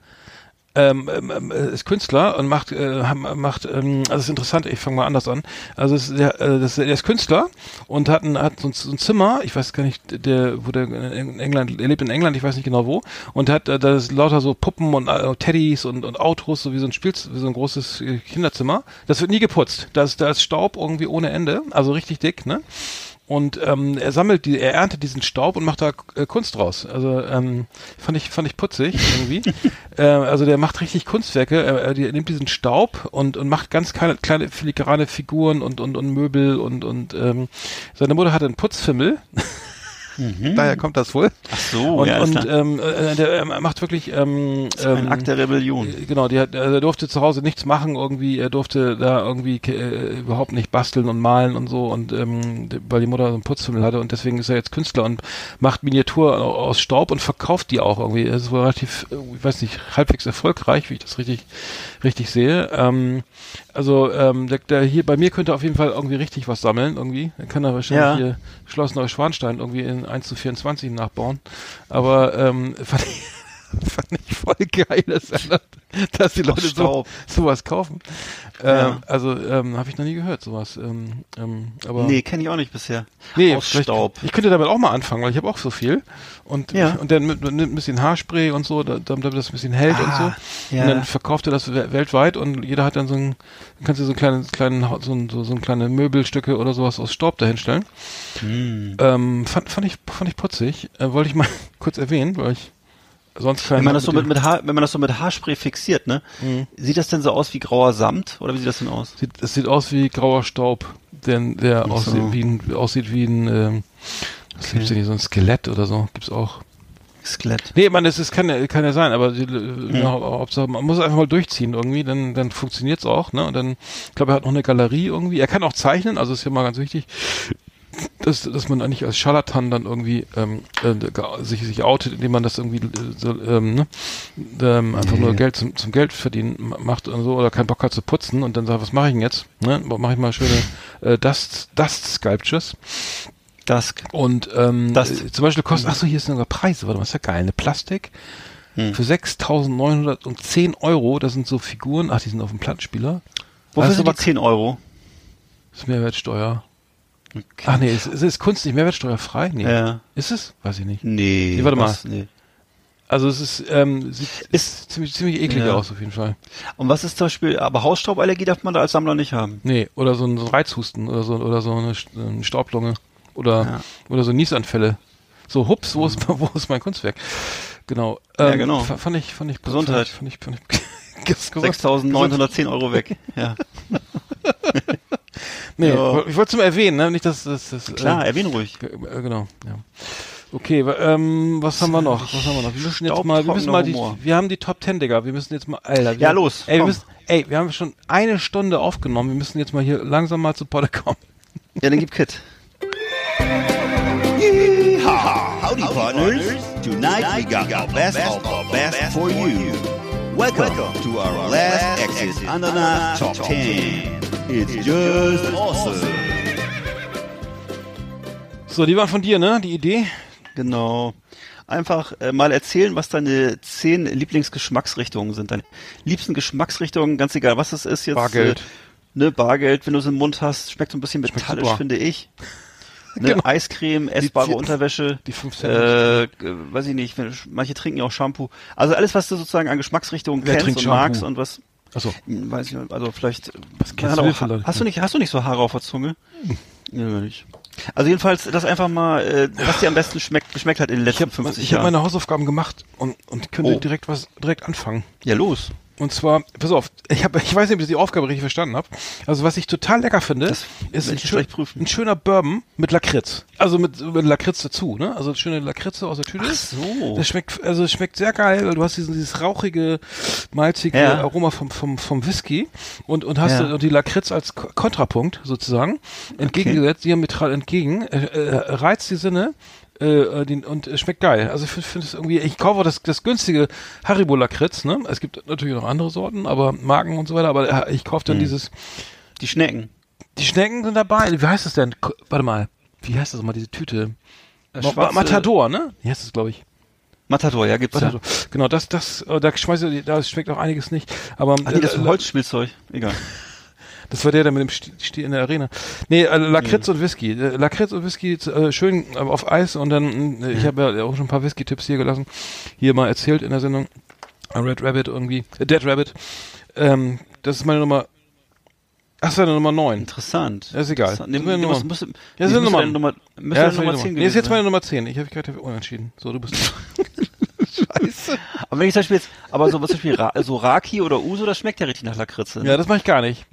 [SPEAKER 2] Ähm, ähm, ähm, ist Künstler und macht, äh, ham- macht, ähm, also ist interessant, ich fange mal anders an. Also ist, der, äh, das, der ist Künstler und hat ein, hat so ein, so ein Zimmer, ich weiß gar nicht, der, wo der in England, er lebt in England, ich weiß nicht genau wo, und hat äh, da ist lauter so Puppen und äh, Teddys und, und Autos, so wie so ein Spiel, so ein großes äh, Kinderzimmer. Das wird nie geputzt. Da ist, da ist Staub irgendwie ohne Ende, also richtig dick, ne? Und ähm, er sammelt die, er erntet diesen Staub und macht da äh, Kunst draus. Also ähm, fand ich fand ich putzig irgendwie. äh, also der macht richtig Kunstwerke. Er, er nimmt diesen Staub und und macht ganz kleine, kleine filigrane Figuren und und und Möbel und und ähm, seine Mutter hatte einen Putzfimmel. Daher kommt das wohl.
[SPEAKER 3] Ach so,
[SPEAKER 2] Und,
[SPEAKER 3] ja,
[SPEAKER 2] und ähm, äh, der er macht wirklich ähm,
[SPEAKER 3] ein
[SPEAKER 2] ähm,
[SPEAKER 3] Akt der Rebellion.
[SPEAKER 2] äh, Genau, hat, also er durfte zu Hause nichts machen irgendwie, er durfte da irgendwie äh, überhaupt nicht basteln und malen und so und ähm, weil die Mutter so einen Putzfimmel hatte und deswegen ist er jetzt Künstler und macht Miniatur au- aus Staub und verkauft die auch irgendwie. Er ist wohl relativ, äh, ich weiß nicht, halbwegs erfolgreich, wie ich das richtig, richtig sehe. Ähm, also ähm, der, der hier bei mir könnte auf jeden Fall irgendwie richtig was sammeln irgendwie. Er kann da wahrscheinlich
[SPEAKER 3] Ja.
[SPEAKER 2] hier Schloss Neuschwanstein irgendwie in 1 zu 24 nachbauen. Aber ähm, fand ich fand ich voll geil, dass, dass die Leute so, sowas kaufen.
[SPEAKER 3] Ja.
[SPEAKER 2] Ähm, also ähm, habe ich noch nie gehört, sowas. Ähm, ähm, aber
[SPEAKER 3] Nee, kenne ich auch nicht bisher.
[SPEAKER 2] Nee,
[SPEAKER 3] Aus Staub.
[SPEAKER 2] Ich könnte damit auch mal anfangen, weil ich habe auch so viel. Und,
[SPEAKER 3] Ja.
[SPEAKER 2] und dann mit, mit ein bisschen Haarspray und so, da- damit das ein bisschen hält und
[SPEAKER 3] Ah,
[SPEAKER 2] so.
[SPEAKER 3] ja.
[SPEAKER 2] Und dann verkauft er das we- weltweit und jeder hat dann so ein, dann kannst du so kleine, kleinen, so, ein- so, so ein kleine Möbelstücke oder sowas aus Staub dahinstellen.
[SPEAKER 3] Hm.
[SPEAKER 2] Ähm, fand, fand ich, fand ich putzig. Äh, wollte ich mal kurz erwähnen, weil ich sonst
[SPEAKER 3] Wenn man das so mit, mit Haar, wenn man das so mit Haarspray fixiert, ne?
[SPEAKER 2] Mhm.
[SPEAKER 3] Sieht das denn so aus wie grauer Samt? Oder wie sieht das denn aus?
[SPEAKER 2] Sieht, es sieht aus wie grauer Staub, denn der
[SPEAKER 3] so.
[SPEAKER 2] aussieht, wie ein, aussieht wie ein, ähm, was gibt's denn hier, so ein Skelett oder so, gibt's auch.
[SPEAKER 3] Skelett.
[SPEAKER 2] Nee, man, das ist, kann, ja- kann ja sein, aber die, ja, Hauptsache, man muss es einfach mal durchziehen irgendwie, dann, dann funktioniert's auch, ne? Und dann, ich glaube, er hat noch eine Galerie irgendwie. Er kann auch zeichnen, also ist ja mal ganz wichtig, dass, dass man eigentlich als Scharlatan dann irgendwie ähm, äh, sich, sich outet, indem man das irgendwie äh, so, ähm, ne? ähm, einfach nur Geld zum, zum Geld verdienen ma- macht und so oder keinen Bock hat zu putzen und dann sagt, was mache ich denn jetzt? Ne? Mache ich mal schöne äh, Dust, Dust Sculptures.
[SPEAKER 3] Dusk.
[SPEAKER 2] Und ähm,
[SPEAKER 3] Das-
[SPEAKER 2] äh, zum Beispiel kostet, ach so, hier sind sogar Preise, warte mal, ist ja geil, eine Plastik
[SPEAKER 3] Hm.
[SPEAKER 2] für 6.910 Euro, das sind so Figuren, ach, die sind auf dem Plattenspieler.
[SPEAKER 3] Wofür
[SPEAKER 2] du,
[SPEAKER 3] sind die
[SPEAKER 2] was-
[SPEAKER 3] 10 Euro?
[SPEAKER 2] Das ist Mehrwertsteuer. Ach nee, ist, ist, ist Kunst nicht mehrwertsteuerfrei? Nee.
[SPEAKER 3] Ja.
[SPEAKER 2] Ist es? Weiß ich nicht.
[SPEAKER 3] Nee.
[SPEAKER 2] Nee, warte mal.
[SPEAKER 3] was? Nee.
[SPEAKER 2] Also es ist, ähm, sieht
[SPEAKER 3] Ist-
[SPEAKER 2] ziemlich, ziemlich eklig
[SPEAKER 3] Ja.
[SPEAKER 2] aus auf jeden Fall.
[SPEAKER 3] Und was ist zum Beispiel, aber Hausstauballergie darf man da als Sammler nicht haben.
[SPEAKER 2] Nee, oder so ein, so ein Reizhusten oder so, oder so eine, eine Staublunge oder,
[SPEAKER 3] Ja.
[SPEAKER 2] oder so Niesanfälle. So, hups, wo ist, wo ist mein Kunstwerk? Genau.
[SPEAKER 3] Ja, genau.
[SPEAKER 2] fa- Fand ich, fand ich,
[SPEAKER 3] Gesundheit.
[SPEAKER 2] Fand ich, fand ich, fand ich,
[SPEAKER 3] 6.910 Euro weg. Ja.
[SPEAKER 2] Nee,
[SPEAKER 3] Ja.
[SPEAKER 2] ich wollte es nur erwähnen, ne? Nicht, dass das, das
[SPEAKER 3] Klar,
[SPEAKER 2] äh,
[SPEAKER 3] erwähnen ruhig.
[SPEAKER 2] Äh, Genau, ja. Okay, ähm, was haben wir noch? Was haben wir noch? Wir müssen jetzt mal, wir müssen mal die, wir haben die Top 10, Digga. Wir müssen jetzt mal, Alter. Wir,
[SPEAKER 3] Ja, los,
[SPEAKER 2] Ey, wir
[SPEAKER 3] komm.
[SPEAKER 2] müssen, ey, wir haben schon eine Stunde aufgenommen. Wir müssen jetzt mal hier langsam mal zu Potte kommen.
[SPEAKER 3] Ja, dann gib Kit.
[SPEAKER 4] Yeehaw! Howdy, partners. Tonight we got the best of the best for you. Welcome to our last Exit Ananas Top 10. It's just awesome.
[SPEAKER 2] So, die waren von dir, ne? Die Idee?
[SPEAKER 3] Genau. Einfach äh, mal erzählen, was deine zehn Lieblingsgeschmacksrichtungen sind. Deine liebsten Geschmacksrichtungen, ganz egal, was es ist jetzt.
[SPEAKER 2] Bargeld.
[SPEAKER 3] Äh, ne, Bargeld, wenn du es im Mund hast, schmeckt so ein bisschen metallisch, finde ich. Ne,
[SPEAKER 2] Genau.
[SPEAKER 3] Eiscreme, essbare
[SPEAKER 2] vier-
[SPEAKER 3] Unterwäsche.
[SPEAKER 2] die fünf Cent.
[SPEAKER 3] äh, äh, weiß ich nicht, wenn, manche trinken ja auch Shampoo. Also alles, was du sozusagen an Geschmacksrichtungen
[SPEAKER 2] Wer
[SPEAKER 3] kennst und
[SPEAKER 2] Shampoo?
[SPEAKER 3] magst und was.
[SPEAKER 2] Achso.
[SPEAKER 3] Hm, Weiß ich nicht, also vielleicht.
[SPEAKER 2] Was kennst
[SPEAKER 3] man
[SPEAKER 2] du
[SPEAKER 3] auch,
[SPEAKER 2] Leute?
[SPEAKER 3] hast du nicht, hast du nicht so Haare auf der Zunge? Ja, nicht. Also jedenfalls, das einfach mal, äh, was dir am besten schmeckt, geschmeckt hat in den
[SPEAKER 2] Ich
[SPEAKER 3] letzten
[SPEAKER 2] habe
[SPEAKER 3] 50
[SPEAKER 2] ich hab
[SPEAKER 3] Jahren.
[SPEAKER 2] meine Hausaufgaben gemacht und, und könnte
[SPEAKER 3] Oh.
[SPEAKER 2] direkt was direkt anfangen.
[SPEAKER 3] ja, los.
[SPEAKER 2] Und zwar, pass auf, ich habe, ich weiß nicht, ob ich die Aufgabe richtig verstanden habe. Also was ich total lecker finde,
[SPEAKER 3] Das
[SPEAKER 2] ist ein, schön, ein schöner Bourbon mit Lakritz. Also mit, mit Lakritz dazu, ne? Also schöne Lakritze aus der Tüte.
[SPEAKER 3] Ach so.
[SPEAKER 2] Das schmeckt, also schmeckt sehr geil, weil du hast diesen, dieses rauchige, malzige
[SPEAKER 3] Ja.
[SPEAKER 2] Aroma vom, vom, vom Whisky und, und hast
[SPEAKER 3] Ja.
[SPEAKER 2] du die Lakritz als Ko- Kontrapunkt sozusagen entgegengesetzt, diametral entgegen, äh, äh, reizt die Sinne, äh, den, und es schmeckt geil. Also ich finde find es irgendwie, ich kaufe das, das günstige Haribo Lakritz, ne? Es gibt natürlich noch andere Sorten, aber Marken und so weiter, aber äh, ich kaufe dann dieses,
[SPEAKER 3] Die Schnecken.
[SPEAKER 2] die Schnecken sind dabei. Wie heißt das denn? Warte mal. Wie heißt das mal, diese Tüte?
[SPEAKER 3] Äh,
[SPEAKER 2] Ma-
[SPEAKER 3] schwarze-
[SPEAKER 2] Matador, ne? Wie heißt das, glaube ich?
[SPEAKER 3] Matador, ja, gibt's
[SPEAKER 2] Matador.
[SPEAKER 3] ja.
[SPEAKER 2] Genau, das, das, äh, da schmeiße ich, da schmeckt auch einiges nicht. Aber
[SPEAKER 3] Ach nee, das ist
[SPEAKER 2] äh,
[SPEAKER 3] ein Holzspielzeug. Egal.
[SPEAKER 2] das war der, der mit dem Sti- Stiel in der Arena. Nee, äh, Lakritz
[SPEAKER 3] Mhm.
[SPEAKER 2] und Whisky. Äh, Lakritz und Whisky äh, schön äh, auf Eis und dann, äh, ich habe ja auch schon ein paar Whisky-Tipps hier gelassen, hier mal erzählt in der Sendung. Red Rabbit irgendwie, äh, Dead Rabbit. Ähm, das ist meine Nummer. Ach, das ist deine Nummer 9.
[SPEAKER 3] Interessant.
[SPEAKER 2] Ja, ist egal.
[SPEAKER 3] Nee,
[SPEAKER 2] Das ist
[SPEAKER 3] musst,
[SPEAKER 2] Nummer.
[SPEAKER 3] musst,
[SPEAKER 2] Ja,
[SPEAKER 3] nee,
[SPEAKER 2] das
[SPEAKER 3] deine Nummer, müsste
[SPEAKER 2] Ja, das ist,
[SPEAKER 3] Nummer
[SPEAKER 2] meine
[SPEAKER 3] 10
[SPEAKER 2] Nummer.
[SPEAKER 3] gewesen
[SPEAKER 2] nee, ist jetzt meine. Nummer 10. Ich habe gerade unentschieden. So, du bist. Scheiße.
[SPEAKER 3] Aber wenn ich zum Beispiel jetzt, aber so was zum Beispiel Ra so Raki oder Uso, das schmeckt ja richtig nach Lakritze.
[SPEAKER 2] Ja, das mache ich gar nicht.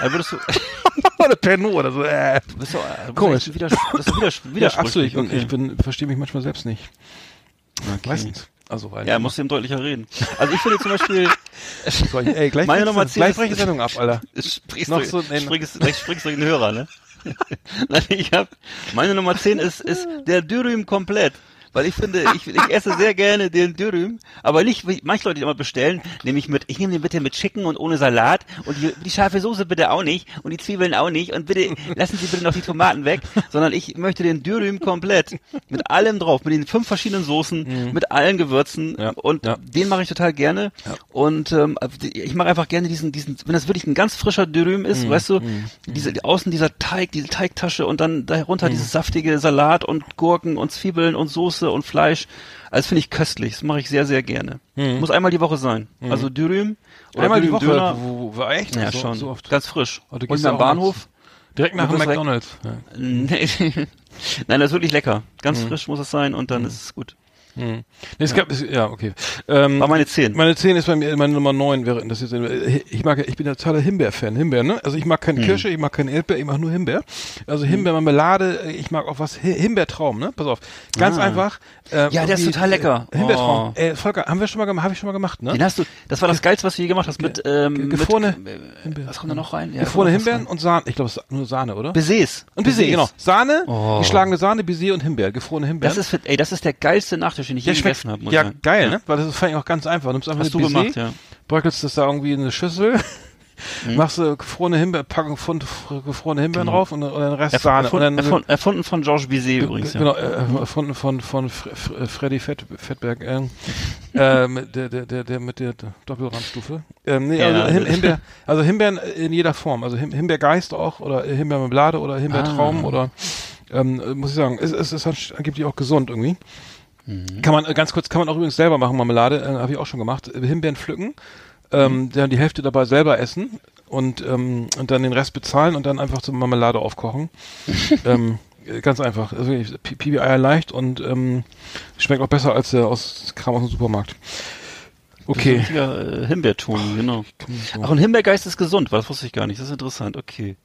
[SPEAKER 3] Da würdest du,
[SPEAKER 2] oder Pernod oder so. Äh.
[SPEAKER 3] du bist doch, du bist
[SPEAKER 2] Komisch.
[SPEAKER 3] echt Widers das ist widers
[SPEAKER 2] Ja,
[SPEAKER 3] widersprüchlich.
[SPEAKER 2] absolut. Ich,
[SPEAKER 3] okay.
[SPEAKER 2] ich bin, verstehe mich manchmal selbst nicht.
[SPEAKER 3] okay.
[SPEAKER 2] Meistens. Also, weil.
[SPEAKER 3] Ja, musst du ihm deutlicher reden. Also ich finde zum Beispiel,
[SPEAKER 2] Soll ich, ey, gleich
[SPEAKER 3] Meine
[SPEAKER 2] du-
[SPEAKER 3] Nummer 10
[SPEAKER 2] Gleich
[SPEAKER 3] ist-
[SPEAKER 2] breche ich die Sendung ab, Alter.
[SPEAKER 3] sprichst
[SPEAKER 2] Noch
[SPEAKER 3] du,
[SPEAKER 2] so- nee,
[SPEAKER 3] springst, gleich springst du in den Hörer, ne? Nein, ich hab, meine Nummer 10 ist, ist der Dürüm komplett. Weil ich finde, ich, ich esse sehr gerne den Dürüm, aber nicht, wie manche Leute die immer bestellen, nämlich mit, ich nehme den bitte mit Chicken und ohne Salat und die, die scharfe Soße bitte auch nicht und die Zwiebeln auch nicht und bitte lassen Sie bitte noch die Tomaten weg, sondern ich möchte den Dürüm komplett mit allem drauf, mit den fünf verschiedenen Soßen, mit allen Gewürzen
[SPEAKER 2] Ja,
[SPEAKER 3] und
[SPEAKER 2] ja.
[SPEAKER 3] den mache ich total gerne und ähm, ich mache einfach gerne diesen, diesen, wenn das wirklich ein ganz frischer Dürüm ist, weißt du, diese außen dieser Teig, diese Teigtasche und dann darunter dieses saftige Salat und Gurken und Zwiebeln und Soße und Fleisch. Also finde ich köstlich. Das mache ich sehr, sehr gerne. Muss einmal die Woche sein. Also Dürüm oder
[SPEAKER 2] Einmal die
[SPEAKER 3] Dürüm
[SPEAKER 2] Woche,
[SPEAKER 3] Döner.
[SPEAKER 2] wo, wo, echt?
[SPEAKER 3] Ja,
[SPEAKER 2] so,
[SPEAKER 3] schon.
[SPEAKER 2] So oft.
[SPEAKER 3] Ganz frisch.
[SPEAKER 2] Oh, du
[SPEAKER 3] und am Bahnhof.
[SPEAKER 2] Direkt nach dem. McDonalds. Ja.
[SPEAKER 3] Nee. Nein, das ist wirklich lecker. Ganz
[SPEAKER 2] Mhm.
[SPEAKER 3] frisch muss es sein und dann ist es gut.
[SPEAKER 2] Nee, es gab, es, ja, okay. Ähm,
[SPEAKER 3] War meine 10.
[SPEAKER 2] Meine 10 ist bei mir, meine Nummer 9 wäre, das äh, ich mag, ja- ich bin ja totaler Himbeer-Fan, Himbeer, ne? Also ich mag
[SPEAKER 3] Hm.
[SPEAKER 2] keine Kirsche, ich mag keine Erdbeer, ich mag nur Himbeer. Also Himbeermarmelade, äh, ich mag auch was, Hi- Himbeertraum, ne? Pass auf. Ganz
[SPEAKER 3] Ah.
[SPEAKER 2] einfach. Äh,
[SPEAKER 3] Ja, der ist total lecker.
[SPEAKER 2] Äh, Himbeertraum.
[SPEAKER 3] Oh.
[SPEAKER 2] Äh, Volker, haben wir schon mal gemacht, habe ich schon mal gemacht, ne?
[SPEAKER 3] Den hast du, das war das Geilste, was du je gemacht hast mit, ähm,
[SPEAKER 2] ge- gefrorene
[SPEAKER 3] mit, äh,
[SPEAKER 2] Himbeer.
[SPEAKER 3] was kommt da noch rein? Ja,
[SPEAKER 2] Gefrorene Himbeeren und Sahne. Ich glaube, nur Sahne, oder?
[SPEAKER 3] Baises.
[SPEAKER 2] und Baiser, genau. Sahne,
[SPEAKER 3] Oh.
[SPEAKER 2] geschlagene Sahne, Baiser und Himbeer. Gefrorene Himbeeren.
[SPEAKER 3] Das ist, ey, das ist der geilste Nachtisch, den ich
[SPEAKER 2] schmeckt,
[SPEAKER 3] gegessen habe,
[SPEAKER 2] ja,
[SPEAKER 3] sagen.
[SPEAKER 2] geil, ne? Weil das ist vor allem auch ganz einfach. Du nimmst einfach
[SPEAKER 3] Hast
[SPEAKER 2] eine
[SPEAKER 3] du
[SPEAKER 2] Baiser,
[SPEAKER 3] gemacht, ja.
[SPEAKER 2] bröckelst das da irgendwie in eine Schüssel,
[SPEAKER 3] Mhm.
[SPEAKER 2] machst du gefrorene Himbeer, Packung fr- gefrorene Himbeeren
[SPEAKER 3] Genau.
[SPEAKER 2] drauf und, und den Rest
[SPEAKER 3] Erf
[SPEAKER 2] Sahne.
[SPEAKER 3] erfunden,
[SPEAKER 2] und dann,
[SPEAKER 3] erfunden, erfunden von Georges Bizet übrigens. Ja.
[SPEAKER 2] Genau, äh, erfunden von, von Fre Fre Freddy Fett Fettberg, äh, äh, mit der, der, der, der mit der Doppelrandstufe. Ähm, nee,
[SPEAKER 3] Ja.
[SPEAKER 2] also, Him Himbeer, also Himbeeren in jeder Form, also Him Himbeergeist auch oder Himbeermarmelade oder Himbeertraum
[SPEAKER 3] Ah.
[SPEAKER 2] oder ähm, äh, muss ich sagen, es, es ist angeblich auch gesund irgendwie.
[SPEAKER 3] Mhm.
[SPEAKER 2] Kann man äh, ganz kurz, kann man auch übrigens selber machen, Marmelade, äh, habe ich auch schon gemacht. Äh, Himbeeren pflücken, ähm,
[SPEAKER 3] Mhm.
[SPEAKER 2] dann die Hälfte dabei selber essen und ähm, und dann den Rest bezahlen und dann einfach zur Marmelade aufkochen. ähm, äh, ganz einfach, also PBI leicht und ähm, schmeckt auch besser als der aus Kram aus dem Supermarkt. Okay.
[SPEAKER 3] Richtiger äh, Himbeerton, genau.
[SPEAKER 2] so.
[SPEAKER 3] Ach, und Himbeergeist ist gesund, das wusste ich gar nicht. Das ist interessant, okay.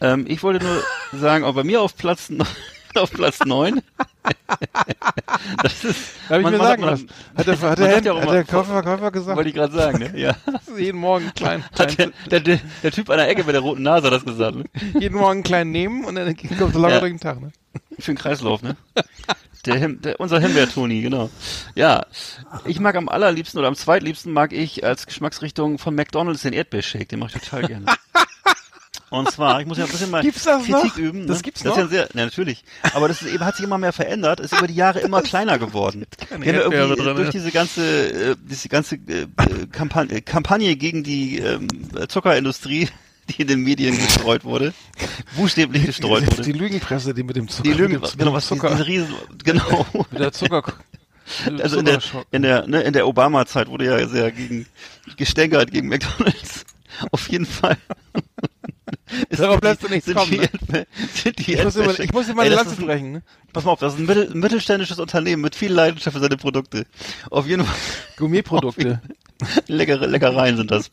[SPEAKER 3] Ähm, ich wollte nur sagen, auch bei mir auf Platz auf Platz 9. das ist,
[SPEAKER 2] Darf ich
[SPEAKER 3] man-
[SPEAKER 2] mir
[SPEAKER 3] man
[SPEAKER 2] sagen
[SPEAKER 3] man-
[SPEAKER 2] was? Hat der, hat der,
[SPEAKER 3] sagt ja auch
[SPEAKER 2] hat der Käufer, Verkäufer gesagt?
[SPEAKER 3] Wollte ich gerade sagen, ne? Ja.
[SPEAKER 2] jeden Morgen klein,
[SPEAKER 3] Hat der, der, der, der Typ an der Ecke mit der roten Nase hat das gesagt, ne?
[SPEAKER 2] jeden Morgen klein nehmen und dann kommt so lange
[SPEAKER 3] Ja.
[SPEAKER 2] durch den Tag, ne?
[SPEAKER 3] Für den Kreislauf, ne? Der, Him, der unser Himbeer-Toni, genau. Ja, ich mag am allerliebsten oder am zweitliebsten mag ich als Geschmacksrichtung von McDonald's den Erdbeershake, den mag ich total gerne. Und zwar, ich muss ja ein bisschen mal
[SPEAKER 2] Gibt's das
[SPEAKER 3] Kritik
[SPEAKER 2] noch?
[SPEAKER 3] üben. Ne?
[SPEAKER 2] Das gibt's
[SPEAKER 3] das
[SPEAKER 2] noch?
[SPEAKER 3] Ist ja sehr, ja, natürlich. Aber das ist eben, hat sich immer mehr verändert, ist über die Jahre immer kleiner geworden. Wir haben ja irgendwie
[SPEAKER 2] drin,
[SPEAKER 3] durch diese ganze, äh, diese ganze äh, äh, Kampagne, Kampagne gegen die ähm, Zuckerindustrie, die in den Medien gestreut wurde, buchstäblich gestreut wurde.
[SPEAKER 2] Die Lügenpresse, die mit dem Zucker,
[SPEAKER 3] Die Lügen,
[SPEAKER 2] mit dem,
[SPEAKER 3] genau, was die,
[SPEAKER 2] Zucker,
[SPEAKER 3] diese riesen, genau.
[SPEAKER 2] mit der Zucker, mit
[SPEAKER 3] Also in der, in der, ne, in der Obama-Zeit wurde ja sehr gegen, gestänkert gegen McDonalds. Auf jeden Fall. Ist
[SPEAKER 2] Darauf lässt du nichts kommen,
[SPEAKER 3] die
[SPEAKER 2] ne?
[SPEAKER 3] Die
[SPEAKER 2] ich muss immer, ich muss immer eine Lanze brechen, ne?
[SPEAKER 3] Pass mal auf, das ist ein mittel, ein mittelständisches Unternehmen mit viel Leidenschaft für seine Produkte. Auf jeden Fall
[SPEAKER 2] Gourmetprodukte.
[SPEAKER 3] leckere Leckereien sind das.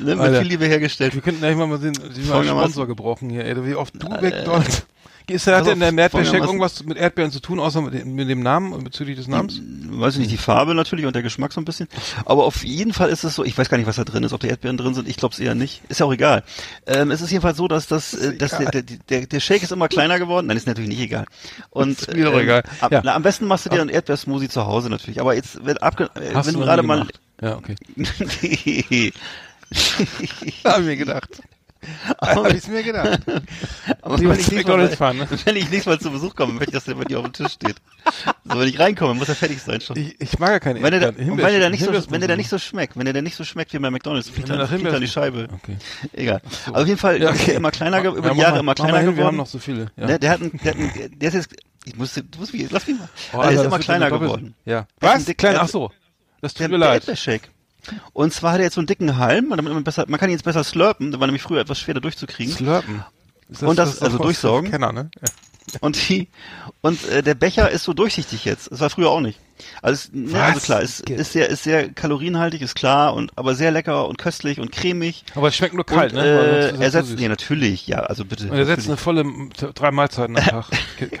[SPEAKER 3] Ne, mit viel Liebe hergestellt.
[SPEAKER 2] Wir könnten gleich mal mal sehen, wie mal
[SPEAKER 3] Folgendermaßen.
[SPEAKER 2] Sponsor gebrochen hier, ey, wie oft du McDonalds. Ist hat der in der Erdbeershake irgendwas mit Erdbeeren zu tun, außer mit, dem- mit dem Namen bezüglich des Namens?
[SPEAKER 3] Weiß ich nicht, die Farbe natürlich und der Geschmack so ein bisschen. Aber auf jeden Fall ist es so, ich weiß gar nicht, was da drin ist, ob da Erdbeeren drin sind, ich glaube es eher nicht. Ist ja auch egal. Ähm, es ist jedenfalls so, dass das, äh, dass der, der, der, der Shake ist immer kleiner geworden. Nein, ist natürlich nicht egal. Und
[SPEAKER 2] Ist mir doch egal.
[SPEAKER 3] Ab,
[SPEAKER 2] Ja.
[SPEAKER 3] na, am besten machst du dir einen Erdbeersmoothie zu Hause natürlich. Aber jetzt, wenn, abge, äh,
[SPEAKER 2] Hast
[SPEAKER 3] wenn du gerade mal.
[SPEAKER 2] Ja, okay.
[SPEAKER 3] Nee.
[SPEAKER 2] Hab ich mir gedacht. Hab ich's mir gedacht.
[SPEAKER 3] Aber wenn ich, Mal,
[SPEAKER 2] fahren, ne?
[SPEAKER 3] wenn ich nächstes Mal zu Besuch komme, möchte ich, dass der bei dir auf dem Tisch steht. So, wenn ich reinkomme, muss er fertig sein schon.
[SPEAKER 2] Ich, ich mag ja keine
[SPEAKER 3] Wenn der, und wenn der da nicht so, wenn der da nicht so schmeckt, wenn der da nicht so schmeckt wie bei McDonalds, fliegt dann,
[SPEAKER 2] nach
[SPEAKER 3] fliegt dann die Scheibe.
[SPEAKER 2] Okay.
[SPEAKER 3] Egal. Aber auf jeden Fall
[SPEAKER 2] Ja,
[SPEAKER 3] ist
[SPEAKER 2] okay.
[SPEAKER 3] der immer kleiner, über
[SPEAKER 2] Ja,
[SPEAKER 3] die Jahre
[SPEAKER 2] mal-
[SPEAKER 3] immer kleiner
[SPEAKER 2] hin,
[SPEAKER 3] geworden.
[SPEAKER 2] Wir haben noch so viele. Ja.
[SPEAKER 3] Ne, der hat einen, der hat einen, der ist jetzt, ich muss, du musst mich, lass mich mal.
[SPEAKER 2] Oh,
[SPEAKER 3] der
[SPEAKER 2] Alter,
[SPEAKER 3] ist
[SPEAKER 2] das
[SPEAKER 3] immer kleiner geworden.
[SPEAKER 2] Ja.
[SPEAKER 3] Der ist
[SPEAKER 2] Was?
[SPEAKER 3] ein dick-
[SPEAKER 2] Klein,
[SPEAKER 3] der-
[SPEAKER 2] ach so. Das tut
[SPEAKER 3] Der,
[SPEAKER 2] mir
[SPEAKER 3] der
[SPEAKER 2] leid.
[SPEAKER 3] Und zwar hat er jetzt so einen dicken Halm, damit man besser, man kann ihn jetzt besser slurpen, der war nämlich früher etwas schwerer durchzukriegen.
[SPEAKER 2] Slurpen. Ist
[SPEAKER 3] Und das-
[SPEAKER 2] ist
[SPEAKER 3] also durchsaugen?
[SPEAKER 2] Kenner, ne? Ja.
[SPEAKER 3] Und die, und äh, der Becher ist so durchsichtig jetzt. Das war früher auch nicht. Also, es, ne, also klar, es ist sehr, ist sehr kalorienhaltig, ist klar und aber sehr lecker und köstlich und cremig.
[SPEAKER 2] Aber es schmeckt nur kalt,
[SPEAKER 3] und,
[SPEAKER 2] ne?
[SPEAKER 3] Äh,
[SPEAKER 2] ist es
[SPEAKER 3] er
[SPEAKER 2] zu
[SPEAKER 3] setzt,
[SPEAKER 2] süß.
[SPEAKER 3] nee, natürlich, ja, also bitte.
[SPEAKER 2] Und er setzt
[SPEAKER 3] natürlich.
[SPEAKER 2] eine volle drei Mahlzeiten am Tag.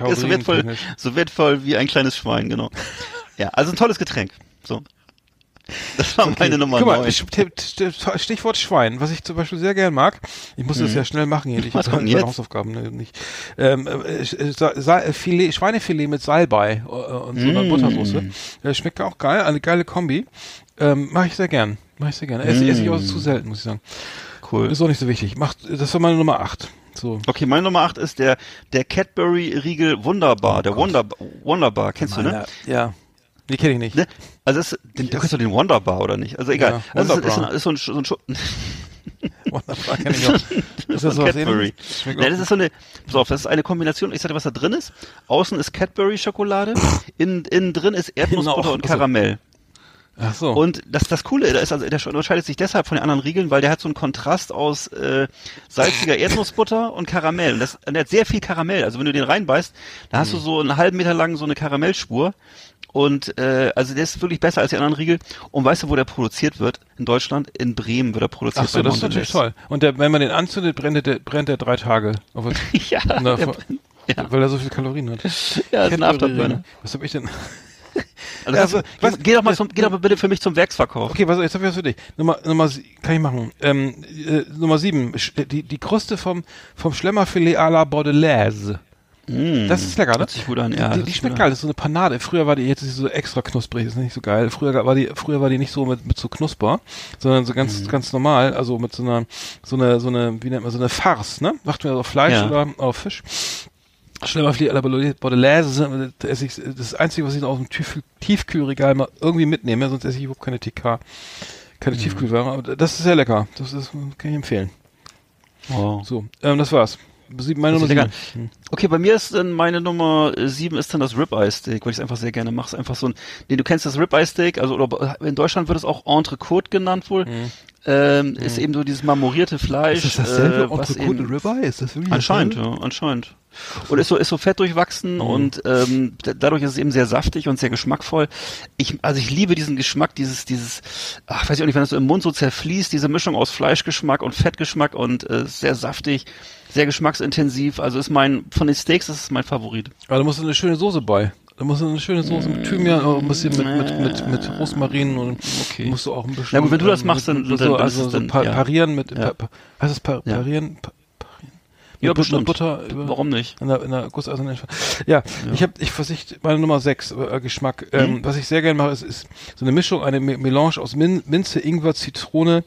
[SPEAKER 3] Ist so wertvoll, so wertvoll wie ein kleines Schwein, genau. ja, also ein tolles Getränk. So. Das war meine Nummer
[SPEAKER 2] Guck mal,
[SPEAKER 3] 9.
[SPEAKER 2] St- St- Stichwort Schwein, was ich zum Beispiel sehr gern mag. Ich muss das ja schnell machen hier. Ich
[SPEAKER 3] Mhm.
[SPEAKER 2] Habe
[SPEAKER 3] jetzt?
[SPEAKER 2] Hausaufgaben ne, nicht. Ähm, äh, Sa- Sa- Filet, Schweinefilet mit Salbei äh, und so einer
[SPEAKER 3] Mm.
[SPEAKER 2] Buttersoße. Das schmeckt auch geil, eine geile Kombi. Ähm, Mache ich sehr gern. Mache ich sehr gern. Esse, esse ich aber zu selten, muss ich sagen.
[SPEAKER 3] Cool.
[SPEAKER 2] Ist auch nicht so wichtig. Macht, das war meine Nummer 8. So.
[SPEAKER 3] Okay, meine Nummer 8 ist der, der Cadbury-Riegel Wunderbar. der Wonder, Wonderbar, kennst du, ne?
[SPEAKER 2] Meiner- Ja. Die kenne ich nicht.
[SPEAKER 3] ne? Also das, den, du kennst doch den Wonderbar, oder nicht? Also egal.
[SPEAKER 2] Ja,
[SPEAKER 3] also es ist, ist, ein- so ein, so ein Schu-
[SPEAKER 2] Wunderbar, kenn ich auch. Ist das sowas
[SPEAKER 3] Cadbury.
[SPEAKER 2] auch
[SPEAKER 3] das ist so eine, pass auf, das ist eine Kombination, ich sag dir, was da drin ist. Außen ist Cadbury-Schokolade, innen, innen drin ist Erdnussbutter
[SPEAKER 2] Genau,
[SPEAKER 3] und Karamell.
[SPEAKER 2] Ach so.
[SPEAKER 3] Und das, das Coole, da ist also, der unterscheidet sich deshalb von den anderen Riegeln, weil der hat so einen Kontrast aus äh, salziger Erdnussbutter und Karamell. Und das, und der hat sehr viel Karamell. Also wenn du den reinbeißt, da hast du so einen halben Meter lang so eine Karamellspur. Und äh, also der ist wirklich besser als die anderen Riegel. Und weißt du, wo der produziert wird? In Deutschland? In Bremen wird er produziert.
[SPEAKER 2] Ach so, das ist natürlich toll. Und der, wenn man den anzündet, brennt der, brennt der drei Tage.
[SPEAKER 3] Ja,
[SPEAKER 2] Na,
[SPEAKER 3] der,
[SPEAKER 2] vor-
[SPEAKER 3] ja.
[SPEAKER 2] Weil er so viel Kalorien hat.
[SPEAKER 3] ja, ist ein Afterburner.
[SPEAKER 2] Was habe ich denn?
[SPEAKER 3] Also,
[SPEAKER 2] also,
[SPEAKER 3] geh,
[SPEAKER 2] was-
[SPEAKER 3] geh doch mal zum, geh doch mal bitte für mich zum Werksverkauf.
[SPEAKER 2] Okay, was, jetzt habe ich was für dich. Nummer, Nummer, kann ich machen. Ähm, äh, Nummer sieben, die, die Kruste vom, vom Schlemmerfilet à la Bordelaise. Das ist lecker, ne?
[SPEAKER 3] Mm. Hört sich gut an, ja,
[SPEAKER 2] Die, die schmeckt geil. Das ist so eine Panade. Früher war die, jetzt ist sie so extra knusprig. Das ist nicht so geil. Früher war die, früher war die nicht so mit, mit so knusper, sondern so ganz,
[SPEAKER 3] Mm.
[SPEAKER 2] ganz normal. Also mit so einer, so eine, so eine, wie nennt man, so eine Farce, ne? Macht man auf Fleisch
[SPEAKER 3] Ja.
[SPEAKER 2] oder auf Fisch. Schlemmerfilet à la Bordelaise, das ich- das Einzige, was ich noch aus dem Tief, Tiefkühlregal mal irgendwie mitnehme, sonst esse ich überhaupt keine TK, keine
[SPEAKER 3] Mm.
[SPEAKER 2] Tiefkühlware. Aber das ist sehr lecker. Das ist, kann ich empfehlen.
[SPEAKER 3] Oh.
[SPEAKER 2] So, ähm, das war's. Sieben, meine Nummer sieben.
[SPEAKER 3] lecker. Okay, bei mir ist dann meine Nummer sieben ist dann das Ribeye Steak, weil ich es einfach sehr gerne mache. Ist einfach so ein, nee, du kennst das Ribeye Steak, also oder, in Deutschland wird es auch Entrecote genannt wohl. Ähm, Ist eben so dieses marmorierte Fleisch. äh, was eben-
[SPEAKER 2] Ribeye? Ist das wirklich
[SPEAKER 3] Anscheinend, ja, anscheinend. Und ist so, ist so fett durchwachsen und ähm, dadurch ist es eben sehr saftig und sehr geschmackvoll. Ich, also ich liebe diesen Geschmack, dieses, dieses, ach, weiß ich auch nicht, wenn das so im Mund so zerfließt, diese Mischung aus Fleischgeschmack und Fettgeschmack und äh, sehr saftig, sehr geschmacksintensiv. Also ist mein, von den Steaks, das ist mein Favorit.
[SPEAKER 2] Aber da muss eine schöne Soße bei. Da muss eine schöne Soße mit Thymian, auch ein bisschen mit, mit, mit, mit Rosmarin und
[SPEAKER 3] Okay.
[SPEAKER 2] musst du auch ein bisschen.
[SPEAKER 3] Na gut, wenn du das machst, dann- dann-
[SPEAKER 2] so, also so
[SPEAKER 3] dann-
[SPEAKER 2] pa
[SPEAKER 3] ja.
[SPEAKER 2] parieren mit,
[SPEAKER 3] Ja.
[SPEAKER 2] pa, heißt es pa,
[SPEAKER 3] Ja.
[SPEAKER 2] parieren? Pa, parieren?
[SPEAKER 3] Ja,
[SPEAKER 2] Mit Butter,
[SPEAKER 3] bestimmt.
[SPEAKER 2] Butter über,
[SPEAKER 3] Warum nicht?
[SPEAKER 2] In der, in der gusseisernen Entfer- Ja, ich habe, ich versicht meine Nummer 6, äh, Geschmack.
[SPEAKER 3] Mhm.
[SPEAKER 2] Ähm, was ich sehr gerne mache, ist, ist so eine Mischung, eine Me Melange aus Min Minze, Ingwer, Zitrone, äh,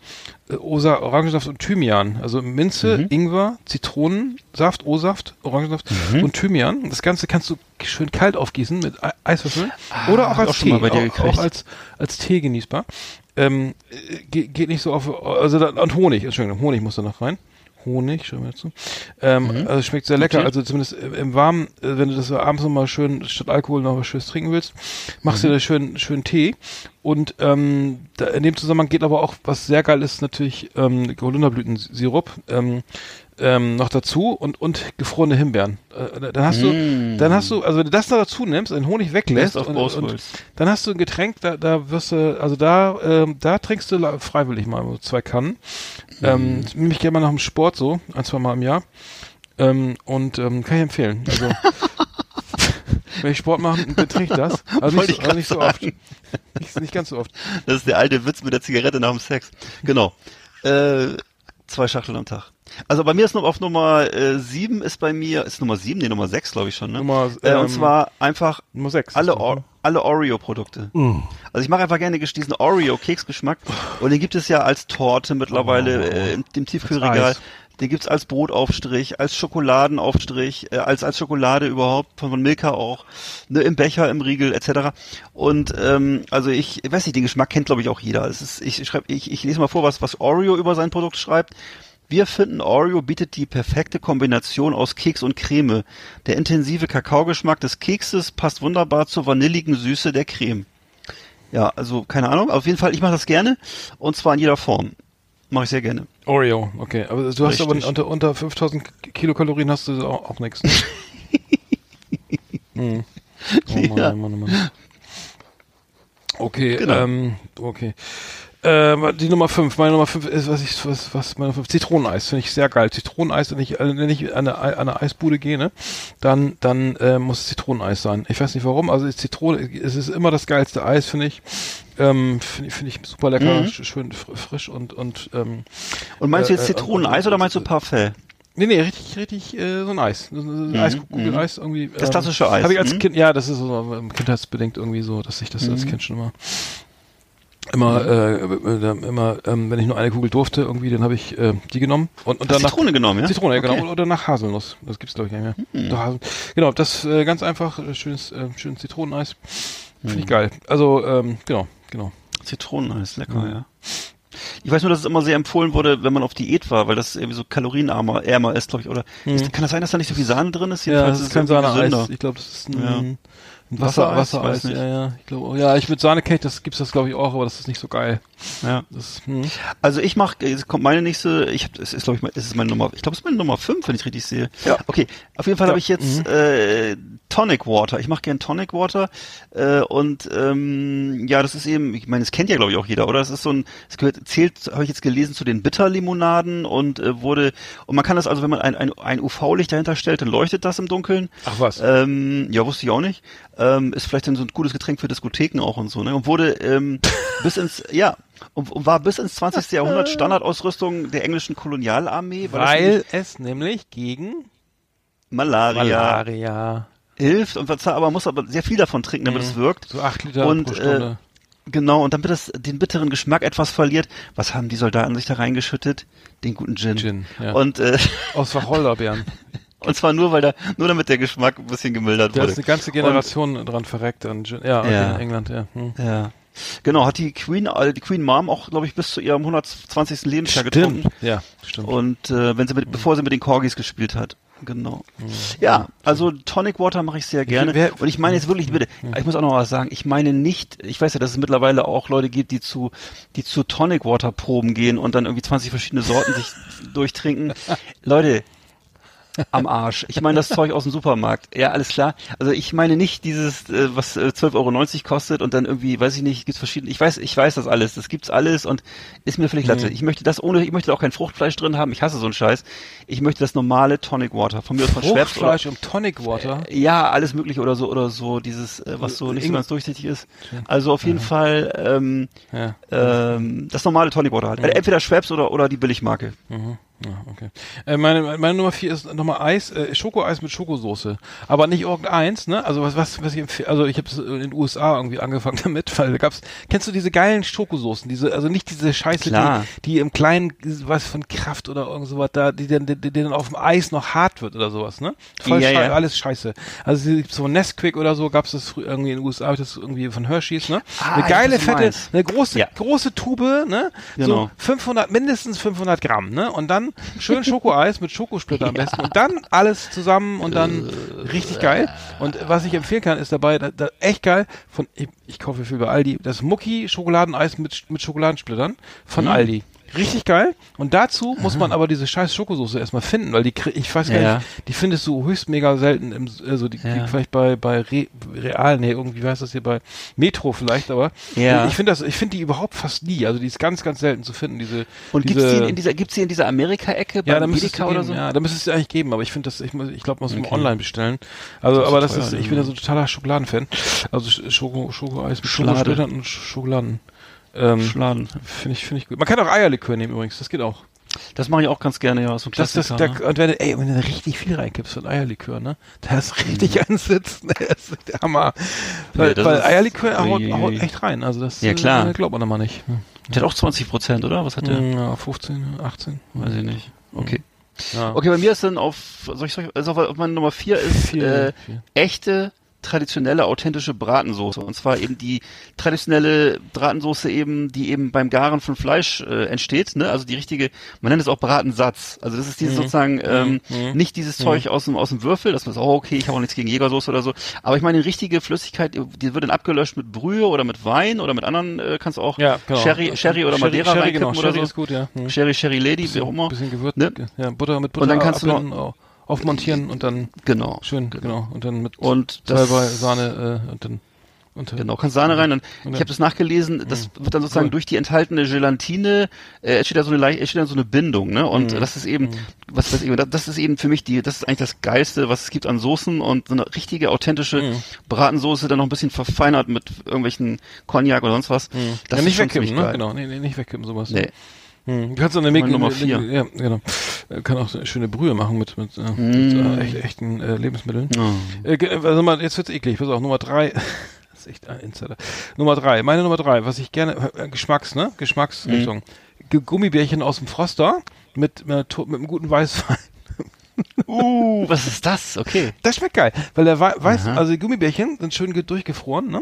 [SPEAKER 2] Osa, Orangensaft und Thymian. Also Minze,
[SPEAKER 3] Mhm.
[SPEAKER 2] Ingwer, Zitronensaft, O-Saft, Orangensaft
[SPEAKER 3] Mhm.
[SPEAKER 2] und Thymian. Das Ganze kannst du schön kalt aufgießen mit Ei- Eiswürfeln oder auch als
[SPEAKER 3] auch
[SPEAKER 2] Tee, auch, auch als als Tee genießbar. Ähm, äh, geht, geht nicht so auf, also da, und Honig, Entschuldigung, Honig muss da noch rein. Honig, schau mal dazu. Ähm, Also schmeckt sehr lecker.
[SPEAKER 3] Okay.
[SPEAKER 2] Also zumindest im im Warmen, äh, wenn du das abends noch mal schön statt Alkohol noch was Schönes trinken willst, machst du dir schön schön Tee. Und ähm, da, in dem Zusammenhang geht aber auch, was sehr geil ist, natürlich ähm, Holunderblütensirup ähm, ähm, noch dazu und und gefrorene Himbeeren. Äh, dann hast du, dann hast du, also wenn du das noch dazu nimmst, den Honig weglässt und, und dann hast du ein Getränk, da, da wirst du, also da, ähm, da trinkst du freiwillig mal so zwei Kannen. Ähm, das nehme ich gerne mal nach dem Sport so, ein, zwei Mal im Jahr. Ähm, und ähm, kann ich empfehlen. Also wenn ich Sport mache, dann trinke ich das. Also
[SPEAKER 3] Wollte
[SPEAKER 2] nicht,
[SPEAKER 3] ich
[SPEAKER 2] so, also nicht so oft. Nicht, nicht ganz so oft.
[SPEAKER 3] Das ist der alte Witz mit der Zigarette nach dem Sex. Genau. Äh, zwei Schachteln am Tag. Also bei mir ist noch auf Nummer äh, sieben ist bei mir, ist Nummer sieben, nee, Nummer sechs, glaube ich schon, ne?
[SPEAKER 2] Nummer,
[SPEAKER 3] äh,
[SPEAKER 2] ähm,
[SPEAKER 3] und zwar einfach
[SPEAKER 2] Nummer sechs.
[SPEAKER 3] alle, Or
[SPEAKER 2] ne?
[SPEAKER 3] alle Oreo-Produkte. Also ich mache einfach gerne diesen Oreo-Keksgeschmack und den gibt es ja als Torte mittlerweile äh, im, im Tiefkühlregal. Den gibt's als Brotaufstrich, als Schokoladenaufstrich, äh, als als Schokolade überhaupt, von, von Milka auch, ne, im Becher, im Riegel etc. Und ähm, also ich, ich weiß nicht, den Geschmack kennt glaube ich auch jeder. Es ist, ich schreib, ich, ich lese mal vor, was was Oreo über sein Produkt schreibt. Wir finden, Oreo bietet die perfekte Kombination aus Keks und Creme. Der intensive Kakaogeschmack des Kekses passt wunderbar zur vanilligen Süße der Creme. Ja, also keine Ahnung. Auf jeden Fall, ich mache das gerne und zwar in jeder Form. Mache ich sehr gerne.
[SPEAKER 2] Oreo, okay. Aber du hast aber
[SPEAKER 3] Richtig.
[SPEAKER 2] unter, unter 5000 Kilokalorien hast du auch, auch nichts. Ne? hm. Oh Mann,
[SPEAKER 3] Ja.
[SPEAKER 2] oh Mann, oh Mann. Okay,
[SPEAKER 3] Genau.
[SPEAKER 2] ähm, okay. Äh, die Nummer 5, meine Nummer 5 ist, was ich, was, was, meine 5, Zitroneneis, finde ich sehr geil. Zitroneneis, wenn ich, äh, wenn ich an eine, an eine Eisbude gehe, ne, dann, dann, äh, muss es Zitroneneis sein. Ich weiß nicht warum, also ist Zitrone, es ist immer das geilste Eis, finde ich. Ähm, Finde ich, find ich super lecker,
[SPEAKER 3] Mhm.
[SPEAKER 2] sch- schön fr frisch und und ähm,
[SPEAKER 3] Und meinst du
[SPEAKER 2] Äh,
[SPEAKER 3] jetzt
[SPEAKER 2] äh,
[SPEAKER 3] Zitroneneis oder meinst du Parfait?
[SPEAKER 2] Nee, nee, richtig, richtig, äh, so ein Eis. So ein Eiskugel, Eis irgendwie.
[SPEAKER 3] Mhm, Das klassische Eis,
[SPEAKER 2] Habe ich als
[SPEAKER 3] mhm.
[SPEAKER 2] Kind, ja, das ist so ähm, kindheitsbedingt irgendwie so, dass ich das
[SPEAKER 3] Mhm.
[SPEAKER 2] als Kind schon immer, immer, äh, äh, immer, ähm, wenn ich nur eine Kugel durfte, irgendwie, dann habe ich äh, die genommen und, und danach
[SPEAKER 3] Zitrone genommen, ja?
[SPEAKER 2] Zitrone, ja,
[SPEAKER 3] Okay. Hm.
[SPEAKER 2] genau. Oder nach Haselnuss. Das gibt's glaube ich nicht mehr. Hasel- Genau, das äh, ganz einfach, äh, schönes, äh, schönes Zitroneneis. Finde
[SPEAKER 3] Hm.
[SPEAKER 2] ich geil. Also, ähm, genau, genau.
[SPEAKER 3] Zitroneneis, lecker,
[SPEAKER 2] Mhm.
[SPEAKER 3] ja. Ich weiß nur, dass es immer sehr empfohlen wurde, wenn man auf Diät war, weil das irgendwie so kalorienarmer ärmer ist, glaube ich. Oder ist, kann das sein, dass da nicht so viel Sahne drin ist?
[SPEAKER 2] Mhm. Ja,
[SPEAKER 3] Jedenfalls
[SPEAKER 2] das ist kein Sahneeis. Ich glaube, das ist ein,
[SPEAKER 3] Ja.
[SPEAKER 2] Ein Wasser,
[SPEAKER 3] Wassereis?
[SPEAKER 2] Ja, ja. Ich glaube, ja, ich mit Sahne ich das, gibt's das glaube ich auch, aber das ist nicht so geil.
[SPEAKER 3] Ja.
[SPEAKER 2] Das, hm.
[SPEAKER 3] Also ich mache, jetzt kommt meine nächste, ich habe, es ist glaube ich, es ist meine Nummer, ich glaube es ist meine Nummer 5, wenn ich richtig sehe.
[SPEAKER 2] Ja.
[SPEAKER 3] Okay, auf jeden Fall
[SPEAKER 2] Ja.
[SPEAKER 3] habe ich jetzt äh, Tonic Water. Ich mache gern Tonic Water äh, und ähm, ja, das ist eben, ich meine, das kennt ja glaube ich auch jeder, oder? Das ist so ein, es gehört, zählt, habe ich jetzt gelesen zu den Bitterlimonaden und äh, wurde und man kann das also, wenn man ein, ein, ein UV-Licht dahinter stellt, dann leuchtet das im Dunkeln.
[SPEAKER 2] Ach was.
[SPEAKER 3] Ähm, ja, wusste ich auch nicht. Ähm, ist vielleicht dann so ein gutes Getränk für Diskotheken auch und so, ne? Und wurde ähm, bis ins, ja, und, und war bis ins 20. Jahrhundert Standardausrüstung der englischen Kolonialarmee, weil,
[SPEAKER 2] es nämlich gegen
[SPEAKER 3] Malaria,
[SPEAKER 2] Malaria.
[SPEAKER 3] hilft und was, aber man muss aber sehr viel davon trinken, damit es wirkt.
[SPEAKER 2] So acht Liter
[SPEAKER 3] Und,
[SPEAKER 2] pro Stunde.
[SPEAKER 3] Genau, und damit es den bitteren Geschmack etwas verliert, was haben die Soldaten sich da reingeschüttet? Den guten Gin.
[SPEAKER 2] Gin, ja.
[SPEAKER 3] Und, äh,
[SPEAKER 2] Aus Wacholderbeeren.
[SPEAKER 3] und zwar nur, weil da, nur damit der Geschmack ein bisschen gemildert
[SPEAKER 2] Da
[SPEAKER 3] wurde.
[SPEAKER 2] ist eine ganze Generation dran verreckt an. Ja,
[SPEAKER 3] Ja.
[SPEAKER 2] in England, ja. Hm.
[SPEAKER 3] Ja. Genau, hat die Queen, äh, die Queen Mom auch, glaube ich, bis zu ihrem 120. Lebensjahr getrunken.
[SPEAKER 2] Ja, stimmt.
[SPEAKER 3] Und äh, wenn sie mit, bevor sie mit den Corgis gespielt hat. Genau. Ja, also Tonic Water mache ich sehr gerne.
[SPEAKER 2] wer-
[SPEAKER 3] Und ich meine jetzt wirklich, bitte, ich muss auch noch was sagen. Ich meine nicht, ich weiß ja, dass es mittlerweile auch Leute gibt, die zu, die zu Tonic Water Proben gehen und dann irgendwie 20 verschiedene Sorten sich durchtrinken. Leute, am Arsch. Ich meine das Zeug aus dem Supermarkt. Ja, alles klar. Also ich meine nicht dieses, äh, was äh, 12,90 Euro kostet und dann irgendwie, weiß ich nicht, gibt's verschiedene. Ich weiß, ich weiß das alles. Das gibt's alles und ist mir völlig Latte. Ich möchte das ohne, ich möchte auch kein Fruchtfleisch drin haben. Ich hasse so einen Scheiß. Ich möchte das normale Tonic Water. Von mir aus von Schweppes oder,
[SPEAKER 2] Fruchtfleisch und Tonic Water.
[SPEAKER 3] ja, alles mögliche oder so oder so dieses, äh, was so nicht so ganz durchsichtig ist. Also auf jeden Fall ähm,
[SPEAKER 2] Ja.
[SPEAKER 3] ähm, das normale Tonic Water halt. Äh, Entweder Schweppes oder oder die Billigmarke.
[SPEAKER 2] Ja, okay. Äh, meine, meine Nummer vier ist nochmal Eis, äh, Schokoeis mit Schokosoße. Aber nicht irgendeins, ne? Also was, was, was ich empfehle, also ich habe in den USA irgendwie angefangen damit, weil da gab's, kennst du diese geilen Schokosoßen, diese, also nicht diese Scheiße, die, die im kleinen, was von Kraft oder irgend sowas da, die dann, die, die dann auf dem Eis noch hart wird oder sowas, ne? Voll
[SPEAKER 3] Ja,
[SPEAKER 2] schei-
[SPEAKER 3] ja.
[SPEAKER 2] alles scheiße. Also so Nesquik oder so gab's das früher irgendwie in den USA, hab ich das irgendwie von Hershey's, ne?
[SPEAKER 3] Ah,
[SPEAKER 2] eine geile, fette, eine große,
[SPEAKER 3] Ja.
[SPEAKER 2] große Tube, ne? So
[SPEAKER 3] Genau.
[SPEAKER 2] 500, mindestens 500 Gramm, ne? Und dann schön Schokoeis mit Schokosplitter am besten und dann alles zusammen und dann richtig geil. Und was ich empfehlen kann, ist dabei, da, da, echt geil, von, ich, ich kaufe viel bei Aldi, das Mucki Schokoladeneis mit, mit Schokoladensplittern von
[SPEAKER 3] Mhm.
[SPEAKER 2] Aldi. Richtig geil. Und dazu muss man aber diese scheiß Schokosoße erstmal finden, weil die, krie- ich weiß gar
[SPEAKER 3] Ja.
[SPEAKER 2] nicht, die findest du höchst mega selten im, also die,
[SPEAKER 3] Ja.
[SPEAKER 2] die vielleicht bei, bei Re, Real, nee, irgendwie weiß das hier bei Metro vielleicht, aber
[SPEAKER 3] Ja.
[SPEAKER 2] ich finde das, ich finde die überhaupt fast nie. Also die ist ganz, ganz selten zu finden, diese,
[SPEAKER 3] Und
[SPEAKER 2] diese,
[SPEAKER 3] gibt's die in dieser gibt's die in dieser Amerika-Ecke
[SPEAKER 2] ja,
[SPEAKER 3] bei Edeka
[SPEAKER 2] geben,
[SPEAKER 3] oder so?
[SPEAKER 2] ja, da müsste es eigentlich geben, aber ich finde das, ich, muss- ich glaube, man muss
[SPEAKER 3] Okay.
[SPEAKER 2] online bestellen. Also,
[SPEAKER 3] Das
[SPEAKER 2] aber das
[SPEAKER 3] teuer,
[SPEAKER 2] ist, ich
[SPEAKER 3] ja.
[SPEAKER 2] bin ja so ein totaler Schokoladenfan. Also Sch- Schoko, Schokoeis mit
[SPEAKER 3] Schokolade.
[SPEAKER 2] Und Schokoladen. Ähm,
[SPEAKER 3] Schladen.
[SPEAKER 2] finde ich, finde ich gut. Man kann auch Eierlikör nehmen übrigens, das geht auch.
[SPEAKER 3] Das mache ich auch ganz gerne, ja. So ein
[SPEAKER 2] Das, das,
[SPEAKER 3] Klassiker,
[SPEAKER 2] da,
[SPEAKER 3] ne?
[SPEAKER 2] und wenn du, ey, wenn du da richtig viel reinkippst von Eierlikör, ne? Da ist richtig ein Sitz, ne? Das ist der Hammer. Weil,
[SPEAKER 3] Ja, das
[SPEAKER 2] weil Eierlikör haut, haut echt rein, also das
[SPEAKER 3] Ja, klar.
[SPEAKER 2] äh, glaubt man immer nicht. Hm.
[SPEAKER 3] Der hat auch 20 Prozent, oder? Was hat der?
[SPEAKER 2] Ja, 15, 18.
[SPEAKER 3] Weiß ich nicht. Okay.
[SPEAKER 2] Ja.
[SPEAKER 3] Okay, bei mir ist dann auf, soll ich, soll ich also auf, meine Nummer vier ist
[SPEAKER 2] Vier,
[SPEAKER 3] äh,
[SPEAKER 2] vier.
[SPEAKER 3] echte traditionelle authentische Bratensoße. Und zwar eben die traditionelle Bratensoße eben die eben beim Garen von Fleisch äh, entsteht ne? Also die richtige man nennt es auch Bratensatz. Also das ist dieses sozusagen ähm, nicht dieses Zeug aus dem aus dem Würfel das ist auch okay ich habe auch nichts gegen Jägersoße oder so. Aber ich meine die richtige Flüssigkeit die wird dann abgelöscht mit Brühe oder mit Wein oder mit anderen äh, kannst du auch
[SPEAKER 2] Ja, genau.
[SPEAKER 3] Sherry Sherry oder
[SPEAKER 2] Sherry,
[SPEAKER 3] Madeira
[SPEAKER 2] Sherry,
[SPEAKER 3] reinkippen
[SPEAKER 2] genau.
[SPEAKER 3] oder
[SPEAKER 2] Sherry
[SPEAKER 3] so.
[SPEAKER 2] ist gut, ja. Hm.
[SPEAKER 3] Sherry Sherry Lady wie auch immer.
[SPEAKER 2] bisschen Gewürz,
[SPEAKER 3] Ne?
[SPEAKER 2] ja, Butter mit Butter
[SPEAKER 3] Und dann kannst du noch-
[SPEAKER 2] abbinden, au- aufmontieren und dann
[SPEAKER 3] genau
[SPEAKER 2] schön, genau, und dann mit
[SPEAKER 3] Und das-
[SPEAKER 2] Salbei, Sahne äh, und dann Und,
[SPEAKER 3] Genau, kannst Sahne rein. Und
[SPEAKER 2] Und
[SPEAKER 3] ich habe das nachgelesen, das wird dann sozusagen
[SPEAKER 2] Cool.
[SPEAKER 3] durch die enthaltene Gelatine äh, entsteht da so eine leicht, entsteht dann so eine Bindung, ne? Und das ist eben, was weiß ich, das, das ist eben für mich die, das ist eigentlich das Geilste, was es gibt an Soßen und so eine richtige authentische Bratensoße, dann noch ein bisschen verfeinert mit irgendwelchen Cognac oder sonst was. Das
[SPEAKER 2] ja,
[SPEAKER 3] ist
[SPEAKER 2] nicht wegkippen, ne?
[SPEAKER 3] geil.
[SPEAKER 2] Genau, nee, nee, nicht wegkippen, sowas.
[SPEAKER 3] Nee.
[SPEAKER 2] Hm. Du kannst auch eine Mega,
[SPEAKER 3] Nummer vier.
[SPEAKER 2] Ja, genau. Äh, Kann auch eine schöne Brühe machen mit, mit, äh, mit äh, echt, echten äh, Lebensmitteln.
[SPEAKER 3] Oh.
[SPEAKER 2] Äh, also mal, jetzt wird's eklig. Pass auf, Nummer drei. Das ist echt ein Insider. Nummer drei. Meine Nummer drei, was ich gerne, Geschmacks, ne? Geschmacksrichtung. Ge- Gummibärchen aus dem Froster mit, mit, mit einem guten Weißwein.
[SPEAKER 3] Uh, was ist das? Okay.
[SPEAKER 2] Das schmeckt geil, weil der Wei- Weiß, also die Gummibärchen sind schön ge- durchgefroren, ne?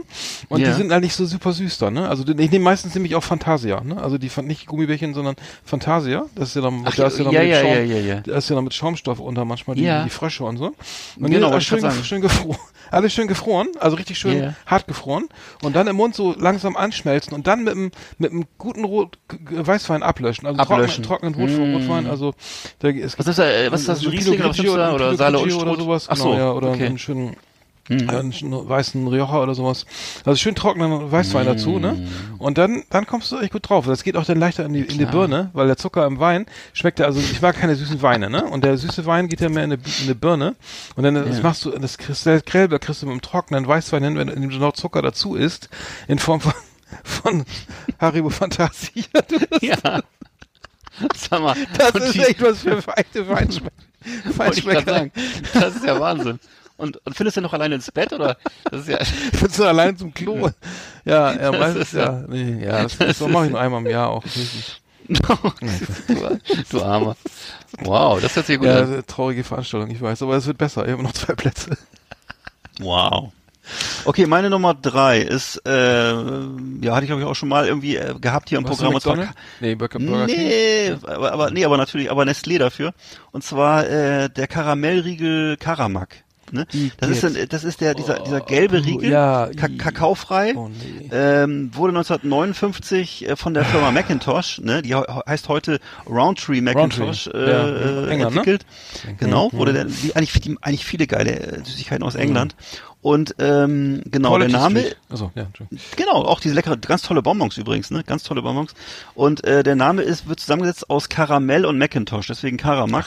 [SPEAKER 2] Und
[SPEAKER 3] Ja.
[SPEAKER 2] die sind halt nicht so super süß dann, ne? Also ich nehme meistens nämlich auch Fantasia, ne? Also die nicht Gummibärchen, sondern Fantasia. Das ist ja dann,
[SPEAKER 3] Ach,
[SPEAKER 2] da ist ja dann
[SPEAKER 3] ja,
[SPEAKER 2] mit
[SPEAKER 3] ja,
[SPEAKER 2] Schaum,
[SPEAKER 3] ja, ja, ja.
[SPEAKER 2] Da ist ja dann mit Schaumstoff unter manchmal die, die Frösche und so. Und
[SPEAKER 3] Genau,
[SPEAKER 2] die
[SPEAKER 3] wollte
[SPEAKER 2] alles schön, gefroren. Alles schön gefroren, also richtig schön
[SPEAKER 3] Ja.
[SPEAKER 2] hart gefroren. Und dann im Mund so langsam anschmelzen und dann mit einem mit einem guten Rot Weißwein ablöschen. Also
[SPEAKER 3] Ablöschen.
[SPEAKER 2] trockenen, trockenen Rot, Rotwein. Also da, es
[SPEAKER 3] Was ist da, äh, was ist das,
[SPEAKER 2] so
[SPEAKER 3] Riesling oder was nimmst du da?
[SPEAKER 2] Grigio-
[SPEAKER 3] Oder Saale und
[SPEAKER 2] oder sowas.
[SPEAKER 3] Ach so,
[SPEAKER 2] genau, ja, oder
[SPEAKER 3] okay.
[SPEAKER 2] einen schönen äh, einen weißen Rioja oder sowas. Also schön trockenen Weißwein dazu, ne? Und dann, dann kommst du echt gut drauf. Das geht auch dann leichter in die, in die Birne, weil der Zucker im Wein schmeckt ja, also ich mag keine süßen Weine, ne? Und der süße Wein geht ja mehr in eine, in eine Birne. Und dann das machst du, das Krällberg kriegst du mit dem trockenen Weißwein hin, wenn in dem noch Zucker dazu ist, in Form von, von Haribo Fantasia.
[SPEAKER 3] Ja. Sag mal,
[SPEAKER 2] Das ist
[SPEAKER 3] die-
[SPEAKER 2] echt was für
[SPEAKER 3] grad sagen. Das ist ja Wahnsinn. Und, und findest du noch alleine ins Bett oder? Das ist ja.
[SPEAKER 2] Findest du allein zum Klo? Ja, ja,
[SPEAKER 3] Das
[SPEAKER 2] meistens
[SPEAKER 3] ist
[SPEAKER 2] ja. Nee, ja, das, das mache ich nur einmal im Jahr auch.
[SPEAKER 3] Du, du Armer. Wow, das hört sich gut
[SPEAKER 2] Ja,
[SPEAKER 3] an.
[SPEAKER 2] traurige Veranstaltung, ich weiß, aber es wird besser. Ich habe noch zwei Plätze.
[SPEAKER 3] Wow. Okay, meine Nummer drei ist, äh, ja, hatte ich glaube ich auch schon mal irgendwie äh, gehabt hier im
[SPEAKER 2] Was,
[SPEAKER 3] Programm. Und zwar?
[SPEAKER 2] Nee, Burger, Burger King.
[SPEAKER 3] Nee, aber, aber nee, aber natürlich, aber Nestlé dafür. Und zwar äh, der Karamellriegel Karamak. Ne? Das ist, ein- das ist der dieser dieser gelbe Riegel,
[SPEAKER 2] ja,
[SPEAKER 3] kakaofrei,
[SPEAKER 2] Oh, nee.
[SPEAKER 3] ähm, wurde 1959 äh, von der Firma Macintosh, ne, die he- heißt heute Roundtree Macintosh
[SPEAKER 2] Roundtree,
[SPEAKER 3] äh, äh,
[SPEAKER 2] England, ne?
[SPEAKER 3] entwickelt. Genau, wurde der, die, eigentlich, die, eigentlich viele geile äh, Süßigkeiten aus England. Und ähm, genau,
[SPEAKER 2] Quality
[SPEAKER 3] der Name.
[SPEAKER 2] Achso, ja.
[SPEAKER 3] Genau, auch diese leckere, ganz tolle Bonbons übrigens, ne? Ganz tolle Bonbons. Und äh, der Name ist, wird zusammengesetzt aus Karamell und Macintosh, deswegen Karamak.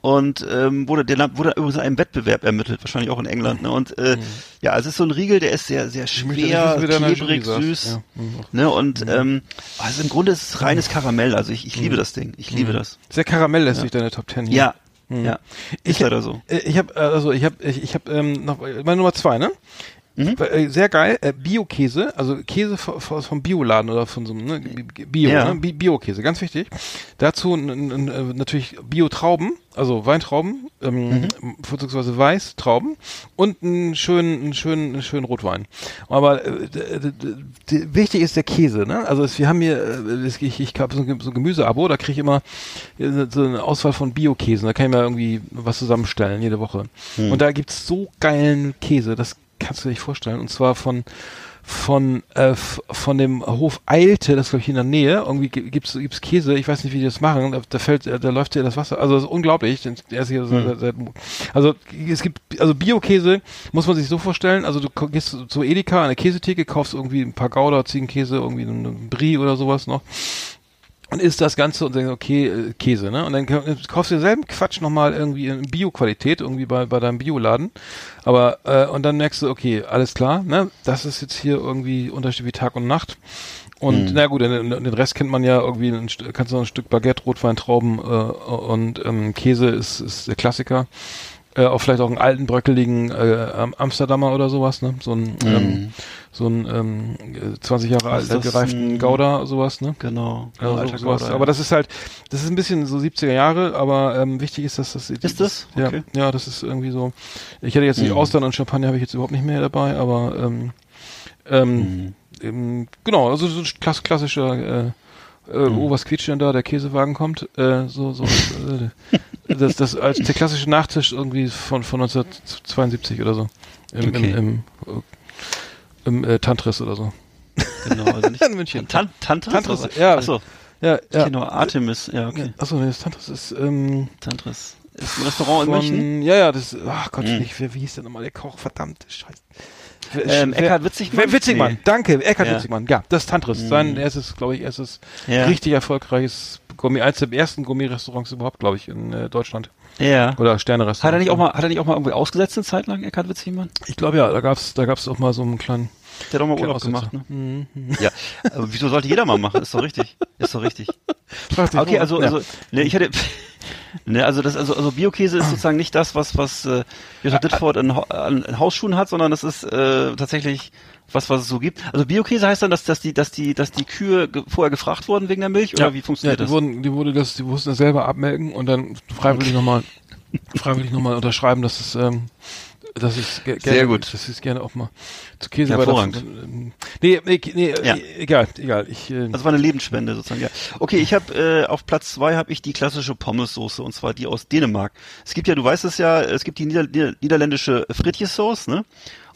[SPEAKER 3] Und ähm, wurde, der wurde übrigens in einem Wettbewerb ermittelt, wahrscheinlich auch in England. Ne? Und äh, ja, es ist so ein Riegel, der ist sehr, sehr schwer, klebrig, süß.
[SPEAKER 2] Ja, mhm.
[SPEAKER 3] Ne? Und ähm, also im Grunde ist es reines Karamell. Also ich, ich liebe das Ding. Ich liebe das.
[SPEAKER 2] Sehr karamelllästig, deine Top Ten hier.
[SPEAKER 3] Ja, ja. Ist
[SPEAKER 2] Ich,
[SPEAKER 3] leider so.
[SPEAKER 2] Äh, ich habe also ich habe ich, ich habe ähm, noch äh, meine Nummer zwei, ne?
[SPEAKER 3] Mhm.
[SPEAKER 2] Äh, Sehr geil, äh, Bio-Käse, also Käse vom Bioladen oder von so einem ne? Bio,
[SPEAKER 3] Ja.
[SPEAKER 2] ne? Bi- Bio-Käse, ganz wichtig. Dazu n- natürlich Bio-Trauben, also Weintrauben, ähm,
[SPEAKER 3] Mhm.
[SPEAKER 2] vorzugsweise Weißtrauben und einen schönen, einen schönen, einen schönen Rotwein. Aber äh, wichtig ist der Käse, ne? Also es, wir haben hier, äh, es- ich, ich habe so ein, so Gemüseabo, da kriege ich immer äh, so eine Auswahl von Bio-Käsen, da kann ich mir irgendwie was zusammenstellen jede Woche.
[SPEAKER 3] Hm.
[SPEAKER 2] Und da gibt's so geilen Käse, das kannst du dir nicht vorstellen. Und zwar von von äh, von dem Hof Eilte, das glaube ich in der Nähe. Irgendwie gi- gibt's gibt's Käse. Ich weiß nicht, wie die das machen. Da, da fällt, äh, da läuft ja das Wasser. Also das ist unglaublich. Der ist hier seit, seit, also es gibt also Bio-Käse muss man sich so vorstellen. Also du gehst zu Edeka an der Käsetheke, kaufst irgendwie ein paar Gouda, Ziegenkäse, irgendwie einen Brie oder sowas noch und isst das Ganze und denkst, okay, äh, Käse, ne? Und dann ka- kaufst du denselben Quatsch nochmal irgendwie in Bio-Qualität, irgendwie bei, bei deinem Bioladen. Aber, äh, und dann merkst du, okay, alles klar, ne? Das ist jetzt hier irgendwie Unterschied wie Tag und Nacht. Und na gut, den, den Rest kennt man ja irgendwie, kannst du noch ein Stück Baguette, Rotwein, Trauben äh, und ähm, Käse ist, ist der Klassiker. Äh, auch vielleicht auch einen alten, bröckeligen äh, Am- Amsterdamer oder sowas, ne? So ein, ähm, so ein ähm, äh, 20 Jahre alt gereiften Gouda, sowas, ne?
[SPEAKER 3] Genau.
[SPEAKER 2] Ja,
[SPEAKER 3] Alter
[SPEAKER 2] so, sowas.
[SPEAKER 3] Gouda,
[SPEAKER 2] Aber das ist halt, das ist ein bisschen so 70er Jahre, aber ähm, wichtig ist, dass das
[SPEAKER 3] Ist das?
[SPEAKER 2] Ja,
[SPEAKER 3] Okay.
[SPEAKER 2] ja, das ist irgendwie so. Ich hätte jetzt die
[SPEAKER 3] Mhm.
[SPEAKER 2] Austern und Champagner habe ich jetzt überhaupt nicht mehr dabei, aber ähm, ähm,
[SPEAKER 3] Mhm.
[SPEAKER 2] genau, also so ein klass klassischer äh, äh,
[SPEAKER 3] Mhm.
[SPEAKER 2] oh, was quietscht denn da? Der Käsewagen kommt. Äh, so, so. äh, das, das als der klassische Nachtisch irgendwie von, von 1972 oder so. Im,
[SPEAKER 3] Okay.
[SPEAKER 2] im, im, im äh, Tantris oder so.
[SPEAKER 3] Genau, also nicht.
[SPEAKER 2] In München.
[SPEAKER 3] Tan Tantris?
[SPEAKER 2] Tantris, ja.
[SPEAKER 3] Achso,
[SPEAKER 2] Ja, ja.
[SPEAKER 3] nur Artemis. Ja, okay.
[SPEAKER 2] Achso, nee, das Tantris ist, ähm,
[SPEAKER 3] Tantris. Ist ein Restaurant in
[SPEAKER 2] von,
[SPEAKER 3] München?
[SPEAKER 2] Ja, ja, das, ach Gott,
[SPEAKER 3] Mhm.
[SPEAKER 2] nicht, wie, wie hieß denn nochmal der Koch? Verdammt, scheiße.
[SPEAKER 3] Ähm, Eckhard Witzigmann?
[SPEAKER 2] Wer- Witzigmann,
[SPEAKER 3] Nee.
[SPEAKER 2] danke, Eckhard
[SPEAKER 3] Ja.
[SPEAKER 2] Witzigmann. Ja, das ist Tantris. Sein erstes, glaube ich, erstes
[SPEAKER 3] Ja.
[SPEAKER 2] richtig erfolgreiches Gourmet, eins der ersten Gourmet-Restaurants überhaupt, glaube ich, in äh, Deutschland.
[SPEAKER 3] Ja.
[SPEAKER 2] Oder Sterne-Restaurants.
[SPEAKER 3] Hat er nicht auch mal, hat er nicht auch mal irgendwie ausgesetzt eine Zeit lang, Eckhard Witzigmann?
[SPEAKER 2] Ich glaube ja, da gab's, da gab's auch mal so einen kleinen.
[SPEAKER 3] Der hat auch mal Urlaub gemacht, ne? Ja. Aber wieso sollte jeder mal machen? Ist doch richtig. Ist doch richtig. Okay, also,
[SPEAKER 2] Ja.
[SPEAKER 3] also, ne, ich hätte, ne, also das, also, also Biokäse ist sozusagen nicht das, was, was, äh, Jutta Ditford an, in Hausschuhen hat, sondern das ist, äh, tatsächlich was, was es so gibt. Also Biokäse heißt dann, dass, dass die, dass die, dass die Kühe ge vorher gefragt wurden wegen der Milch, oder wie funktioniert
[SPEAKER 2] ja, die
[SPEAKER 3] das?
[SPEAKER 2] Wurden, die wurde das, die mussten das selber abmelken und dann freiwillig nochmal, freiwillig nochmal unterschreiben, dass es, ähm, dass ich ge
[SPEAKER 3] Sehr
[SPEAKER 2] gerne,
[SPEAKER 3] gut.
[SPEAKER 2] dass ich gerne auch mal zu Käse
[SPEAKER 3] Hervorragend.
[SPEAKER 2] ähm, Nee, nee, nee
[SPEAKER 3] Ja.
[SPEAKER 2] äh, egal, egal. Ich, äh,
[SPEAKER 3] Das war eine Lebensspende sozusagen, ja. Okay, ich habe äh, auf Platz zwei habe ich die klassische Pommessoße und zwar die aus Dänemark. Es gibt ja, du weißt es ja, es gibt die Nieder Nieder niederländische Fritjes-Sauce, ne?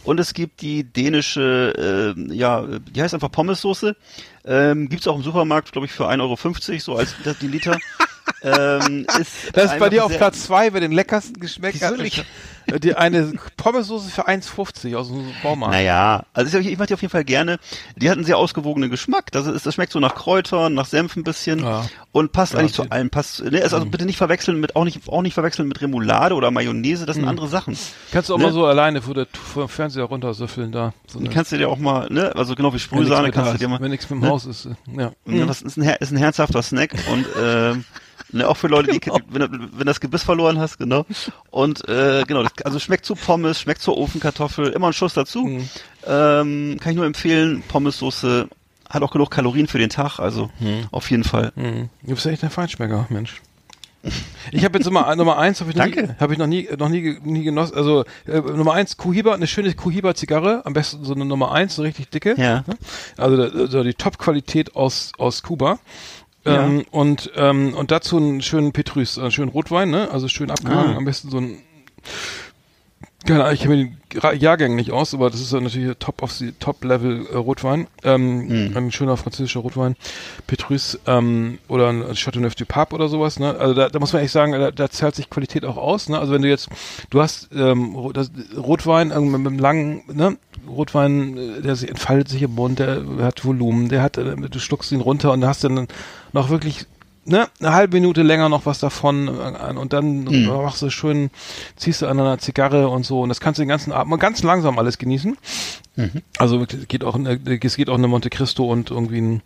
[SPEAKER 3] Und es gibt die dänische, äh, ja, die heißt einfach Pommessoße. Ähm, gibt's auch im Supermarkt, glaube ich, für 1,50 Euro, so als das- die Liter. ähm, ist
[SPEAKER 2] das ist bei dir auf Platz zwei, wer den leckersten geschmeckt hat.
[SPEAKER 3] nicht?
[SPEAKER 2] Die eine Pommessoße für 1,50 aus dem Baumarkt.
[SPEAKER 3] Naja, also ich, ich mache die auf jeden Fall gerne. Die hat einen sehr ausgewogenen Geschmack. Das, ist, das schmeckt so nach Kräutern, nach Senf ein bisschen
[SPEAKER 2] Ja.
[SPEAKER 3] und passt
[SPEAKER 2] Ja,
[SPEAKER 3] eigentlich zu allem. Passt, ne, ist also bitte nicht verwechseln mit auch nicht auch nicht verwechseln mit Remoulade oder Mayonnaise. Das sind andere Sachen.
[SPEAKER 2] Kannst du auch
[SPEAKER 3] Ne?
[SPEAKER 2] mal so alleine vor, der, vor dem Fernseher runtersüffeln da. So
[SPEAKER 3] Dann kannst du dir auch mal, ne, also genau wie Sprühsahne kannst du dir mal.
[SPEAKER 2] Wenn nichts mit dem
[SPEAKER 3] ne?
[SPEAKER 2] Haus ist. äh, Ja.
[SPEAKER 3] Ne, was ist ein, ist ein herzhafter Snack und ähm, ne, auch für Leute, die
[SPEAKER 2] Genau.
[SPEAKER 3] wenn, du- wenn das Gebiss verloren hast, genau. Und äh, genau, das, also schmeckt zu Pommes, schmeckt zur Ofenkartoffel, immer ein Schuss dazu.
[SPEAKER 2] Mhm.
[SPEAKER 3] Ähm, kann ich nur empfehlen. Pommessoße hat auch genug Kalorien für den Tag, also
[SPEAKER 2] Mhm.
[SPEAKER 3] auf jeden Fall.
[SPEAKER 2] Hm. Du bist echt ein Feinschmecker, Mensch. Ich habe jetzt Nummer, Nummer eins, habe ich, noch nie- hab ich noch nie, noch nie, ge- nie genossen. Also äh, Nummer eins, Kuhiba, eine schöne Kuhiba-Zigarre, am besten so eine Nummer eins, so richtig dicke.
[SPEAKER 3] Ja.
[SPEAKER 2] Ne? Also, also die Top-Qualität aus aus Kuba.
[SPEAKER 3] Ja.
[SPEAKER 2] Ähm, und ähm, und dazu einen schönen Petrus, einen schönen Rotwein, ne? Also schön abgehangen,
[SPEAKER 3] Ah.
[SPEAKER 2] am besten so ein keine Ahnung, ich kenne mir die Gra- Jahrgänge nicht aus, aber das ist ja natürlich Top of the Top Level äh, Rotwein. Ähm,
[SPEAKER 3] Mhm.
[SPEAKER 2] Ein schöner französischer Rotwein. Petrus ähm, oder ein Chateauneuf du Pape oder sowas. Ne? Also da, da muss man echt sagen, da, da zahlt sich Qualität auch aus. Ne? Also wenn du jetzt, du hast ähm, das, Rotwein äh, mit, mit einem langen, ne? Rotwein, der sich entfaltet sich im Mund, der hat Volumen, der hat, äh, du schluckst ihn runter und hast dann noch wirklich ne, eine halbe Minute länger noch was davon äh, und dann
[SPEAKER 3] Mhm.
[SPEAKER 2] machst du schön, ziehst du an einer Zigarre und so und das kannst du den ganzen Abend mal ganz langsam alles genießen.
[SPEAKER 3] Mhm.
[SPEAKER 2] Also wirklich, geht auch, es geht auch eine Monte Cristo und irgendwie ein,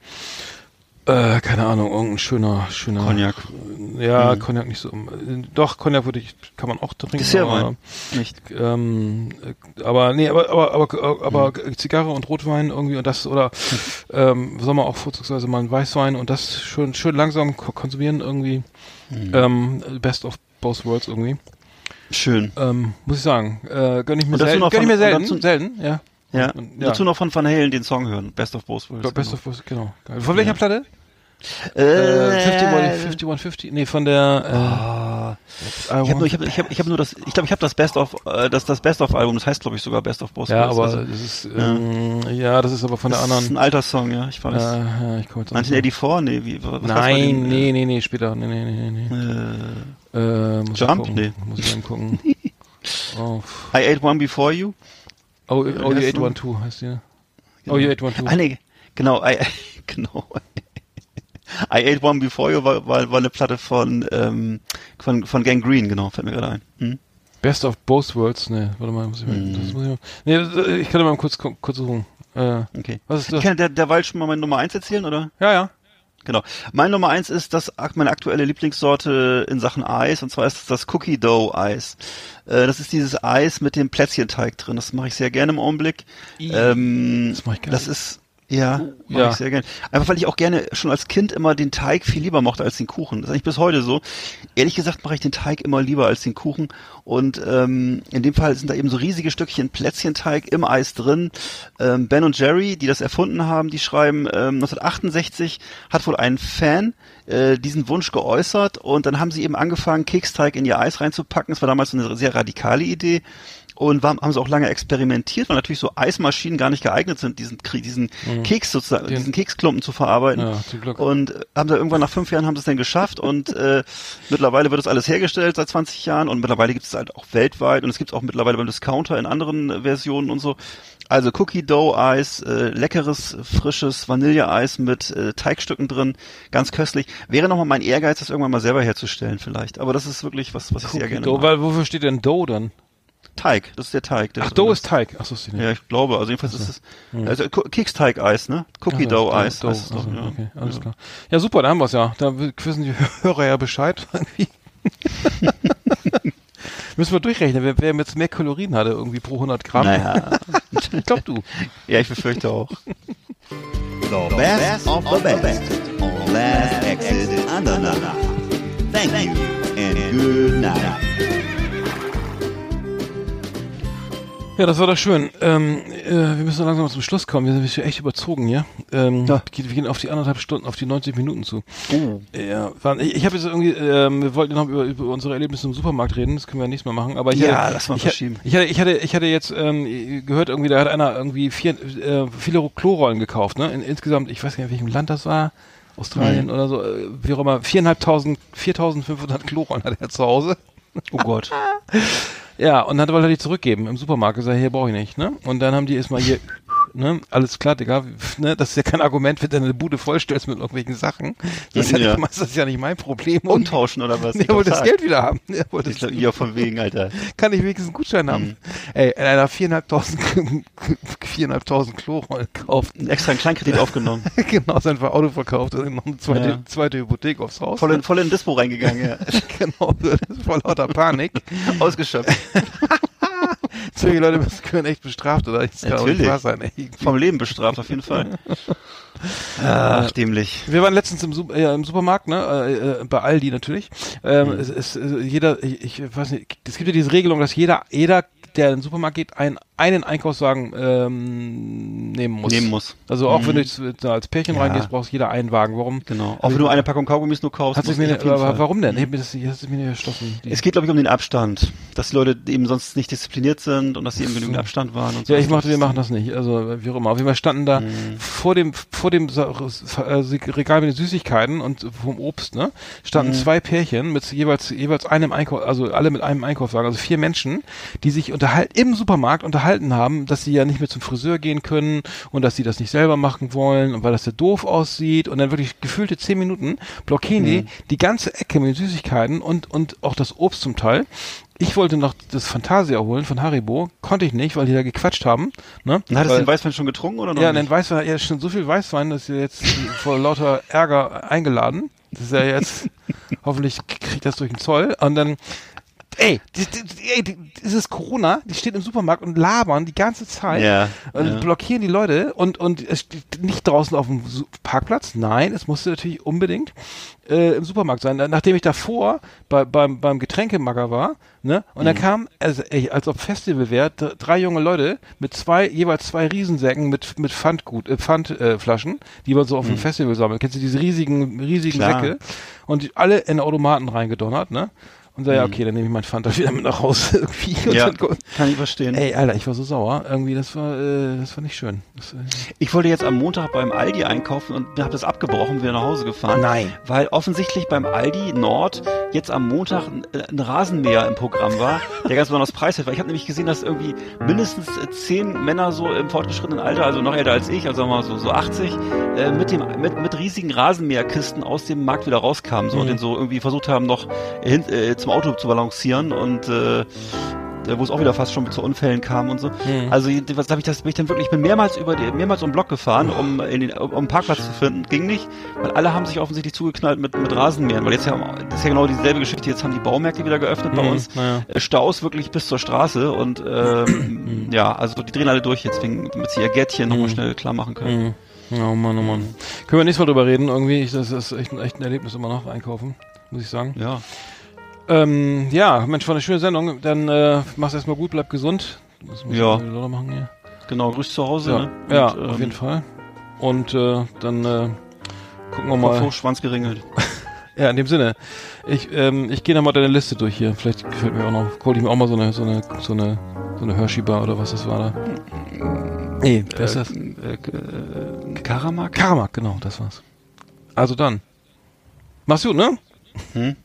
[SPEAKER 2] äh, keine Ahnung, irgendein schöner, schöner
[SPEAKER 3] Cognac.
[SPEAKER 2] Ja,
[SPEAKER 3] Mhm.
[SPEAKER 2] Cognac nicht so. Doch, Cognac würde ich, kann man auch trinken.
[SPEAKER 3] Dessertwein.
[SPEAKER 2] aber-
[SPEAKER 3] Nicht.
[SPEAKER 2] ähm, äh, aber nee, aber aber aber aber Zigarre und Rotwein irgendwie und das oder ähm, soll man auch vorzugsweise mal einen Weißwein und das schön schön langsam ko- konsumieren irgendwie ähm, best of both worlds irgendwie
[SPEAKER 3] Schön.
[SPEAKER 2] ähm, muss ich sagen äh, gönn ich mir
[SPEAKER 3] noch
[SPEAKER 2] gönn ich mir selten
[SPEAKER 3] dazu-
[SPEAKER 2] selten ja
[SPEAKER 3] Ja.
[SPEAKER 2] Und-
[SPEAKER 3] Und Dazu noch von Van Halen den Song hören. Best of Both Worlds.
[SPEAKER 2] best
[SPEAKER 3] genau.
[SPEAKER 2] of both genau von welcher Platte
[SPEAKER 3] Äh,
[SPEAKER 2] äh, 51 5150 nee von der äh. I
[SPEAKER 3] Ich habe nur, ich hab, ich hab, ich hab nur das, ich glaube, ich habe das Best of, äh, das, das Best of Album, das heißt, glaube ich, sogar Best of Both
[SPEAKER 2] ja aber
[SPEAKER 3] Also,
[SPEAKER 2] das ist ähm, ja das ist aber von der
[SPEAKER 3] das ist
[SPEAKER 2] anderen
[SPEAKER 3] ein alter Song, ja, ich
[SPEAKER 2] äh,
[SPEAKER 3] weiß.
[SPEAKER 2] ja, ich komme jetzt auch nicht-
[SPEAKER 3] 1984, nee, wie, was
[SPEAKER 2] Nein, nee, nee, nee, später. Nee, nee, nee, nee.
[SPEAKER 3] Äh,
[SPEAKER 2] Äh, muss
[SPEAKER 3] Jump?
[SPEAKER 2] Ich.
[SPEAKER 3] Nee.
[SPEAKER 2] Muss ich gucken. oh,
[SPEAKER 3] I Ate One Before You.
[SPEAKER 2] oh, oh, you
[SPEAKER 3] heißt
[SPEAKER 2] 812 heißt die. ne? Oh, you 812.
[SPEAKER 3] Ah, nee, genau, I, genau. I Ate One Before You war, war, war eine Platte von, ähm, von, von Gang Green, genau, fällt mir gerade ein. Hm?
[SPEAKER 2] Best of both worlds. Nee, warte mal, muss ich mal, das muss ich mal. Nee, das- ich kann mal kurz, kurz suchen. Äh,
[SPEAKER 3] Okay.
[SPEAKER 2] was ist das?
[SPEAKER 3] Ich kann der, derweil schon mal meine Nummer eins erzählen, oder?
[SPEAKER 2] Ja, ja.
[SPEAKER 3] Genau. Meine Nummer eins ist das meine aktuelle Lieblingssorte in Sachen Eis und zwar ist es das Cookie Dough Eis. Äh, das ist dieses Eis mit dem Plätzchenteig drin. Das mache ich sehr gerne im Augenblick. Ähm,
[SPEAKER 2] Das mach ich gerne.
[SPEAKER 3] Das ist ja, mache
[SPEAKER 2] Ja.
[SPEAKER 3] ich sehr gerne. Einfach weil ich auch gerne schon als Kind immer den Teig viel lieber mochte als den Kuchen. Das ist eigentlich bis heute so. Ehrlich gesagt mache ich den Teig immer lieber als den Kuchen. Und ähm, in dem Fall sind da eben so riesige Stückchen Plätzchenteig im Eis drin. Ähm, ben und Jerry, die das erfunden haben, die schreiben, ähm, 1968 hat wohl ein Fan äh, diesen Wunsch geäußert und dann haben sie eben angefangen, Keksteig in ihr Eis reinzupacken. Das war damals so eine sehr radikale Idee. Und war, haben sie auch lange experimentiert, weil natürlich so Eismaschinen gar nicht geeignet sind, diesen, diesen Keks sozusagen,
[SPEAKER 2] Den-
[SPEAKER 3] diesen Keksklumpen zu verarbeiten.
[SPEAKER 2] Ja, zum Glück.
[SPEAKER 3] Und äh, haben sie irgendwann nach fünf Jahren haben sie es dann geschafft und äh, mittlerweile wird das alles hergestellt seit 20 Jahren und mittlerweile gibt es halt auch weltweit und es gibt es auch mittlerweile beim Discounter in anderen Versionen und so. Also Cookie Dough Eis, äh, leckeres, frisches Vanilleeis mit äh, Teigstücken drin, ganz köstlich. Wäre nochmal mein Ehrgeiz, das irgendwann mal selber herzustellen vielleicht. Aber das ist wirklich was, was ich sehr gerne
[SPEAKER 2] Dough,
[SPEAKER 3] mag.
[SPEAKER 2] weil, wofür steht denn Dough dann?
[SPEAKER 3] Teig, das ist der Teig. der
[SPEAKER 2] Ach, Dough ist Teig. Ach so, ist die nicht.
[SPEAKER 3] Ja, ich glaube. Also jedenfalls ist es also Ku- Keksteig-Eis, ne? Cookie
[SPEAKER 2] Ach so,
[SPEAKER 3] Dough Eis.
[SPEAKER 2] Also,
[SPEAKER 3] ja.
[SPEAKER 2] okay, alles klar. Ja, super, da haben wir es ja. Da wissen die Hörer ja Bescheid. Müssen wir durchrechnen, wer, wer jetzt mehr Kalorien hatte, irgendwie pro 100 Gramm.
[SPEAKER 3] Naja.
[SPEAKER 2] Ich glaub du.
[SPEAKER 3] ja, ich befürchte auch.
[SPEAKER 4] The best of the best on Last Exit Andernach. Thank you and good night.
[SPEAKER 2] Ja, das war doch schön. Ähm, äh, wir müssen langsam mal zum Schluss kommen. Wir sind schon echt überzogen hier. Ähm,
[SPEAKER 3] Ja.
[SPEAKER 2] wir gehen auf die anderthalb Stunden, auf die 90 Minuten zu.
[SPEAKER 3] Oh.
[SPEAKER 2] Ja, waren, ich, ich habe jetzt irgendwie, ähm, wir wollten noch über, über unsere Erlebnisse im Supermarkt reden, das können wir nächstes Mal machen. Aber ich
[SPEAKER 3] Ja,
[SPEAKER 2] hatte,
[SPEAKER 3] lass mal
[SPEAKER 2] ich,
[SPEAKER 3] verschieben.
[SPEAKER 2] Ich hatte, ich hatte, ich hatte jetzt ähm, gehört, irgendwie, da hat einer irgendwie vier, äh, viele Klorollen gekauft, ne? In, insgesamt, ich weiß gar nicht, in welchem Land das war. Australien
[SPEAKER 3] Mhm.
[SPEAKER 2] oder so, äh, wie auch immer, viereinhalbtausend, 4.500 Klorollen hat er zu Hause.
[SPEAKER 3] Oh Gott.
[SPEAKER 2] Ja, und dann wollte er die zurückgeben im Supermarkt. Gesagt, hier brauche ich nicht, ne? Und dann haben die erstmal hier, ne, alles klar, Digga, ne, das ist ja kein Argument, wenn du deine Bude vollstellst mit irgendwelchen Sachen. Das ist ja,
[SPEAKER 3] Ja.
[SPEAKER 2] nicht, das ist ja nicht mein Problem. Und
[SPEAKER 3] Umtauschen oder was?
[SPEAKER 2] er wollte das Geld wieder haben. Er wollte
[SPEAKER 3] Ich glaub, ja, von wegen, Alter.
[SPEAKER 2] kann ich wenigstens einen Gutschein haben. Ey, in einer viereinhalbtausend, viereinhalbtausend Klorollen gekauft.
[SPEAKER 3] Extra einen Kleinkredit aufgenommen.
[SPEAKER 2] genau, sein Auto verkauft und noch eine zweite,
[SPEAKER 3] Ja.
[SPEAKER 2] zweite Hypothek aufs Haus.
[SPEAKER 3] Voll in, voll in Dispo reingegangen, ja.
[SPEAKER 2] genau, voll lauter Panik.
[SPEAKER 3] Ausgeschöpft.
[SPEAKER 2] Solche Leute müssen können echt bestraft, oder? Das kann
[SPEAKER 3] Natürlich.
[SPEAKER 2] wahr sein, ey.
[SPEAKER 3] Vom Leben bestraft, auf jeden Fall. Ach, dämlich.
[SPEAKER 2] Wir waren letztens im, Sup- äh, im Supermarkt, ne, äh, äh, bei Aldi natürlich. Ähm,
[SPEAKER 3] Mhm.
[SPEAKER 2] es, es, äh, jeder, ich, ich weiß nicht, es gibt ja diese Regelung, dass jeder, jeder, der in den Supermarkt geht, einen, einen Einkaufswagen ähm, nehmen muss.
[SPEAKER 3] Nehmen muss.
[SPEAKER 2] Also auch wenn du jetzt, da als Pärchen
[SPEAKER 3] Ja.
[SPEAKER 2] reingehst, brauchst jeder einen Wagen. Warum?
[SPEAKER 3] Genau. Auch wenn du eine Packung Kaugummis nur kaufst.
[SPEAKER 2] Hat mir, aber warum denn? Mir das, hat sich mir nicht erschlossen.
[SPEAKER 3] Es geht, glaube ich, um den Abstand. Dass die Leute eben sonst nicht diszipliniert sind und dass sie eben genügend Abstand waren und so.
[SPEAKER 2] Ja, ich machte, wir machen das nicht. Also wie auch immer. Auf jeden Fall standen da
[SPEAKER 3] Mhm.
[SPEAKER 2] vor dem vor dem äh, Regal mit den Süßigkeiten und vom Obst, ne, standen
[SPEAKER 3] Mhm.
[SPEAKER 2] zwei Pärchen mit jeweils jeweils einem Einkauf, also alle mit einem Einkaufswagen, also vier Menschen, die sich unterhalten im Supermarkt unterhalten haben, dass sie ja nicht mehr zum Friseur gehen können und dass sie das nicht selber machen wollen und weil das ja doof aussieht und dann wirklich gefühlte zehn Minuten blockieren die
[SPEAKER 3] Mhm.
[SPEAKER 2] die ganze Ecke mit den Süßigkeiten und und auch das Obst zum Teil. Ich wollte noch das Fantasia holen von Haribo, konnte ich nicht, weil die da gequatscht haben. Ne?
[SPEAKER 3] Und hattest du den Weißwein schon getrunken oder noch
[SPEAKER 2] ja,
[SPEAKER 3] nicht?
[SPEAKER 2] den Weißwein, ja, schon so viel Weißwein, dass ihr jetzt vor lauter Ärger eingeladen. Das ist ja jetzt, hoffentlich kriegt das durch den Zoll. Und dann, ey, die, die, ey, die, ist Corona, die steht im Supermarkt und labern die ganze Zeit.
[SPEAKER 3] Ja,
[SPEAKER 2] Und
[SPEAKER 3] ja.
[SPEAKER 2] blockieren die Leute und, und es steht nicht draußen auf dem Parkplatz. Nein, es musste natürlich unbedingt äh, im Supermarkt sein. Nachdem ich davor bei, beim, beim Getränkemacker war, ne, und
[SPEAKER 3] Mhm.
[SPEAKER 2] dann kam, also, ey, als ob Festival wäre, drei junge Leute mit zwei, jeweils zwei Riesensäcken mit, mit Pfandgut, äh, Pfandflaschen, äh, die man so auf dem Festival sammelt. Kennst du diese riesigen, riesigen
[SPEAKER 3] Mhm. Klar.
[SPEAKER 2] Säcke? Und die alle in Automaten reingedonnert, ne? Und sag, ja,
[SPEAKER 3] Mhm.
[SPEAKER 2] okay, dann nehme ich mein Fanta wieder mit nach Hause irgendwie.
[SPEAKER 3] Ja, kann ich verstehen.
[SPEAKER 2] Ey, Alter, ich war so sauer. Irgendwie, das war, äh, das war nicht schön. Das, äh,
[SPEAKER 3] Ich wollte jetzt am Montag beim Aldi einkaufen und habe das abgebrochen, wieder nach Hause gefahren.
[SPEAKER 2] Nein.
[SPEAKER 3] Weil offensichtlich beim Aldi Nord jetzt am Montag ein, äh, ein Rasenmäher im Programm war, der ganz besonders preiswert war. Ich habe nämlich gesehen, dass irgendwie mindestens äh, zehn Männer so im fortgeschrittenen Alter, also noch älter als ich, also sagen wir mal so, so 80, äh, mit dem mit, mit riesigen Rasenmäherkisten aus dem Markt wieder rauskamen so, und den so irgendwie versucht haben, noch hin, äh, zum Auto zu balancieren und äh, wo es auch wieder fast schon zu Unfällen kam und so. Also was habe ich das bin ich dann wirklich ich bin mehrmals über die, mehrmals um den Block gefahren, um in den um einen Parkplatz zu finden, ging nicht, weil alle haben sich offensichtlich zugeknallt mit mit Rasenmähern, weil jetzt ja das ist ja genau dieselbe Geschichte, jetzt haben die Baumärkte wieder geöffnet bei
[SPEAKER 2] Mhm,
[SPEAKER 3] uns.
[SPEAKER 2] naja.
[SPEAKER 3] Äh, Staus wirklich bis zur Straße und ähm, ja, also die drehen alle durch jetzt wegen damit sie ihr Gärtchen nochmal schnell klar machen können.
[SPEAKER 2] Mhm. Oh Mann, oh Mann. Können wir nächstes Mal drüber reden, irgendwie. Ich, das ist echt echt ein Erlebnis immer noch, einkaufen, muss ich sagen.
[SPEAKER 3] Ja.
[SPEAKER 2] Ähm, ja, Mensch, war eine schöne Sendung. Dann äh, mach's erstmal gut, bleib gesund.
[SPEAKER 3] Ja.
[SPEAKER 2] machen hier.
[SPEAKER 3] Genau, grüß zu Hause,
[SPEAKER 2] Ja,
[SPEAKER 3] ne?
[SPEAKER 2] ja
[SPEAKER 3] Und, ähm,
[SPEAKER 2] auf jeden Fall. Und äh, dann äh, gucken wir mal.
[SPEAKER 3] Hoch, Schwanz geringelt.
[SPEAKER 2] Ja, in dem Sinne. Ich, ähm, ich gehe nochmal deine Liste durch hier. Vielleicht gefällt mir auch noch, hol ich mir auch mal so eine, so eine, so eine So eine Hershey-Bar oder was das war da. Nee, wer ist das?
[SPEAKER 3] Äh, äh, Karamak?
[SPEAKER 2] Karamak, genau, das war's. Also dann. Mach's gut, ne?
[SPEAKER 3] Hm?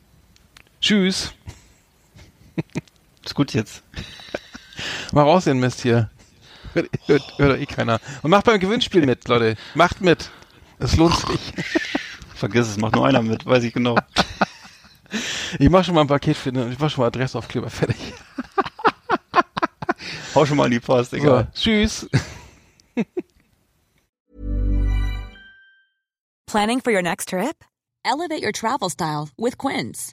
[SPEAKER 2] Tschüss.
[SPEAKER 3] Ist gut jetzt.
[SPEAKER 2] Mach raus den Mist hier. Hört, hört, hört eh keiner. Und macht beim Gewinnspiel mit, Leute. Macht mit. Es lohnt sich.
[SPEAKER 3] Vergiss es, macht nur einer mit, weiß ich genau.
[SPEAKER 2] Ich mach schon mal ein Paket für den, ich mach schon mal Adressaufkleber fertig.
[SPEAKER 3] Hau schon mal in die Post,
[SPEAKER 2] So,
[SPEAKER 3] egal.
[SPEAKER 2] tschüss.
[SPEAKER 6] Planning for your next trip? Elevate your travel style with Quince.